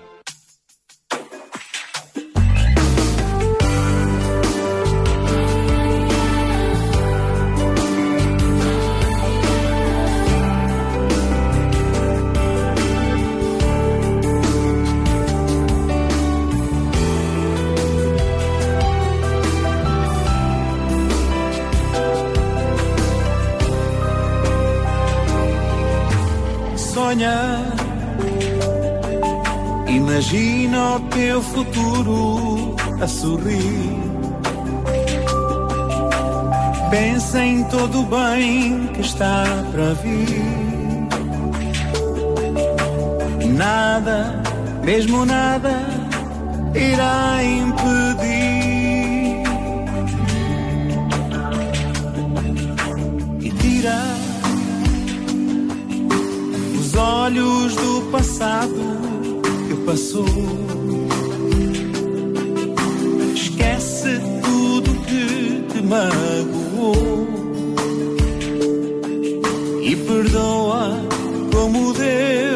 o teu futuro a sorrir. Pensa em todo o bem que está para vir. Nada, mesmo nada, irá impedir. E tira os olhos do passado que passou. Magoou. E perdoa como Deus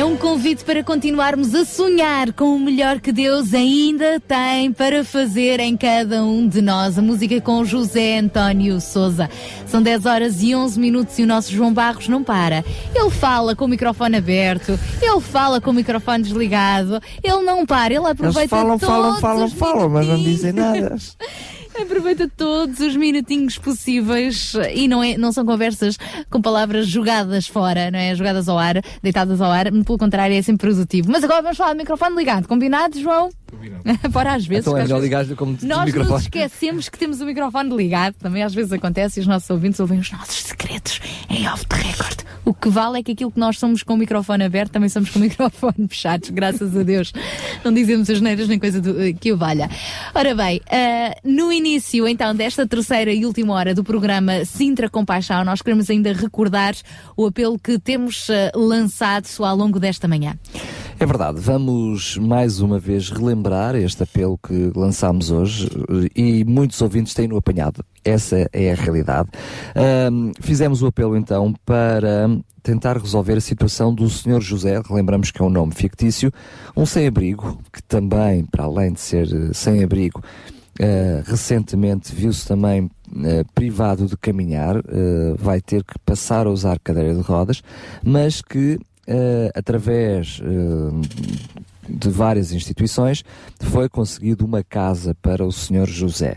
É um convite para continuarmos a sonhar com o melhor que Deus ainda tem para fazer em cada um de nós. A música com José António Souza. São 10 horas e 11 minutos e o nosso João Barros não para. Ele fala com o microfone aberto, ele fala com o microfone desligado, ele não para, ele Eles aproveita falam, todos falam, falam, falam, mas não dizem nada. Aproveita todos os minutinhos possíveis e não, é, não são conversas com palavras jogadas fora, não é? Jogadas ao ar, deitadas ao ar, pelo contrário, é sempre produtivo. Mas agora vamos falar do microfone ligado, combinado, João? Combinado. Às vezes. Então é melhor ligar como Nós microfone. nos esquecemos que temos o microfone ligado, também às vezes acontece e os nossos ouvintes ouvem os nossos secretos em off the record. O que vale é que aquilo que nós somos com o microfone aberto, também somos com o microfone fechados, graças a Deus. Não dizemos as neiras nem coisa do- que o valha. Ora bem, ah, no início então desta terceira e última hora do programa Sintra Compaixão, nós queremos ainda recordar o apelo que temos ah, lançado ao longo desta manhã. É verdade, vamos mais uma vez relembrar este apelo que lançámos hoje eh, e muitos ouvintes têm-no apanhado. Essa é a realidade. Ahm, fizemos o apelo então para tentar resolver a situação do Sr. José, lembramos que é um nome fictício, um sem-abrigo, que também, para além de ser eh, sem-abrigo, eh, recentemente viu-se também eh, privado de caminhar, eh, vai ter que passar a usar cadeira de rodas, mas que eh, através eh, de várias instituições foi conseguido uma casa para o Sr. José.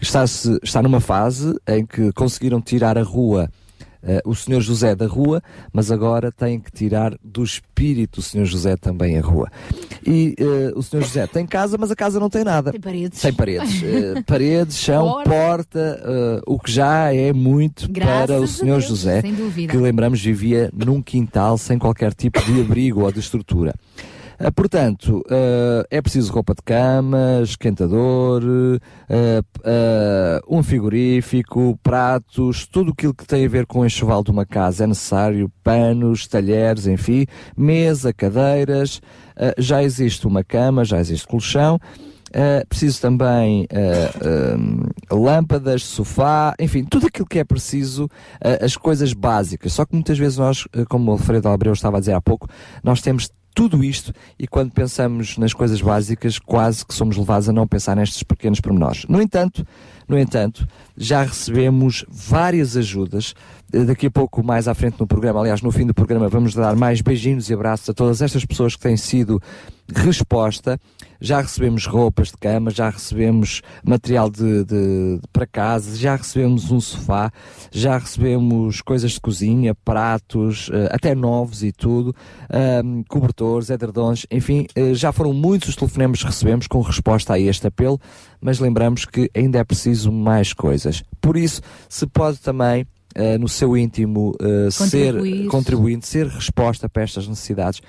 Está-se, está numa fase em que conseguiram tirar a rua eh, o Sr. José da rua, mas agora têm que tirar do espírito o Sr. José também a rua. E eh, o Sr. José tem casa, mas a casa não tem nada. Tem paredes. Tem paredes. Eh, paredes, chão, Porta. porta, o que já é muito Graças para o Sr. Deus, José, que lembramos vivia num quintal sem qualquer tipo de abrigo ou de estrutura. Ah, portanto, ah, é preciso roupa de cama, esquentador, ah, um frigorífico, pratos, tudo aquilo que tem a ver com o enxoval de uma casa. É necessário, panos, talheres, enfim, mesa, cadeiras, já existe uma cama, já existe colchão, Uh, preciso também uh, um, lâmpadas, sofá, enfim, tudo aquilo que é preciso, uh, as coisas básicas. Só que muitas vezes nós, uh, como o Alfredo Albreu estava a dizer há pouco, nós temos tudo isto e quando pensamos nas coisas básicas, quase que somos levados a não pensar nestes pequenos pormenores. No entanto, no entanto, já recebemos várias ajudas. Eh, Daqui a pouco, mais à frente no programa, aliás, no fim do programa, vamos dar mais beijinhos e abraços a todas estas pessoas que têm sido resposta. Já recebemos roupas de cama, já recebemos material de, de- de- para casa, já recebemos um sofá, já recebemos coisas de cozinha, pratos, eh, até novos e tudo, ahm, cobertores, edredons, enfim, eh, já foram muitos os telefonemas que recebemos com resposta a este apelo, mas lembramos que ainda é preciso mais coisas. Por isso, se pode também eh, no seu íntimo eh, ser contribuinte, ser resposta para estas necessidades,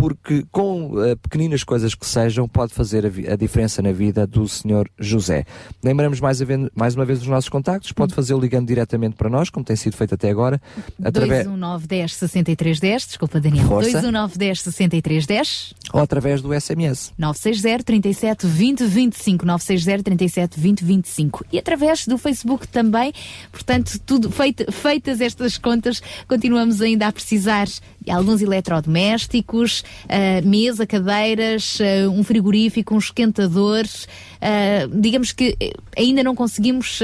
porque com eh, pequeninas coisas que sejam, pode fazer a, a diferença na vida do Sr. José. Lembramos mais, mais uma vez dos nossos contactos, pode fazê-lo ligando diretamente para nós, como tem sido feito até agora, através, 219 10 63 10, desculpa Daniel. Força. 219 10 63 10. ou através do SMS. 960 37 20 25 960 37 20 25 e através do Facebook também portanto tudo feita- feitas estas contas continuamos ainda a precisar alguns eletrodomésticos ah, mesa, cadeiras ah, um frigorífico, um esquentador ah, digamos que eh, ainda não conseguimos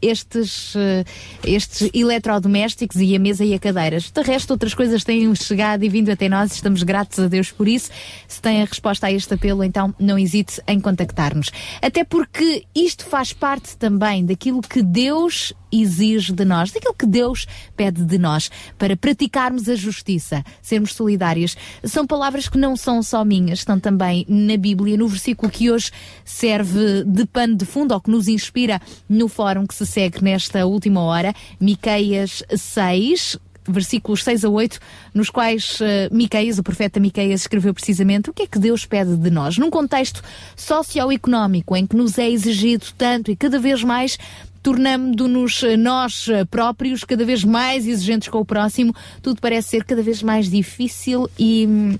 estes, eh, estes eletrodomésticos e a mesa e a cadeiras. De resto, outras coisas têm chegado e vindo até nós, estamos gratos a Deus por isso. Se tem a resposta a este apelo, então não hesite em contactar-nos. Até porque isto faz parte também daquilo que Deus exige de nós, daquilo que Deus pede de nós, para praticarmos a justiça, sermos solidários. São palavras que não são só minhas, estão também na Bíblia, no versículo que hoje serve de pano de fundo, ou que nos inspira no fórum que se segue nesta última hora, Miqueias 6, versículos 6 a 8, nos quais uh, Miqueias, o profeta Miqueias, escreveu precisamente o que é que Deus pede de nós, num contexto socioeconómico em que nos é exigido tanto e cada vez mais tornando-nos eh, nós eh, próprios cada vez mais exigentes com o próximo, tudo parece ser cada vez mais difícil e hum,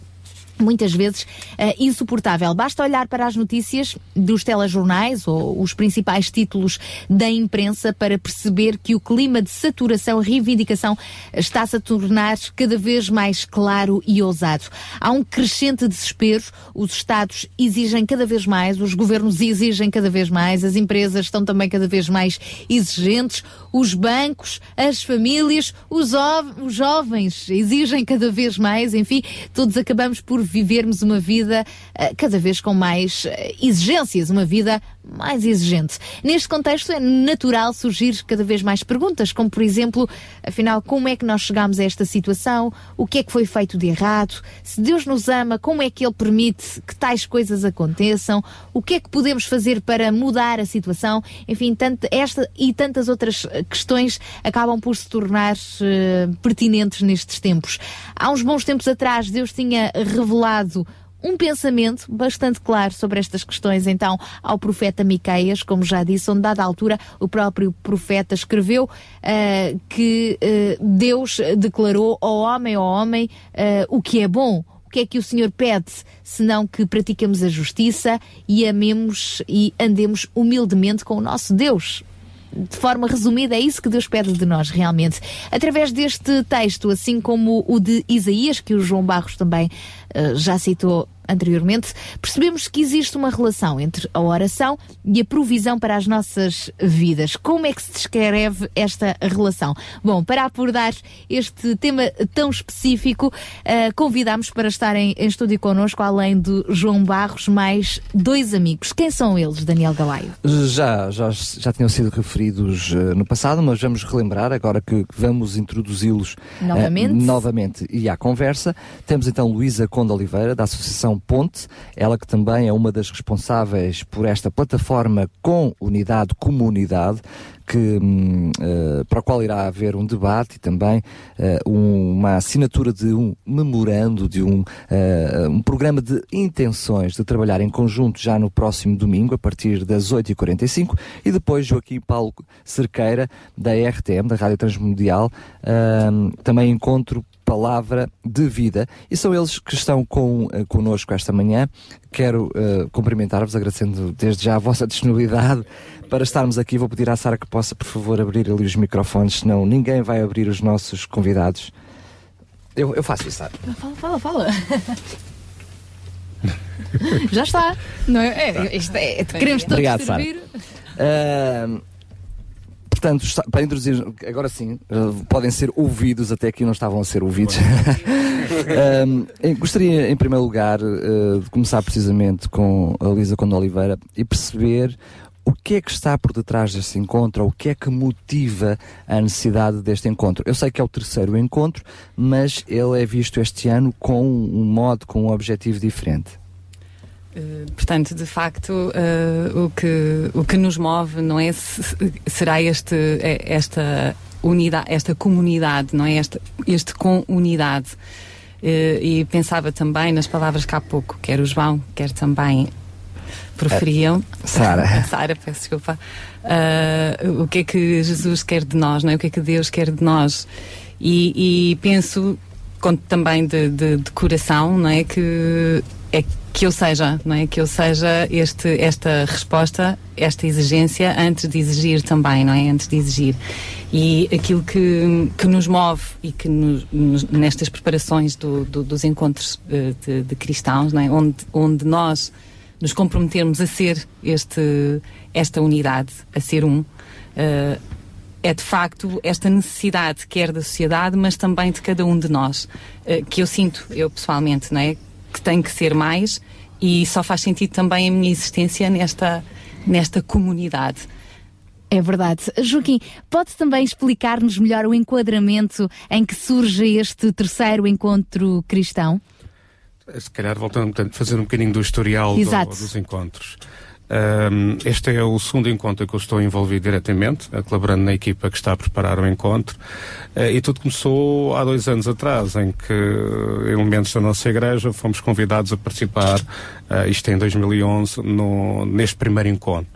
muitas vezes uh, insuportável. Basta olhar para as notícias dos telejornais ou os principais títulos da imprensa para perceber que o clima de saturação e reivindicação está-se a tornar cada vez mais claro e ousado. Há um crescente desespero, os Estados exigem cada vez mais, os governos exigem cada vez mais, as empresas estão também cada vez mais exigentes, os bancos, as famílias, os, os jovens exigem cada vez mais, enfim, todos acabamos por vivermos uma vida uh, cada vez com mais uh, exigências, uma vida mais exigente. Neste contexto é natural surgir cada vez mais perguntas, como por exemplo, afinal, como é que nós chegamos a esta situação? O que é que foi feito de errado? Se Deus nos ama, como é que Ele permite que tais coisas aconteçam? O que é que podemos fazer para mudar a situação? Enfim, tanto esta e tantas outras questões acabam por se tornar uh, pertinentes nestes tempos. Há uns bons tempos atrás, Deus tinha revelado um pensamento bastante claro sobre estas questões, então, ao profeta Miqueias, como já disse, onde, dada altura, o próprio profeta escreveu uh, que uh, Deus declarou ao homem, ao homem, uh, o que é bom, o que é que o Senhor pede, senão que pratiquemos a justiça e amemos e andemos humildemente com o nosso Deus de forma resumida, é isso que Deus pede de nós, realmente. Através deste texto, assim como o de Isaías, que o João Barros também uh, já citou anteriormente, percebemos que existe uma relação entre a oração e a provisão para as nossas vidas. Como é que se descreve esta relação? Bom, para abordar este tema tão específico, uh, convidamos para estarem em estúdio connosco, além de João Barros, mais dois amigos. Quem são eles, Daniel Galaio? Já, já, já tinham sido referidos uh, no passado, mas vamos relembrar agora que vamos introduzi-los novamente. Uh, novamente e à conversa. Temos então Luísa Conde Oliveira, da Associação Ponte, ela que também é uma das responsáveis por esta plataforma com unidade comunidade, que, uh, para o qual irá haver um debate e também um, uma assinatura de um memorando, de um, uh, um programa de intenções de trabalhar em conjunto já no próximo domingo, a partir das 8h45, e depois Joaquim Paulo Cerqueira, da RTM, da Rádio Transmundial, também encontro palavra de vida. E são eles que estão com, uh, connosco esta manhã. Quero uh, cumprimentar-vos, agradecendo desde já a vossa disponibilidade para estarmos aqui. Vou pedir à Sara que possa, por favor, abrir ali os microfones, senão ninguém vai abrir os nossos convidados. Eu, eu faço isso, Sara. Fala, fala, fala. já está. Não é? é, isto é queremos todos Obrigado, servir. Uh, portanto, para introduzir, agora sim, uh, podem ser ouvidos, até aqui não estavam a ser ouvidos. Um, gostaria, em primeiro lugar, uh, de começar precisamente com a Lisa Conde Oliveira e perceber o que é que está por detrás deste encontro, o que é que motiva a necessidade deste encontro. Eu sei que é o terceiro encontro, mas ele é visto este ano com um modo, com um objetivo diferente. Uh, Portanto, de facto, uh, o, que, o que nos move não é se- será este, é- esta unidade, esta comunidade, não é este, este com unidade. Uh, e pensava também nas palavras que há pouco, quer o João, quer também proferiam. Sara. Sara, peço desculpa. Uh, o que é que Jesus quer de nós, não é? O que é que Deus quer de nós? E, e penso com, também de, de, de coração, não é? Que é que eu seja, não é? Que eu seja este, esta resposta, esta exigência, antes de exigir também, não é? Antes de exigir. E aquilo que, que nos move e que nos, nos- nestas preparações do- do- dos encontros eh, de, de cristãos, não é? Onde, onde nós nos comprometermos a ser este, esta unidade, a ser um, eh, é de facto esta necessidade, quer da sociedade, mas também de cada um de nós, eh, que eu sinto, eu pessoalmente, não é? que tem que ser mais e só faz sentido também a minha existência nesta, nesta comunidade. É verdade. Joaquim, pode também explicar-nos melhor o enquadramento em que surge este terceiro encontro cristão? Se calhar voltando a fazer um bocadinho do historial do- dos encontros. Ahm, este é o segundo encontro que eu estou envolvido diretamente, eh, colaborando na equipa que está a preparar o encontro. Eh, e tudo começou há dois anos atrás, em que elementos da nossa igreja fomos convidados a participar, eh, isto em 2011, no, neste primeiro encontro.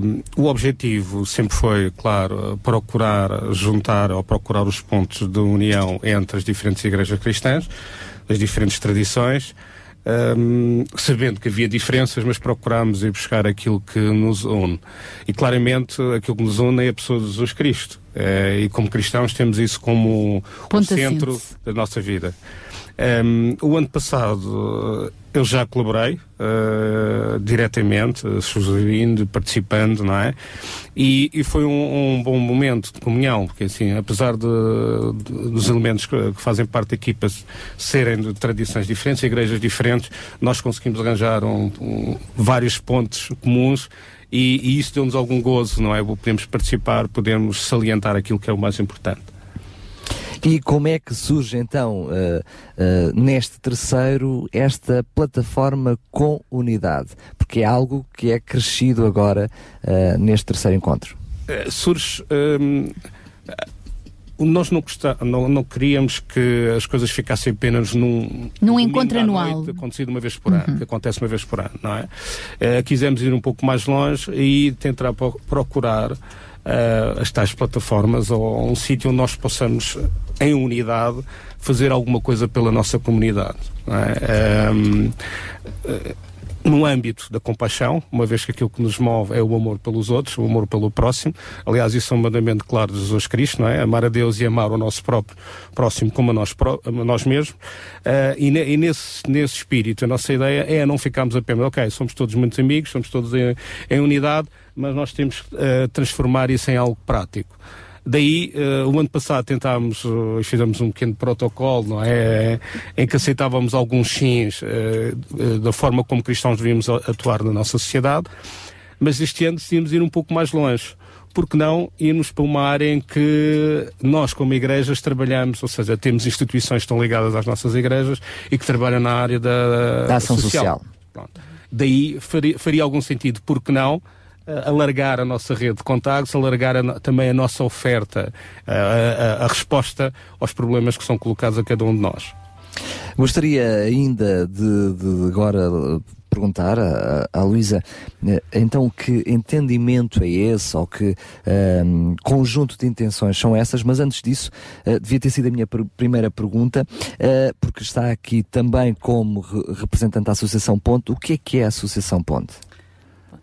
Um, o objetivo sempre foi, claro, procurar juntar ou procurar os pontos de união entre as diferentes igrejas cristãs, as diferentes tradições, um, sabendo que havia diferenças, mas procurámos ir buscar aquilo que nos une. E claramente aquilo que nos une é a pessoa de Jesus Cristo. Eh, e como cristãos temos isso como o centro da nossa vida. Um, o ano passado eu já colaborei eh, diretamente, eh, sugerindo, participando, não é? E, e foi um, um bom momento de comunhão, porque assim, apesar de, de- dos elementos que, que fazem parte da equipa se- serem de tradições diferentes, igrejas diferentes, nós conseguimos arranjar um- um- vários pontos comuns e, e isso deu-nos algum gozo, não é? Podemos participar, podemos salientar aquilo que é o mais importante. E como é que surge então, eh, eh, neste terceiro, esta plataforma com unidade? Porque é algo que é crescido agora eh, neste terceiro encontro. Eh, surge. hum, eh, nós não, gosta- não, não queríamos que as coisas ficassem apenas num, Num encontro anual. noite, acontecido uma vez por ano, que acontece uma vez por ano, não é? Eh, quisemos ir um pouco mais longe e tentar pro- procurar eh, as tais plataformas ou um sítio onde nós possamos, em unidade, fazer alguma coisa pela nossa comunidade. é? Hum, eh, no âmbito da compaixão, uma vez que aquilo que nos move é o amor pelos outros, o amor pelo próximo. Aliás, isso é um mandamento claro de Jesus Cristo, não é? Amar a Deus e amar o nosso próprio próximo como a nós, a nós mesmos. Ah, e ne- e nesse, nesse espírito, a nossa ideia é não ficarmos apenas, ok, somos todos muitos amigos, somos todos em, em unidade, mas nós temos que ah, transformar isso em algo prático. Daí, eh, o ano passado tentámos e fizemos um pequeno protocolo, não é? Em que aceitávamos alguns sims eh, da forma como cristãos devíamos a- atuar na nossa sociedade, mas este ano decidimos ir um pouco mais longe. Porque não irmos para uma área em que nós, como igrejas, trabalhamos, ou seja, temos instituições que estão ligadas às nossas igrejas e que trabalham na área da, Da ação social. Pronto. Daí faria, faria algum sentido, porque não, alargar a nossa rede de contactos, alargar a também a nossa oferta, a, a- a resposta aos problemas que são colocados a cada um de nós. Gostaria ainda de, de agora perguntar à, à Luísa, eh, então que entendimento é esse, ou que ehm, conjunto de intenções são essas, mas antes disso, eh, devia ter sido a minha pr- primeira pergunta, eh, porque está aqui também como re- representante da Associação Ponte, o que é que é a Associação Ponte?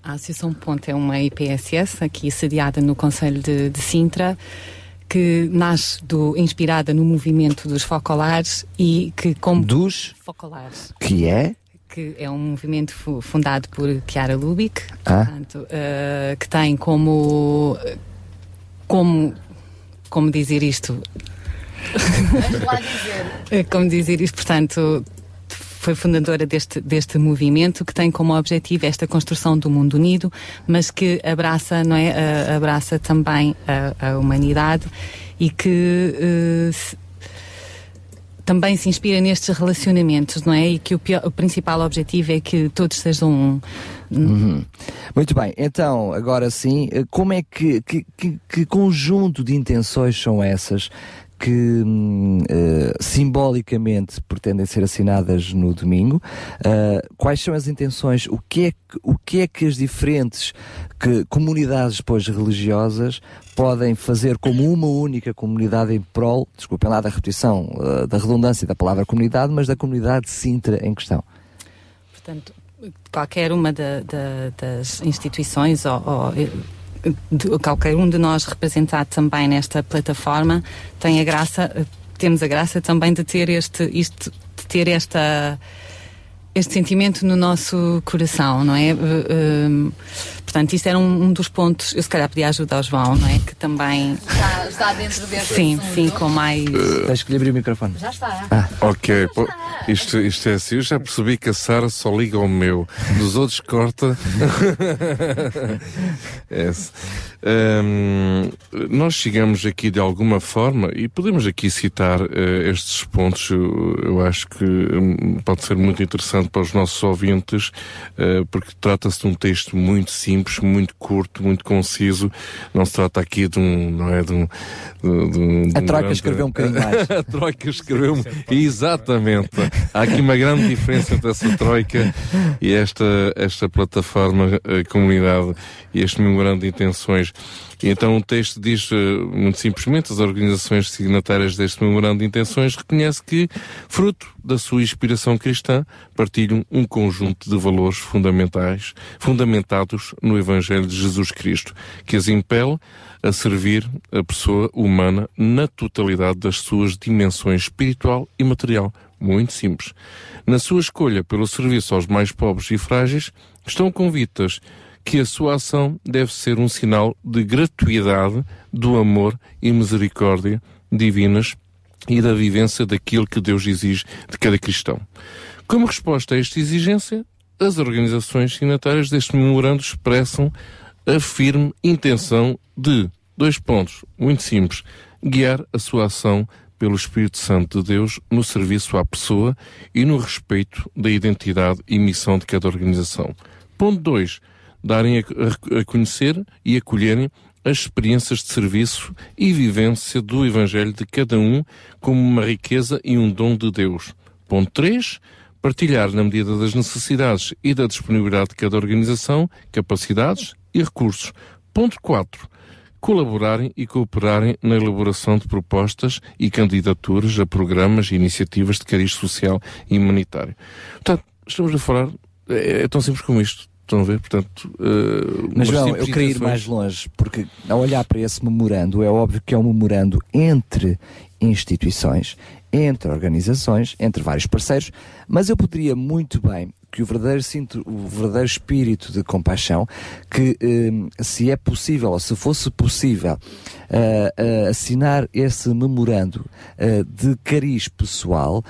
A Associação Ponte é uma IPSS, aqui sediada no Conselho de, de Sintra, que nasce do, inspirada no movimento dos focolares e que como... Dos? Focolares. Que é? Que é um movimento fu- fundado por Chiara Lubick, Ah. portanto, eh, que tem como... Como, como dizer isto? Como dizer isto, portanto, foi fundadora deste, deste movimento que tem como objetivo esta construção do mundo unido, mas que abraça, não é, abraça também a, a humanidade e que eh, se- também se inspira nestes relacionamentos, não é? E que o, pior- o principal objetivo é que todos sejam um. Uhum. Muito bem, então, agora sim, eh, como é que, que, que- que conjunto de intenções são essas que eh, simbolicamente pretendem ser assinadas no domingo? Ah, quais são as intenções? O que é que, o que, é que as diferentes que, comunidades depois religiosas podem fazer como uma única comunidade em prol, desculpem lá da repetição, ah, da redundância da palavra comunidade, mas da comunidade de Sintra em questão? Portanto, qualquer uma da- da- das instituições ou, ou, de- qualquer um de nós representado também nesta plataforma tem a graça, eh, temos a graça também de ter este, de ter esta este sentimento no nosso coração, não é? Uh, uh, portanto, isso era um, um, dos pontos. Eu se calhar pedia ajuda ao João, não é? Que também está, está dentro desse Sim, assunto. sim, com mais. Uh, Tens que lhe abrir o microfone. Já está. Ah. Ok, pô, isto, isto é assim. Eu já percebi que a Sara só liga ao meu, dos outros corta. é. Um, nós chegamos aqui de alguma forma e podemos aqui citar uh, estes pontos. Eu, eu acho que um, pode ser muito interessante para os nossos ouvintes, uh, porque trata-se de um texto muito simples, muito curto, muito conciso. Não se trata aqui de um, não é de um. De, de um a Troika grande... escreveu um bocadinho mais. a Troika escreveu exatamente. Há aqui uma grande diferença entre essa Troika e esta esta plataforma a comunidade e este memorando de intenções. E então o texto diz, muito simplesmente, as organizações signatárias deste memorando de intenções reconhece que, fruto da sua inspiração cristã, partilham um conjunto de valores fundamentais, fundamentados no Evangelho de Jesus Cristo, que as impele a servir a pessoa humana na totalidade das suas dimensões espiritual e material. Muito simples. Na sua escolha pelo serviço aos mais pobres e frágeis, estão convictas que a sua ação deve ser um sinal de gratuidade do amor e misericórdia divinas e da vivência daquilo que Deus exige de cada cristão. Como resposta a esta exigência, as organizações signatárias deste memorando expressam a firme intenção de, dois pontos, muito simples, guiar a sua ação pelo Espírito Santo de Deus no serviço à pessoa e no respeito da identidade e missão de cada organização. Ponto 2 darem a, a conhecer e acolherem as experiências de serviço e vivência do Evangelho de cada um como uma riqueza e um dom de Deus. Ponto 3. Partilhar, na medida das necessidades e da disponibilidade de cada organização, capacidades e recursos. Ponto 4. Colaborarem e cooperarem na elaboração de propostas e candidaturas a programas e iniciativas de cariz social e humanitário. Portanto, estamos a falar, é, é tão simples como isto Estão a ver? Portanto, uh, Mas João, eu queria ir mais longe, porque ao olhar para esse memorando, é óbvio que é um memorando entre instituições, entre organizações, entre vários parceiros, mas eu poderia muito bem que o verdadeiro, o verdadeiro espírito de compaixão, que uh, se é possível, ou se fosse possível, uh, assinar esse memorando de cariz pessoal,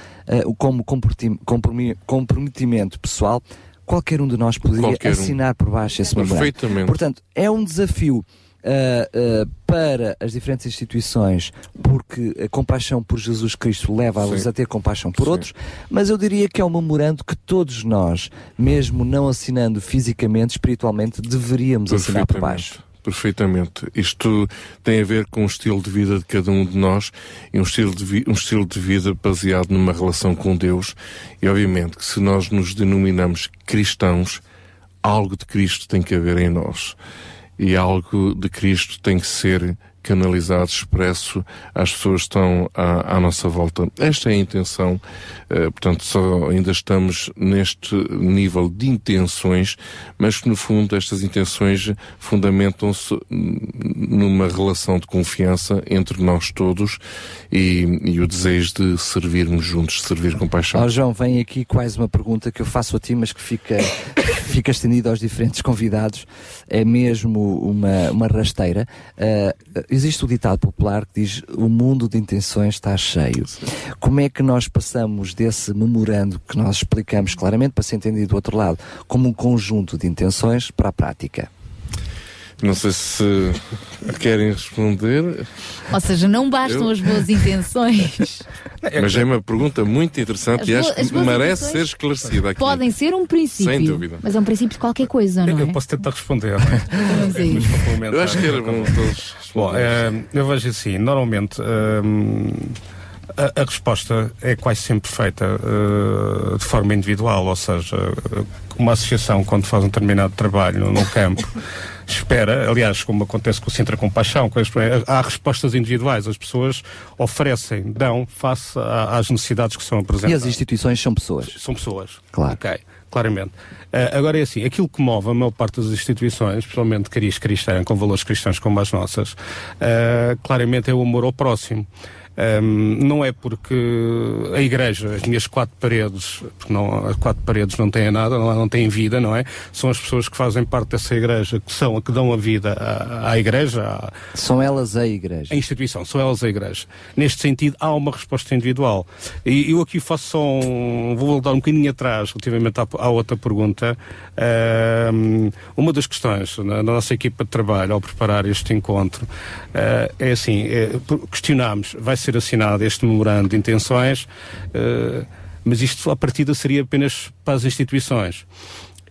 como comprometimento pessoal, qualquer um de nós poderia qualquer assinar um. por baixo esse memorando. Perfeitamente. Portanto, é um desafio Uh, uh, para as diferentes instituições, porque a compaixão por Jesus Cristo leva-los a ter compaixão por Sim. outros, mas eu diria que é um memorando que todos nós, mesmo não assinando fisicamente, espiritualmente, deveríamos assinar por baixo. Perfeitamente. Isto tem a ver com o estilo de vida de cada um de nós e um estilo de, um estilo de vida baseado numa relação com Deus. E obviamente que se nós nos denominamos cristãos, algo de Cristo tem que haver em nós. E algo de Cristo tem que ser canalizado, expresso às pessoas que estão à, à nossa volta. Esta é a intenção, uh, portanto, só ainda estamos neste nível de intenções, mas que no fundo estas intenções fundamentam-se numa relação de confiança entre nós todos e, e, o desejo de servirmos juntos, servir com paixão. Oh, João, vem aqui quase uma pergunta que eu faço a ti, mas que fica, fica estendida aos diferentes convidados. É mesmo uma, uma rasteira. Uh, existe o ditado popular que diz o mundo de intenções está cheio. Como é que nós passamos desse memorando que nós explicamos claramente para ser entendido do outro lado como um conjunto de intenções para a prática? Não sei se querem responder. Ou seja, não bastam Eu... as boas intenções. Mas é uma pergunta muito interessante as e acho que merece ser esclarecida aqui. Podem ser um princípio. Sem dúvida. Mas é um princípio de qualquer coisa, não é? Eu posso tentar responder, não é? Eu acho que era bom todos. Bom, é, eu vejo assim, normalmente. Hum, a, a, resposta é quase sempre feita uh, de forma individual, ou seja, uma associação, quando faz um determinado trabalho no campo, espera, aliás, como acontece com o Centro Compaixão, com as, há respostas individuais, as pessoas oferecem, dão face a, às necessidades que são apresentadas. E as instituições são pessoas? São pessoas. Claro. Ok, claramente. Uh, agora é assim, aquilo que move a maior parte das instituições, especialmente cariz cristã, com valores cristãos como as nossas, uh, claramente é o amor ao próximo. Ahm, não é porque a igreja, as minhas quatro paredes, porque não, as quatro paredes não têm nada, não, não têm vida, não é? São as pessoas que fazem parte dessa igreja, que são a que dão a vida à, à igreja, à, São elas a igreja. a instituição, são elas a igreja. Neste sentido, há uma resposta individual. E eu aqui faço só um. Vou voltar um bocadinho atrás relativamente à, à outra pergunta. Ahm, uma das questões na, na nossa equipa de trabalho ao preparar este encontro ah, é assim: é, questionámos, vai ser assinado este memorando de intenções, ah, mas isto à partida seria apenas para as instituições.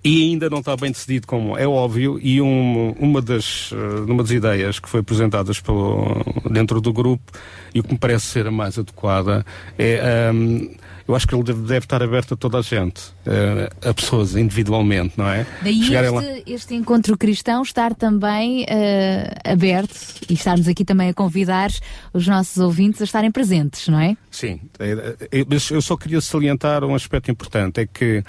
E ainda não está bem decidido como. É óbvio e um- uma das eh, uma das ideias que foi apresentadas pelo, dentro do grupo e o que me parece ser a mais adequada é ahm, eu acho que ele deve, deve estar aberto a toda a gente eh, a pessoas individualmente não é? Daí Chegarem lá- este, este encontro cristão estar também eh, aberto e estarmos aqui também a convidar os nossos ouvintes a estarem presentes, não é? Sim, mas eu só queria salientar um aspecto importante, é que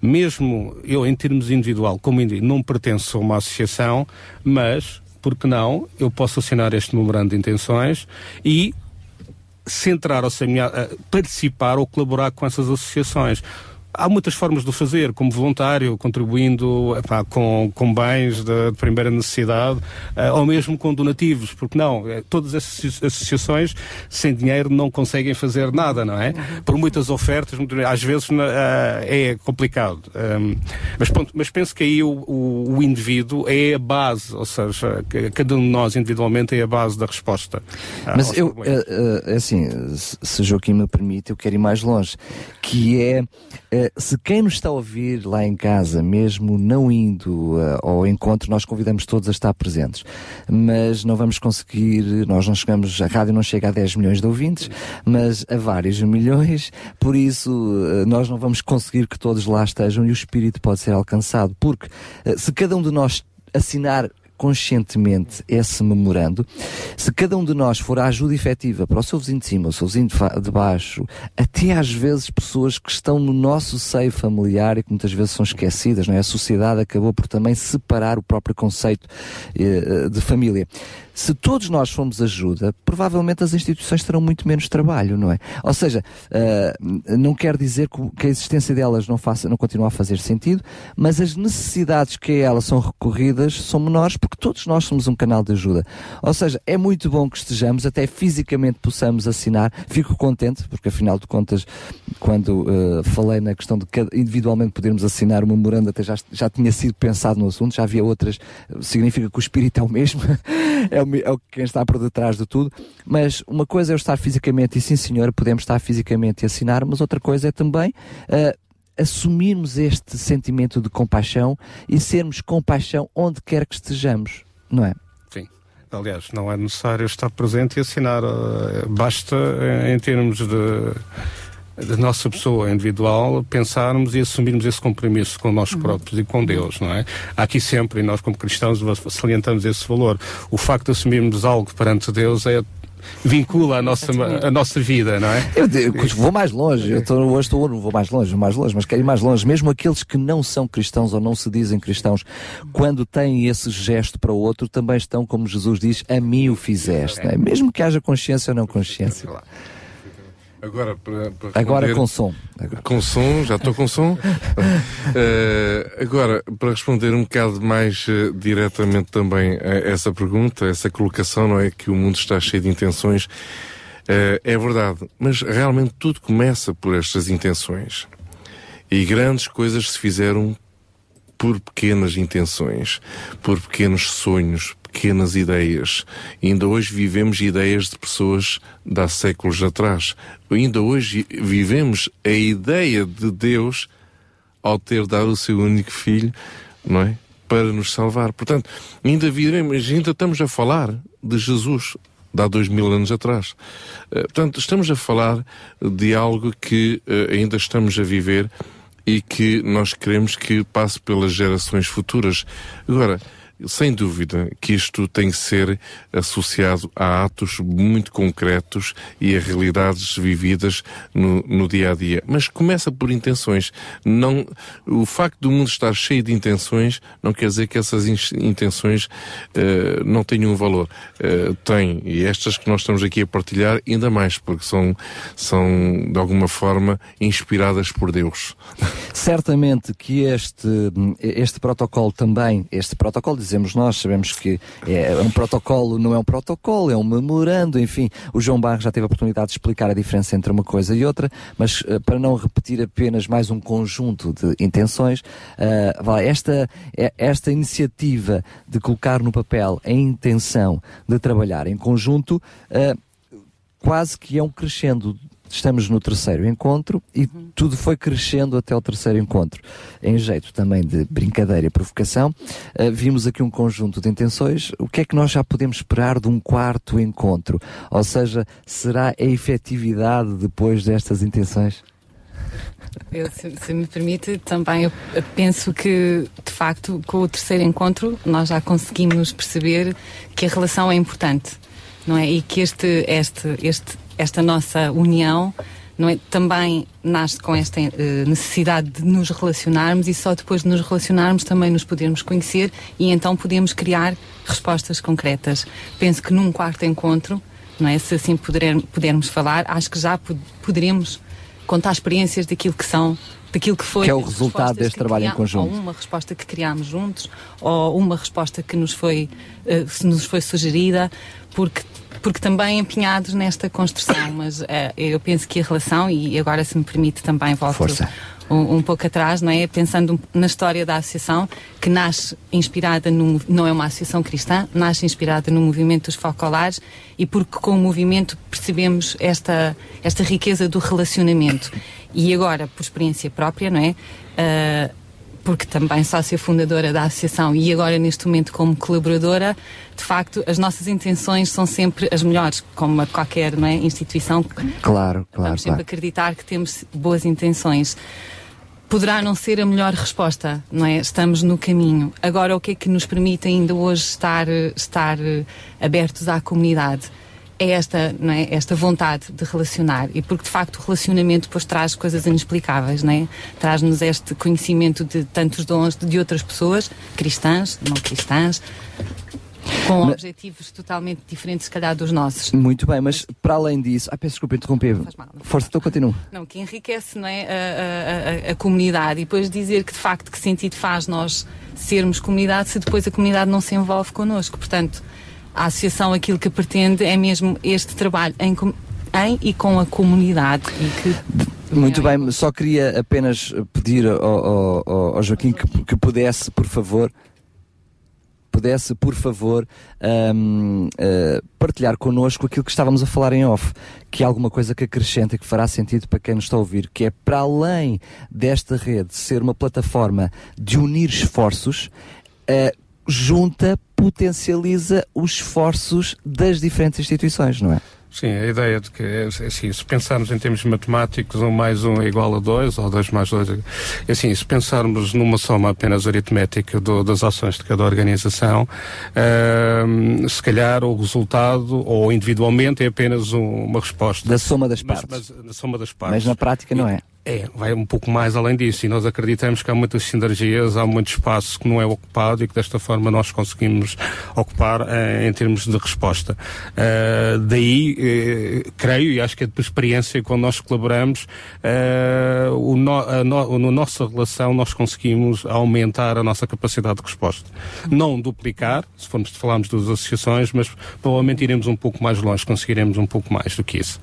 mesmo eu em termos individual, como indivíduo, não pertenço a uma associação, mas, por que não, eu posso assinar este memorando de intenções e centrar, ou seja, a- participar ou colaborar com essas associações. Há muitas formas de o fazer, como voluntário, contribuindo epá, com, com bens de, de primeira necessidade, eh, ou mesmo com donativos, porque não, eh, todas essas associ- associações sem dinheiro não conseguem fazer nada, não é? Por muitas ofertas, às vezes ah, é complicado. Ahm, mas, pronto, mas penso que aí o, o- o indivíduo é a base, ou seja, cada um de nós individualmente é a base da resposta. Mas eu, eh, eh, assim, se- Joaquim me permite, eu quero ir mais longe, que é, se quem nos está a ouvir lá em casa, mesmo não indo eh, ao encontro, nós convidamos todos a estar presentes, mas não vamos conseguir, nós não chegamos, a rádio não chega a 10 milhões de ouvintes, mas a vários milhões, por isso eh, nós não vamos conseguir que todos lá estejam e o espírito pode ser alcançado, porque eh, se cada um de nós assinar conscientemente esse memorando, se cada um de nós for a ajuda efetiva para o seu vizinho de cima, o seu vizinho de, baixo, até às vezes pessoas que estão no nosso seio familiar e que muitas vezes são esquecidas, não é? A sociedade acabou por também separar o próprio conceito eh, de família. Se todos nós formos ajuda, provavelmente as instituições terão muito menos trabalho, não é? Ou seja, eh, não quer dizer que a existência delas não, faça, não continua a fazer sentido, mas as necessidades que a elas são recorridas são menores porque todos nós somos um canal de ajuda. Ou seja, é muito bom que estejamos, até fisicamente possamos assinar. Fico contente, porque afinal de contas, quando eh, falei na questão de cada- individualmente podermos assinar o memorando, até já, já tinha sido pensado no assunto, já havia outras, significa que o espírito é o mesmo, é, o, é quem está por detrás de tudo. Mas uma coisa é eu estar fisicamente, e sim senhor, podemos estar fisicamente e assinar, mas outra coisa é também. eh, assumirmos este sentimento de compaixão e sermos compaixão onde quer que estejamos, não é? Sim. Aliás, não é necessário estar presente e assinar. eh, Basta, eh, em termos de, da nossa pessoa individual, pensarmos e assumirmos esse compromisso com nós próprios e com Deus, não é? Aqui sempre, e nós como cristãos salientamos esse valor. O facto de assumirmos algo perante Deus é vincula a nossa, a nossa vida, não é? Eu, eu vou mais longe, eu estou, hoje estou, não vou mais longe, vou mais longe, mas quero ir mais longe. Mesmo aqueles que não são cristãos ou não se dizem cristãos, quando têm esse gesto para o outro, também estão, como Jesus diz, a mim o fizeste. é? Mesmo que haja consciência ou não consciência. Agora, para, para Agora com som. Com som, já estou com som. Eh, agora, para responder um bocado mais eh, diretamente também a essa pergunta, essa colocação, não é? Que o mundo está cheio de intenções. Eh, é verdade, mas realmente tudo começa por estas intenções. E grandes coisas se fizeram por pequenas intenções, por pequenos sonhos, pequenas ideias. Ainda hoje vivemos ideias de pessoas de há séculos atrás. Ainda hoje vivemos a ideia de Deus ao ter dado o seu único filho, não é? Para nos salvar. Portanto, ainda vivemos, ainda estamos a falar de Jesus de há dois mil anos atrás. Eh, Portanto, estamos a falar de algo que eh, ainda estamos a viver e que nós queremos que passe pelas gerações futuras. Agora, sem dúvida que isto tem que ser associado a atos muito concretos e a realidades vividas no, no dia a dia. Mas começa por intenções. Não, o facto do mundo estar cheio de intenções não quer dizer que essas in- intenções eh, não tenham um valor. Eh, tem. E estas que nós estamos aqui a partilhar, ainda mais, porque são, são de alguma forma inspiradas por Deus. Certamente que este, este protocolo também, este protocolo dizemos nós, sabemos que é um protocolo, não é um protocolo, é um memorando, enfim, o João Barros já teve a oportunidade de explicar a diferença entre uma coisa e outra, mas eh, para não repetir apenas mais um conjunto de intenções, eh, esta, eh, esta iniciativa de colocar no papel a intenção de trabalhar em conjunto, eh, quase que é um crescendo. Estamos no terceiro encontro e tudo foi crescendo até o terceiro encontro. Em jeito também de brincadeira e provocação, eh, vimos aqui um conjunto de intenções. O que é que nós já podemos esperar de um quarto encontro? Ou seja, será a efetividade depois destas intenções? Eu, se, se me permite, também eu penso que, de facto, com o terceiro encontro, nós já conseguimos perceber que a relação é importante, não é? E que este, este, este, esta nossa união é? também nasce com esta eh, necessidade de nos relacionarmos e só depois de nos relacionarmos também nos podermos conhecer e então podemos criar respostas concretas. Penso que num quarto encontro, não é? Se assim puder, pudermos falar, acho que já pod- poderemos contar experiências daquilo que são, daquilo que foi. Que é o resultado deste trabalho em conjunto. Ou uma resposta que criámos juntos, ou uma resposta que nos foi, se nos foi sugerida, porque porque também empenhados nesta construção, mas eh, eu penso que a relação, e agora se me permite também volto Força. Um, um pouco atrás, não é? Pensando na história da associação, que nasce inspirada no, não é uma associação cristã, nasce inspirada no movimento dos focolares e porque com o movimento percebemos esta, esta riqueza do relacionamento. E agora, por experiência própria, não é? Ah, porque também sócia fundadora da associação e agora neste momento como colaboradora, de facto as nossas intenções são sempre as melhores, como a qualquer é, instituição. Claro, claro, Vamos sempre claro. acreditar que temos boas intenções. Poderá não ser a melhor resposta, não é? Estamos no caminho. Agora, o que é que nos permite ainda hoje estar, estar eh, abertos à comunidade? É esta, não é? esta vontade de relacionar. E porque, de facto, o relacionamento depois traz coisas inexplicáveis, não é? Traz-nos este conhecimento de tantos dons de outras pessoas, cristãs, não cristãs, com Mas- objetivos totalmente diferentes, se calhar, dos nossos. Muito bem, mas para além disso. Ai, peço desculpa interromper. Força, então continua. Não, que enriquece não é, a, a- a- a comunidade e depois dizer que de facto que sentido faz nós sermos comunidade se depois a comunidade não se envolve connosco. Portanto, a associação aquilo que pretende é mesmo este trabalho em, em e com a comunidade Muito bem, só queria apenas pedir ao, ao- ao- Joaquim que, que pudesse, por favor, pudesse, por favor, ahm, ah, partilhar connosco aquilo que estávamos a falar em off, que é alguma coisa que acrescenta e que fará sentido para quem nos está a ouvir, que é para além desta rede ser uma plataforma de unir esforços, ah, junta, potencializa os esforços das diferentes instituições, não é? Sim, a ideia de que, é assim, se pensarmos em termos matemáticos, um mais um é igual a dois, ou dois mais dois, é assim, se pensarmos numa soma apenas aritmética do- das ações de cada organização, ahm, se calhar o resultado, ou individualmente, é apenas um- uma resposta. Da soma das Mas- partes. Mas, da soma das partes. Mas na prática não é. É, vai um pouco mais além disso e nós acreditamos que há muitas sinergias, há muito espaço que não é ocupado e que desta forma nós conseguimos ocupar eh, em termos de resposta. Eh, daí, eh, creio, e acho que é por experiência quando nós colaboramos, eh, o no, a no, na nossa relação nós conseguimos aumentar a nossa capacidade de resposta. Não duplicar, se formos falarmos das associações, mas provavelmente iremos um pouco mais longe, conseguiremos um pouco mais do que isso.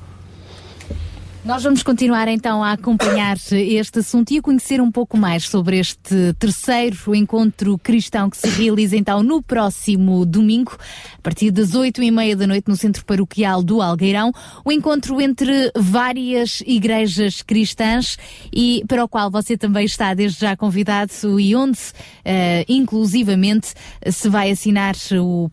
Nós vamos continuar então a acompanhar este assunto e a conhecer um pouco mais sobre este terceiro encontro cristão que se realiza então no próximo domingo, a partir das oito e meia da noite no Centro Paroquial do Algueirão. O encontro entre várias igrejas cristãs e para o qual você também está desde já convidado e onde, eh, inclusivamente, se vai assinar o,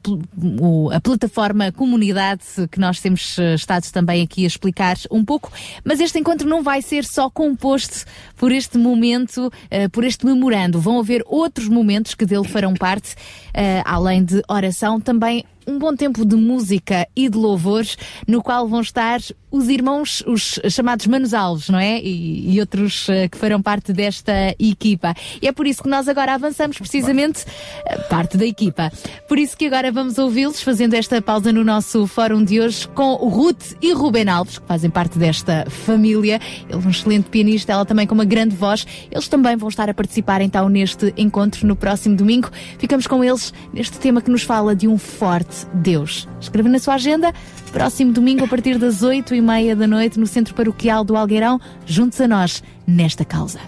o- a plataforma comunidade que nós temos eh, estado também aqui a explicar um pouco. Mas este encontro não vai ser só composto por este momento, eh, por este memorando. Vão haver outros momentos que dele farão parte, eh, além de oração, também um bom tempo de música e de louvores, no qual vão estar os irmãos, os chamados Manos Alves, não é? E, e outros eh, que farão parte desta equipa. E é por isso que nós agora avançamos precisamente eh, parte da equipa. Por isso que agora vamos ouvi-los fazendo esta pausa no nosso fórum de hoje com Ruth e Ruben Alves, que fazem parte desta família. Ele é um excelente pianista, ela também com uma grande voz. Eles também vão estar a participar então neste encontro no próximo domingo. Ficamos com eles neste tema que nos fala de um forte Deus. Escreva na sua agenda, próximo domingo a partir das oito e meia da noite no Centro Paroquial do Algueirão, juntos a nós nesta causa.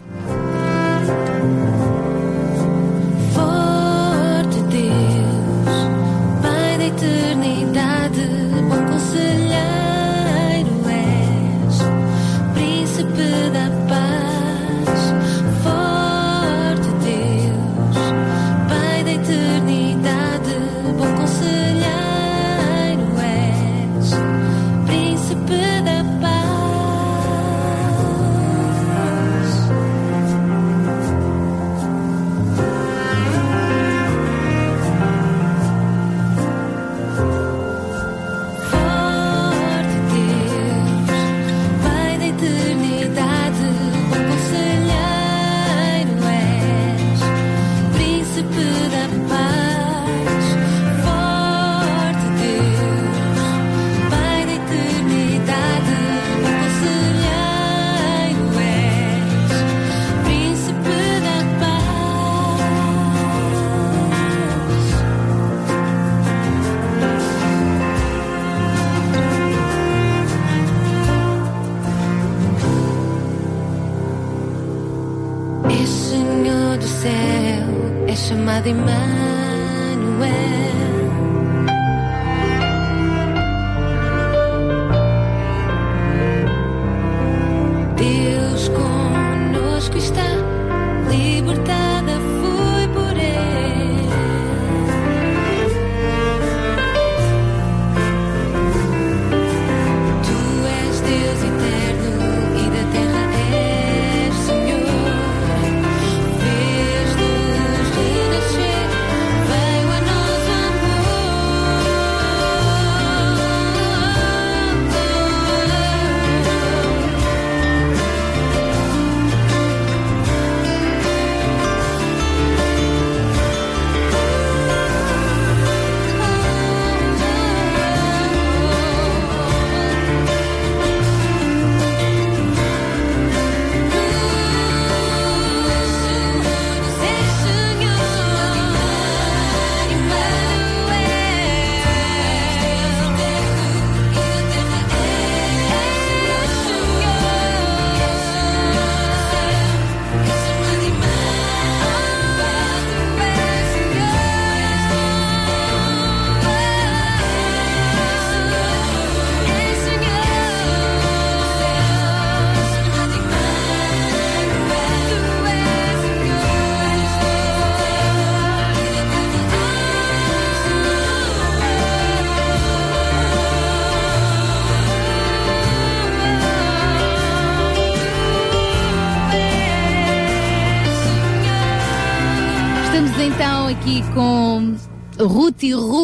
É chamado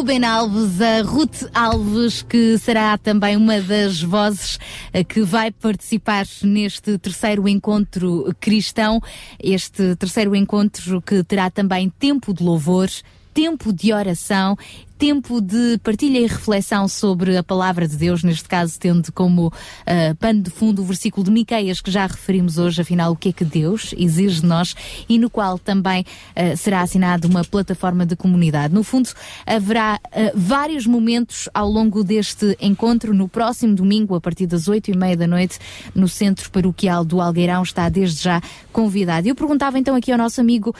Ruben Alves, a Ruth Alves, que será também uma das vozes eh, que vai participar neste terceiro encontro cristão, este terceiro encontro que terá também tempo de louvor, tempo de oração tempo de partilha e reflexão sobre a palavra de Deus, neste caso tendo como uh, pano de fundo o versículo de Miqueias que já referimos hoje, afinal, o que é que Deus exige de nós e no qual também uh, será assinada uma plataforma de comunidade. No fundo, haverá uh, vários momentos ao longo deste encontro, no próximo domingo, a partir das oito e meia da noite, no Centro Paroquial do Algueirão, está desde já convidado. Eu perguntava então aqui ao nosso amigo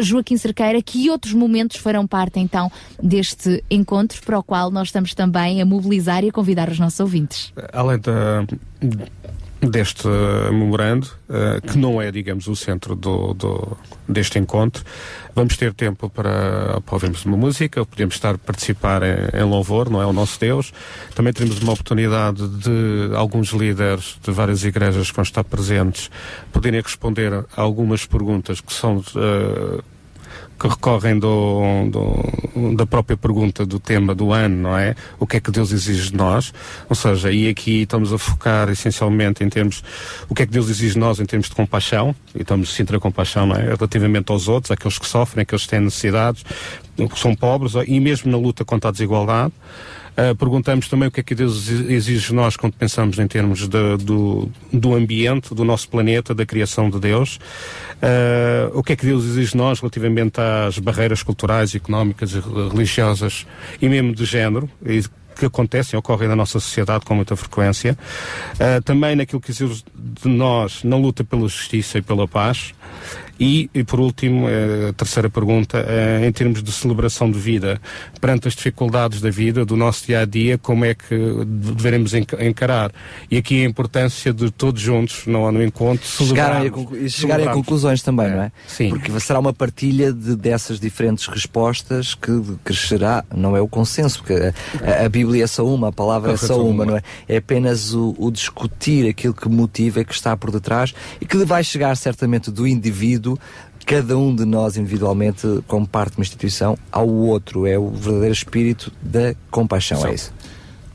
Joaquim Cerqueira que outros momentos farão parte então deste este encontro para o qual nós estamos também a mobilizar e a convidar os nossos ouvintes. Além da, deste eh, memorando, eh, que não é, digamos, o centro do, do- deste encontro. Vamos ter tempo para, para ouvirmos uma música, podemos estar a participar em, em louvor, não é o nosso Deus. Também teremos uma oportunidade de alguns líderes de várias igrejas que vão estar presentes poderem responder a algumas perguntas que são eh, que recorrem do, do- da própria pergunta do tema do ano, não é? O que é que Deus exige de nós? Ou seja, e aqui estamos a focar essencialmente em termos, o que é que Deus exige de nós em termos de compaixão, e estamos sempre a compaixão, não é? Relativamente aos outros, àqueles que sofrem, àqueles que têm necessidades, que são pobres, e mesmo na luta contra a desigualdade. Uh, perguntamos também o que é que Deus exige de nós quando pensamos em termos de- do, do ambiente, do nosso planeta, da criação de Deus. Uh, o que é que Deus exige de nós relativamente às barreiras culturais, económicas, religiosas e mesmo de género. E que acontecem, ocorrem na nossa sociedade com muita frequência. Uh, também naquilo que exige de nós na luta pela justiça e pela paz. E, e por último, eh, a terceira pergunta, eh, em termos de celebração de vida, perante as dificuldades da vida, do nosso dia a dia, como é que deveremos enca- encarar? E aqui a importância de todos juntos, no, no encontro, chegarem a, celebrarmos- conclu- e chegarem a conclusões também, não é? Sim. Porque será uma partilha de, dessas diferentes respostas que crescerá, não é o consenso, porque a, a Bíblia é só uma, a palavra é só uma, não é? É apenas o, o discutir aquilo que motiva que está por detrás e que vai chegar certamente do indivíduo cada um de nós individualmente, como parte de uma instituição, ao outro. É o verdadeiro espírito da compaixão, é Sim. isso.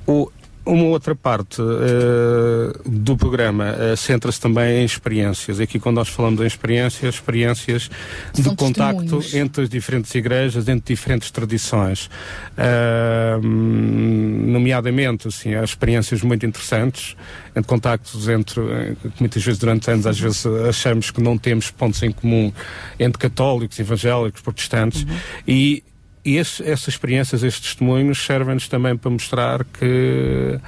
O- uma outra parte eh, do programa eh, centra-se também em experiências. Aqui, quando nós falamos em experiências, experiências de São contacto testemunhos. entre as diferentes igrejas, entre diferentes tradições. Hum, nomeadamente, assim, há experiências muito interessantes, entre contactos entre, que muitas vezes durante anos, às vezes achamos que não temos pontos em comum entre católicos, evangélicos, protestantes, e e esse- essas experiências, esses testemunhos servem-nos também para mostrar que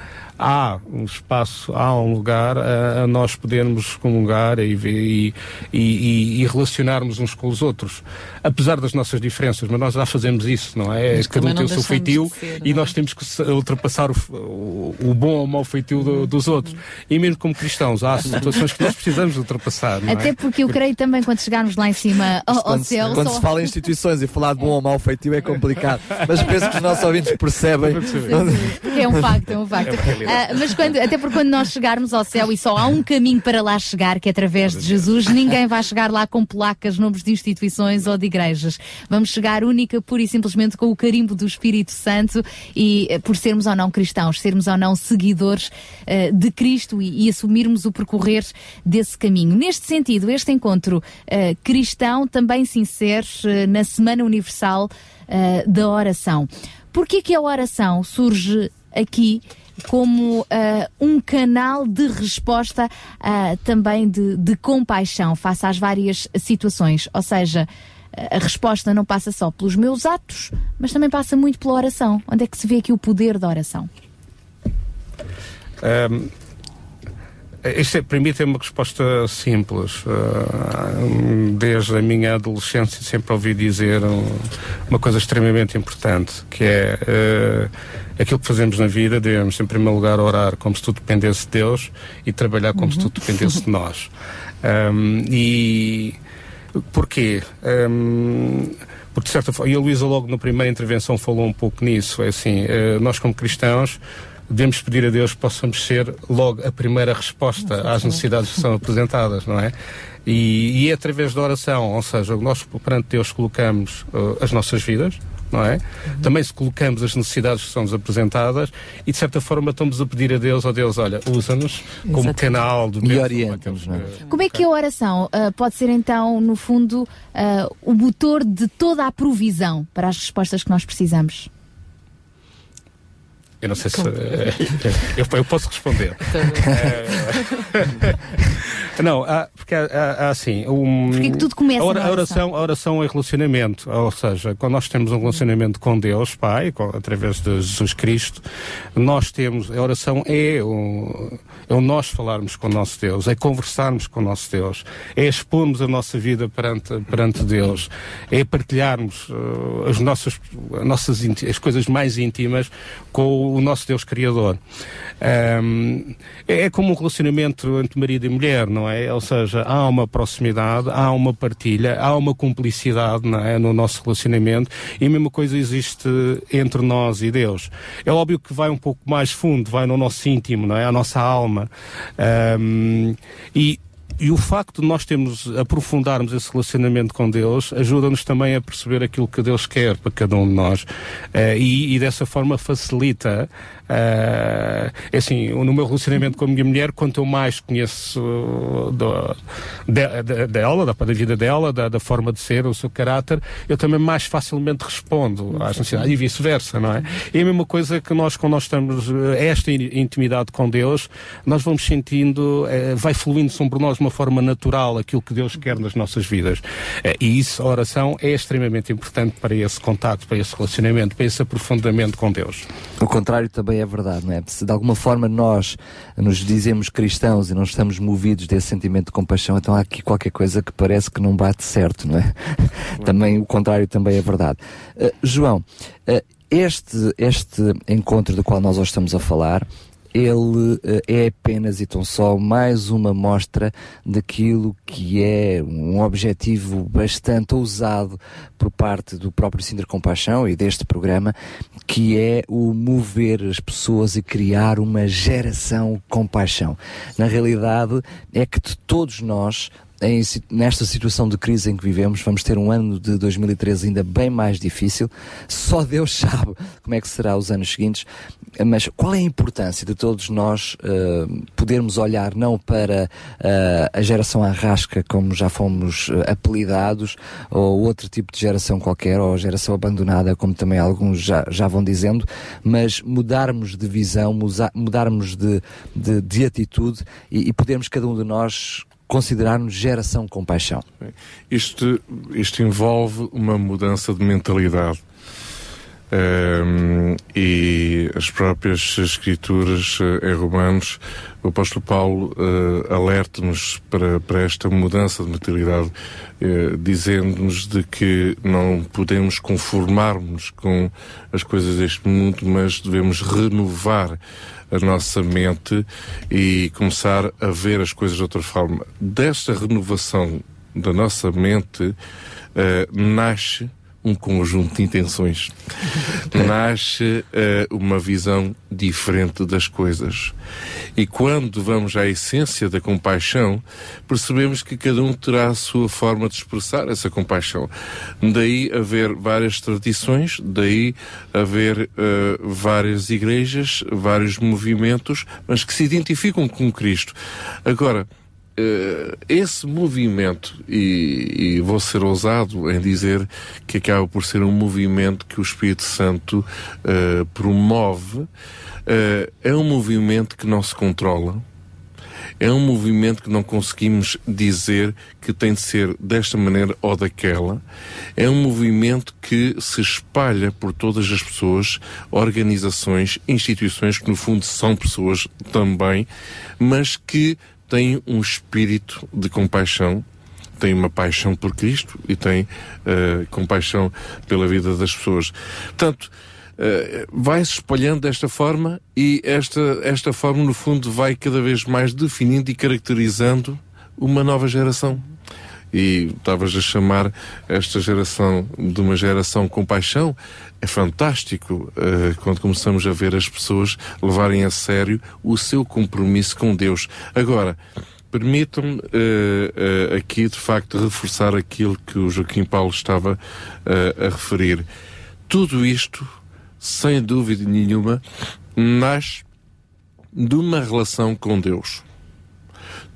há um espaço, há um lugar a, a nós podermos comungar e, e, e- e relacionarmos uns com os outros. Apesar das nossas diferenças, mas nós já fazemos isso, não é? Mas Cada um tem o seu feitio ser, e é? nós temos que ultrapassar o, o- o bom ou o mau feitio do- dos outros. E mesmo como cristãos, há situações que nós precisamos de ultrapassar. Não Até é? porque eu creio também quando chegarmos lá em cima ao, ao Quando, se- céu. quando só- se fala em instituições e falar de bom ou mau feitio é complicado. Mas penso que os nossos ouvintes percebem. É um facto, é um facto. É Ah, mas quando, até porque quando nós chegarmos ao céu e só há um caminho para lá chegar, que é através de Jesus, ninguém vai chegar lá com placas, nomes de instituições ou de igrejas. Vamos chegar única, pura e simplesmente com o carimbo do Espírito Santo e eh, por sermos ou não cristãos, sermos ou não seguidores eh, de Cristo e, e assumirmos o percorrer desse caminho. Neste sentido, este encontro eh, cristão também eh, na Semana Universal da Oração. Porquê que a oração surge aqui como ah, um canal de resposta ah, também de, de compaixão face às várias situações? Ou seja, a resposta não passa só pelos meus atos, mas também passa muito pela oração. Onde é que se vê aqui o poder da oração? Um, isto é, para mim tem uma resposta simples. Uh, desde a minha adolescência sempre ouvi dizer um- uma coisa extremamente importante, que é uh, aquilo que fazemos na vida, devemos em primeiro lugar orar como se tudo dependesse de Deus e trabalhar como se Uhum. tudo dependesse de nós. Um, e porquê? Um, porque de certa forma, e a Luísa logo na primeira intervenção falou um pouco nisso, é assim, eh, nós como cristãos devemos pedir a Deus que possamos ser logo a primeira resposta às necessidades que são apresentadas, não é? E, e é através da oração, ou seja, nós perante Deus colocamos eh, as nossas vidas, não é? Também se colocamos as necessidades que são-nos apresentadas e de certa forma estamos a pedir a Deus, ó Deus, olha, usa-nos como canal de E orienta-nos, não é? Como é que a oração ah, pode ser então, no fundo, ah, o motor de toda a provisão para as respostas que nós precisamos? Eu não sei se. eh, eu, eu posso responder. Não, há, porque há, há- há assim. Um, Porque é que tudo começa a, na a oração. A oração é relacionamento. Ou seja, quando nós temos um relacionamento com Deus, Pai, com- através de Jesus Cristo, nós temos. A oração é o, é o nós falarmos com o nosso Deus, é conversarmos com o nosso Deus, é expormos a nossa vida perante, perante Deus, é partilharmos eh, as nossas, as nossas as coisas mais íntimas com o nosso Deus Criador. É, é como um relacionamento entre marido e mulher, não é? Ou seja, há uma proximidade, há uma partilha, há uma cumplicidade é? no nosso relacionamento e a mesma coisa existe entre nós e Deus. É óbvio que vai um pouco mais fundo, vai no nosso íntimo, não é? A nossa alma. Ahm, e e o facto de nós termos, aprofundarmos esse relacionamento com Deus, ajuda-nos também a perceber aquilo que Deus quer para cada um de nós. Eh, e, e dessa forma facilita, é assim, no meu relacionamento com a minha mulher, quanto eu mais conheço uh, do- de- de- dela, da, da vida dela, da, da forma de ser, o seu caráter, eu também mais facilmente respondo às necessidades e vice-versa, não é? E a mesma coisa que nós, quando nós estamos, eh, esta in- intimidade com Deus, nós vamos sentindo, eh, vai fluindo sobre nós de uma forma natural aquilo que Deus quer nas nossas vidas. Eh, e isso, a oração, é extremamente importante para esse contato, para esse relacionamento, para esse aprofundamento com Deus. O contrário também é verdade, não é? Se de alguma forma nós nos dizemos cristãos e não estamos movidos desse sentimento de compaixão, então há aqui qualquer coisa que parece que não bate certo, não é? também o contrário também é verdade. Uh, João, uh, este, este encontro do qual nós hoje estamos a falar, ele eh, é apenas e tão só mais uma mostra daquilo que é um objetivo bastante ousado por parte do próprio Sintra Compaixão e deste programa, que é o mover as pessoas e criar uma geração compaixão. Na realidade, é que de todos nós em nesta situação de crise em que vivemos, vamos ter um ano de 2013 ainda bem mais difícil. Só Deus sabe como é que será os anos seguintes. Mas qual é a importância de todos nós eh, podermos olhar não para eh, a geração arrasca, como já fomos eh, apelidados, ou outro tipo de geração qualquer, ou a geração abandonada, como também alguns já, já vão dizendo, mas mudarmos de visão, mudarmos de, de, de atitude e, e podermos cada um de nós considerar-nos geração com paixão. Isto, isto envolve uma mudança de mentalidade. Ehm, e as próprias escrituras eh, em Romanos, o apóstolo Paulo eh, alerta-nos para, para esta mudança de mentalidade, eh, dizendo-nos de que não podemos conformar-nos com as coisas deste mundo, mas devemos renovar a nossa mente e começar a ver as coisas de outra forma. Desta renovação da nossa mente eh, nasce um conjunto de intenções. nasce eh, uma visão diferente das coisas. E quando vamos à essência da compaixão, percebemos que cada um terá a sua forma de expressar essa compaixão. Daí haver várias tradições, daí haver eh, várias igrejas, vários movimentos, mas que se identificam com Cristo. Agora, esse movimento, e, e vou ser ousado em dizer que acaba por ser um movimento que o Espírito Santo eh, promove, eh, é um movimento que não se controla, é um movimento que não conseguimos dizer que tem de ser desta maneira ou daquela. É um movimento que se espalha por todas as pessoas, organizações, instituições que no fundo são pessoas também, mas que têm um espírito de compaixão, têm uma paixão por Cristo e têm eh, compaixão pela vida das pessoas. Portanto, eh, vai-se espalhando desta forma e esta, esta forma, no fundo, vai cada vez mais definindo e caracterizando uma nova geração. E estavas a chamar esta geração de uma geração com paixão. É fantástico eh, quando começamos a ver as pessoas levarem a sério o seu compromisso com Deus. Agora, permitam-me eh, eh, aqui, de facto, reforçar aquilo que o Joaquim Paulo estava a referir. Tudo isto, sem dúvida nenhuma, nasce de uma relação com Deus.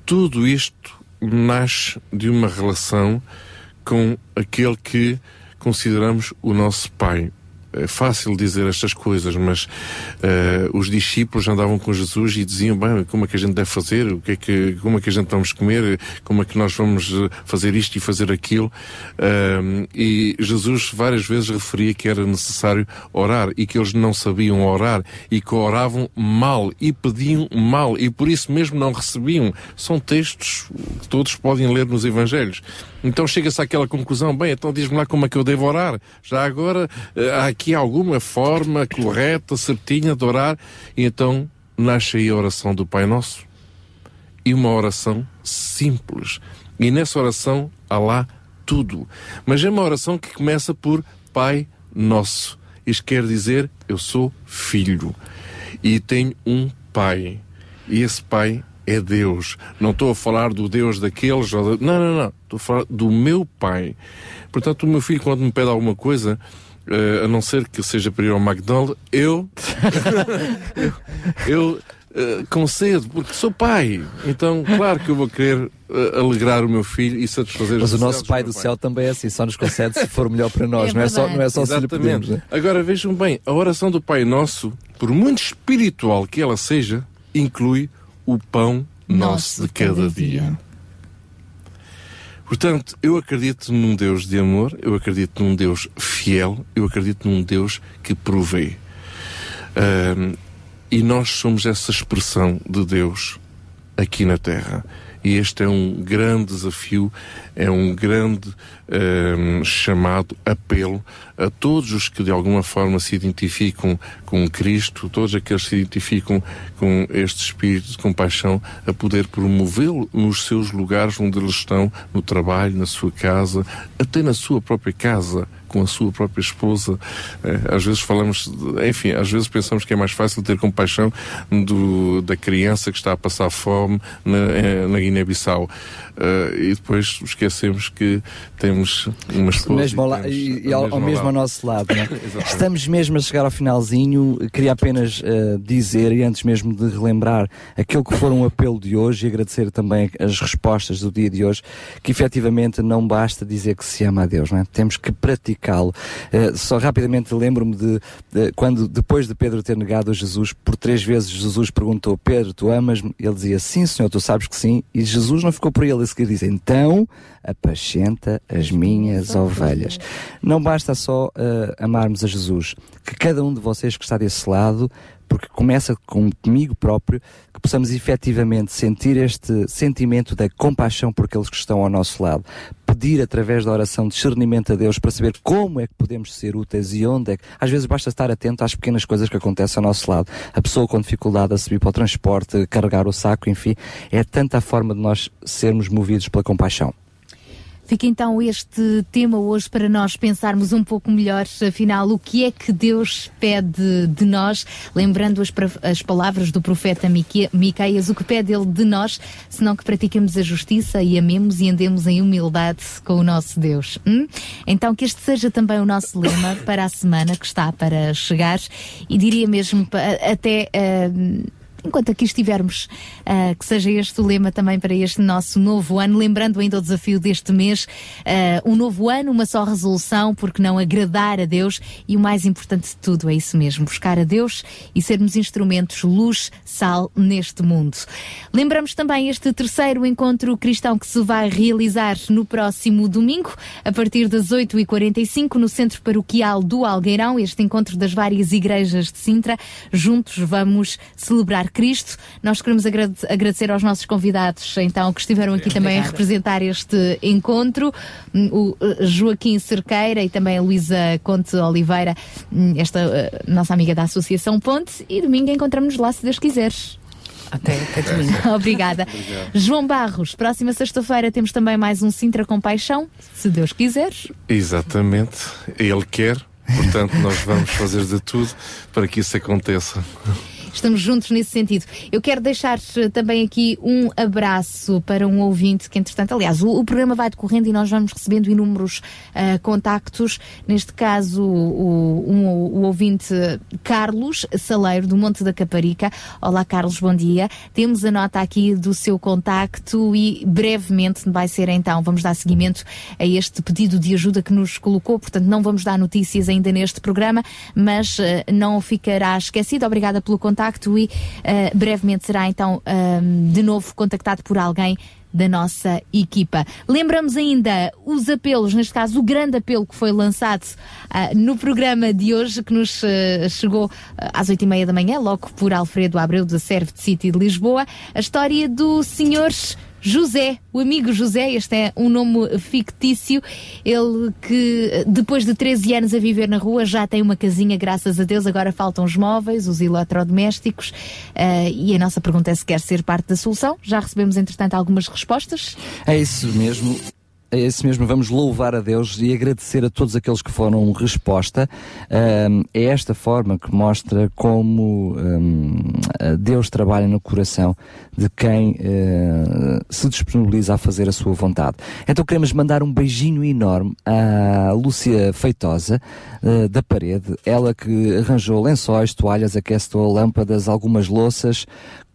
Tudo isto nasce de uma relação com aquele que consideramos o nosso Pai. É fácil dizer estas coisas, mas eh, os discípulos andavam com Jesus e diziam, bem, como é que a gente deve fazer? O que é que, como é que a gente vamos comer? Como é que nós vamos eh, fazer isto e fazer aquilo? Ahm, e Jesus várias vezes referia que era necessário orar e que eles não sabiam orar e que oravam mal e pediam mal e por isso mesmo não recebiam. São textos que todos podem ler nos Evangelhos. Então chega-se àquela conclusão, bem, então diz-me lá como é que eu devo orar. Já agora eh, há aqui alguma forma correta, certinha de orar. E então nasce aí a oração do Pai Nosso. E uma oração simples. E nessa oração há lá tudo. Mas é uma oração que começa por Pai Nosso. Isto quer dizer, eu sou filho e tenho um pai. E esse pai é Deus. Não estou a falar do Deus daqueles. Não, não, não. Estou a falar do meu pai. Portanto, o meu filho, quando me pede alguma coisa, eh, a não ser que seja para ir ao McDonald's, eu. eu, eu eh, concedo, porque sou pai. Então, claro que eu vou querer eh, alegrar o meu filho e satisfazer Mas as o nosso Pai do céu também é assim, só nos concede se for melhor para nós, É não, é só, não é só se lhe pedimos. né? Agora vejam bem, a oração do Pai Nosso, por muito espiritual que ela seja, inclui o pão nosso, de cada, dia. Portanto, eu acredito num Deus de amor, eu acredito num Deus fiel, eu acredito num Deus que provê. Ahm, e nós somos essa expressão de Deus aqui na Terra. E este é um grande desafio, é um grande ahm, chamado, apelo a todos os que de alguma forma se identificam com Cristo, todos aqueles que se identificam com este espírito de compaixão, a poder promovê-lo nos seus lugares onde eles estão, no trabalho, na sua casa, até na sua própria casa, com a sua própria esposa. Eh, às vezes falamos, enfim, às vezes pensamos que é mais fácil ter compaixão do, da criança que está a passar fome na, eh, na Guiné-Bissau. Eh, e depois esquecemos que temos uma esposa. Mesmo ao, e la- e, e ao, ao mesmo ao nosso lado. né? Estamos mesmo a chegar ao finalzinho. Queria apenas eh, dizer, e antes mesmo de relembrar aquilo que for um apelo de hoje e agradecer também as respostas do dia de hoje, que efetivamente não basta dizer que se ama a Deus, não é? temos que praticá-lo. Eh, só rapidamente lembro-me de, de quando, depois de Pedro ter negado a Jesus, por três vezes Jesus perguntou: Pedro, tu amas-me? Ele dizia: Sim, Senhor, tu sabes que sim. E Jesus não ficou por ele a seguir, diz: Então apacenta as minhas ovelhas. Não basta só eh, amarmos a Jesus, que cada um de vocês que está desse lado, porque começa com- comigo próprio, que possamos efetivamente sentir este sentimento da compaixão por aqueles que estão ao nosso lado. Pedir através da oração discernimento a Deus para saber como é que podemos ser úteis e onde é que. Às vezes basta estar atento às pequenas coisas que acontecem ao nosso lado. A pessoa com dificuldade a subir para o transporte, carregar o saco, enfim. É tanta a forma de nós sermos movidos pela compaixão. Fica então este tema hoje para nós pensarmos um pouco melhor, afinal, o que é que Deus pede de nós, lembrando as, as palavras do profeta Mique- Miqueias, o que pede ele de nós, senão que pratiquemos a justiça e amemos e andemos em humildade com o nosso Deus. hum? Então que este seja também o nosso lema para a semana que está para chegar e diria mesmo até. ah, enquanto aqui estivermos, ah, que seja este o lema também para este nosso novo ano, lembrando ainda o desafio deste mês, ah, um novo ano, uma só resolução, porque não agradar a Deus e o mais importante de tudo é isso mesmo, buscar a Deus e sermos instrumentos luz, sal neste mundo. Lembramos também este terceiro encontro cristão que se vai realizar no próximo domingo, a partir das 8h45, no Centro Paroquial do Algueirão, este encontro das várias igrejas de Sintra. Juntos vamos celebrar Cristo. Nós queremos agrade- agradecer aos nossos convidados, então, que estiveram aqui também a representar este encontro, o eh, Joaquim Cerqueira e também a Luísa Conte Oliveira, hum, esta eh, nossa amiga da Associação Ponte, e domingo encontramos-nos lá, se Deus quiseres. Até, até domingo. Obrigada. João Barros, próxima sexta-feira temos também mais um Sintra com Paixão, se Deus quiseres. Exatamente. Ele quer, portanto, nós vamos fazer de tudo para que isso aconteça. Estamos juntos nesse sentido. Eu quero deixar eh, também aqui um abraço para um ouvinte que, entretanto, aliás, o, o programa vai decorrendo e nós vamos recebendo inúmeros ah, contactos. Neste caso, o, um- o ouvinte Carlos Saleiro, do Monte da Caparica. Olá, Carlos, bom dia. Temos a nota aqui do seu contacto e brevemente vai ser então, vamos dar seguimento a este pedido de ajuda que nos colocou. Portanto, não vamos dar notícias ainda neste programa, mas eh, não ficará esquecido. Obrigada pelo contacto e eh, brevemente será então ahm, de novo contactado por alguém da nossa equipa. Lembramos ainda os apelos, neste caso o grande apelo que foi lançado ah, no programa de hoje, que nos ah, chegou ah, às oito e meia da manhã, logo por Alfredo Abreu da Serve City de Lisboa, a história do senhor José, o amigo José, este é um nome fictício, ele que depois de 13 anos a viver na rua já tem uma casinha, graças a Deus, agora faltam os móveis, os eletrodomésticos ah, e a nossa pergunta é se quer ser parte da solução. Já recebemos, entretanto, algumas respostas. É isso mesmo. É isso mesmo, vamos louvar a Deus e agradecer a todos aqueles que foram resposta. Ahm, é esta forma que mostra como ahm, Deus trabalha no coração de quem eh, se disponibiliza a fazer a sua vontade. Então queremos mandar um beijinho enorme à Lúcia Feitosa eh, da parede, ela que arranjou lençóis, toalhas, aquecedor, lâmpadas, algumas louças,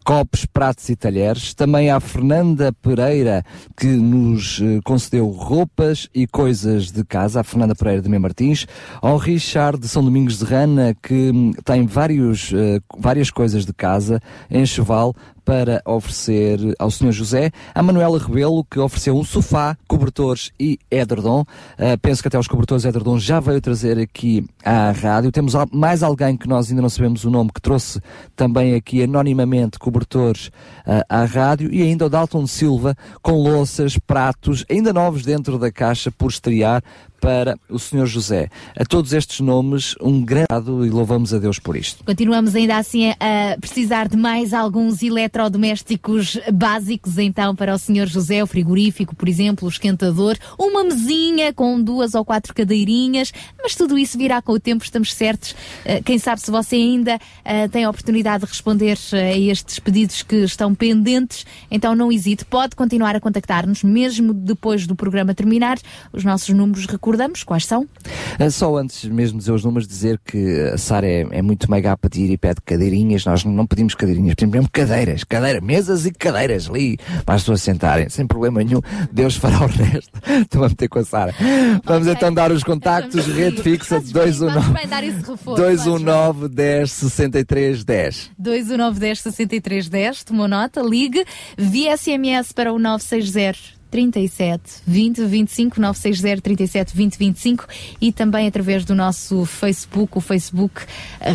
copos, pratos e talheres. Também à Fernanda Pereira, que nos eh, concedeu roupas e coisas de casa, a Fernanda Pereira de Mem Martins. Ao Richard de São Domingos de Rana, que hum, tem vários, eh, várias coisas de casa em Cheval para oferecer ao Sr. José. A Manuela Rebelo, que ofereceu um sofá, cobertores e edredom. Uh, penso que até os cobertores e edredom já veio trazer aqui à rádio. Temos mais alguém que nós ainda não sabemos o nome, que trouxe também aqui anonimamente cobertores uh, à rádio. E ainda o Dalton Silva, com louças, pratos, ainda novos dentro da caixa, por estrear para o Sr. José. A todos estes nomes, um grande e louvamos a Deus por isto. Continuamos ainda assim a, precisar de mais alguns eletrodomésticos básicos, então, para o Sr. José, o frigorífico, por exemplo, o esquentador, uma mesinha com duas ou quatro cadeirinhas, mas tudo isso virá com o tempo, estamos certos. Eh, Quem sabe se você ainda eh, tem a oportunidade de responder eh, a estes pedidos que estão pendentes, então não hesite, pode continuar a contactar-nos, mesmo depois do programa terminar. Os nossos números, recordamos, quais são? Uh, Só antes mesmo de dizer os números, dizer que a Sara é, é muito mega a pedir e pede cadeirinhas. Nós não pedimos cadeirinhas, pedimos mesmo cadeiras, cadeiras, mesas e cadeiras ali para as pessoas sentarem, sem problema nenhum. Deus fará o resto. Estou a meter com a Sara. Vamos então dar os contactos, rede fixa de 219 Vai dar esse reforço. 219 10 63 10. 21910 6310, tomou nota, ligue, via SMS para o 960 37 20 25 960 37 20 25 e também através do nosso Facebook, o Facebook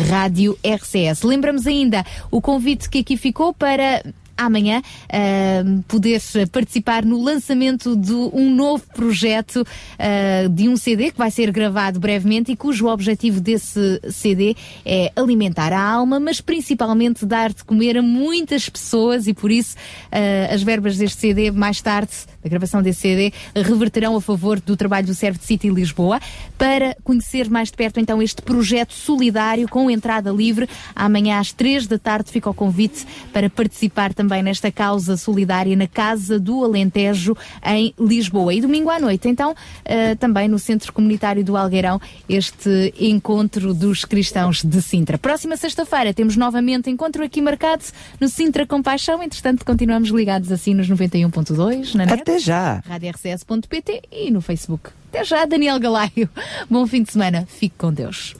Rádio RCS. Lembramos ainda o convite que aqui ficou para amanhã uh, poder participar no lançamento de um novo projeto uh, de um CD que vai ser gravado brevemente e cujo objetivo desse CD é alimentar a alma, mas principalmente dar de comer a muitas pessoas e por isso uh, as verbas deste CD mais tarde da gravação desse CD reverterão a favor do trabalho do Serve City Lisboa para conhecer mais de perto então este projeto solidário com entrada livre amanhã às três da tarde fica o convite para participar também nesta causa solidária na Casa do Alentejo, em Lisboa. E domingo à noite, então, uh, também no Centro Comunitário do Algueirão, este encontro dos cristãos de Sintra. Próxima sexta-feira temos novamente encontro aqui marcado no Sintra Compaixão. Entretanto, continuamos ligados assim nos 91.2, na net. Até já! radiorcs.pt e no Facebook. Até já, Daniel Galaio. Bom fim de semana. Fique com Deus.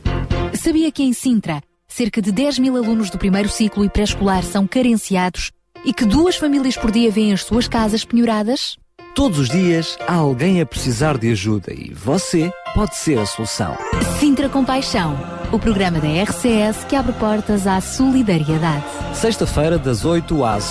Sabia que em Sintra, cerca de 10 mil alunos do primeiro ciclo e pré-escolar são carenciados e que duas famílias por dia vêm as suas casas penhoradas? Todos os dias há alguém a precisar de ajuda e você pode ser a solução. Sintra Compaixão, o programa da RCS que abre portas à solidariedade. Sexta-feira, das 8 às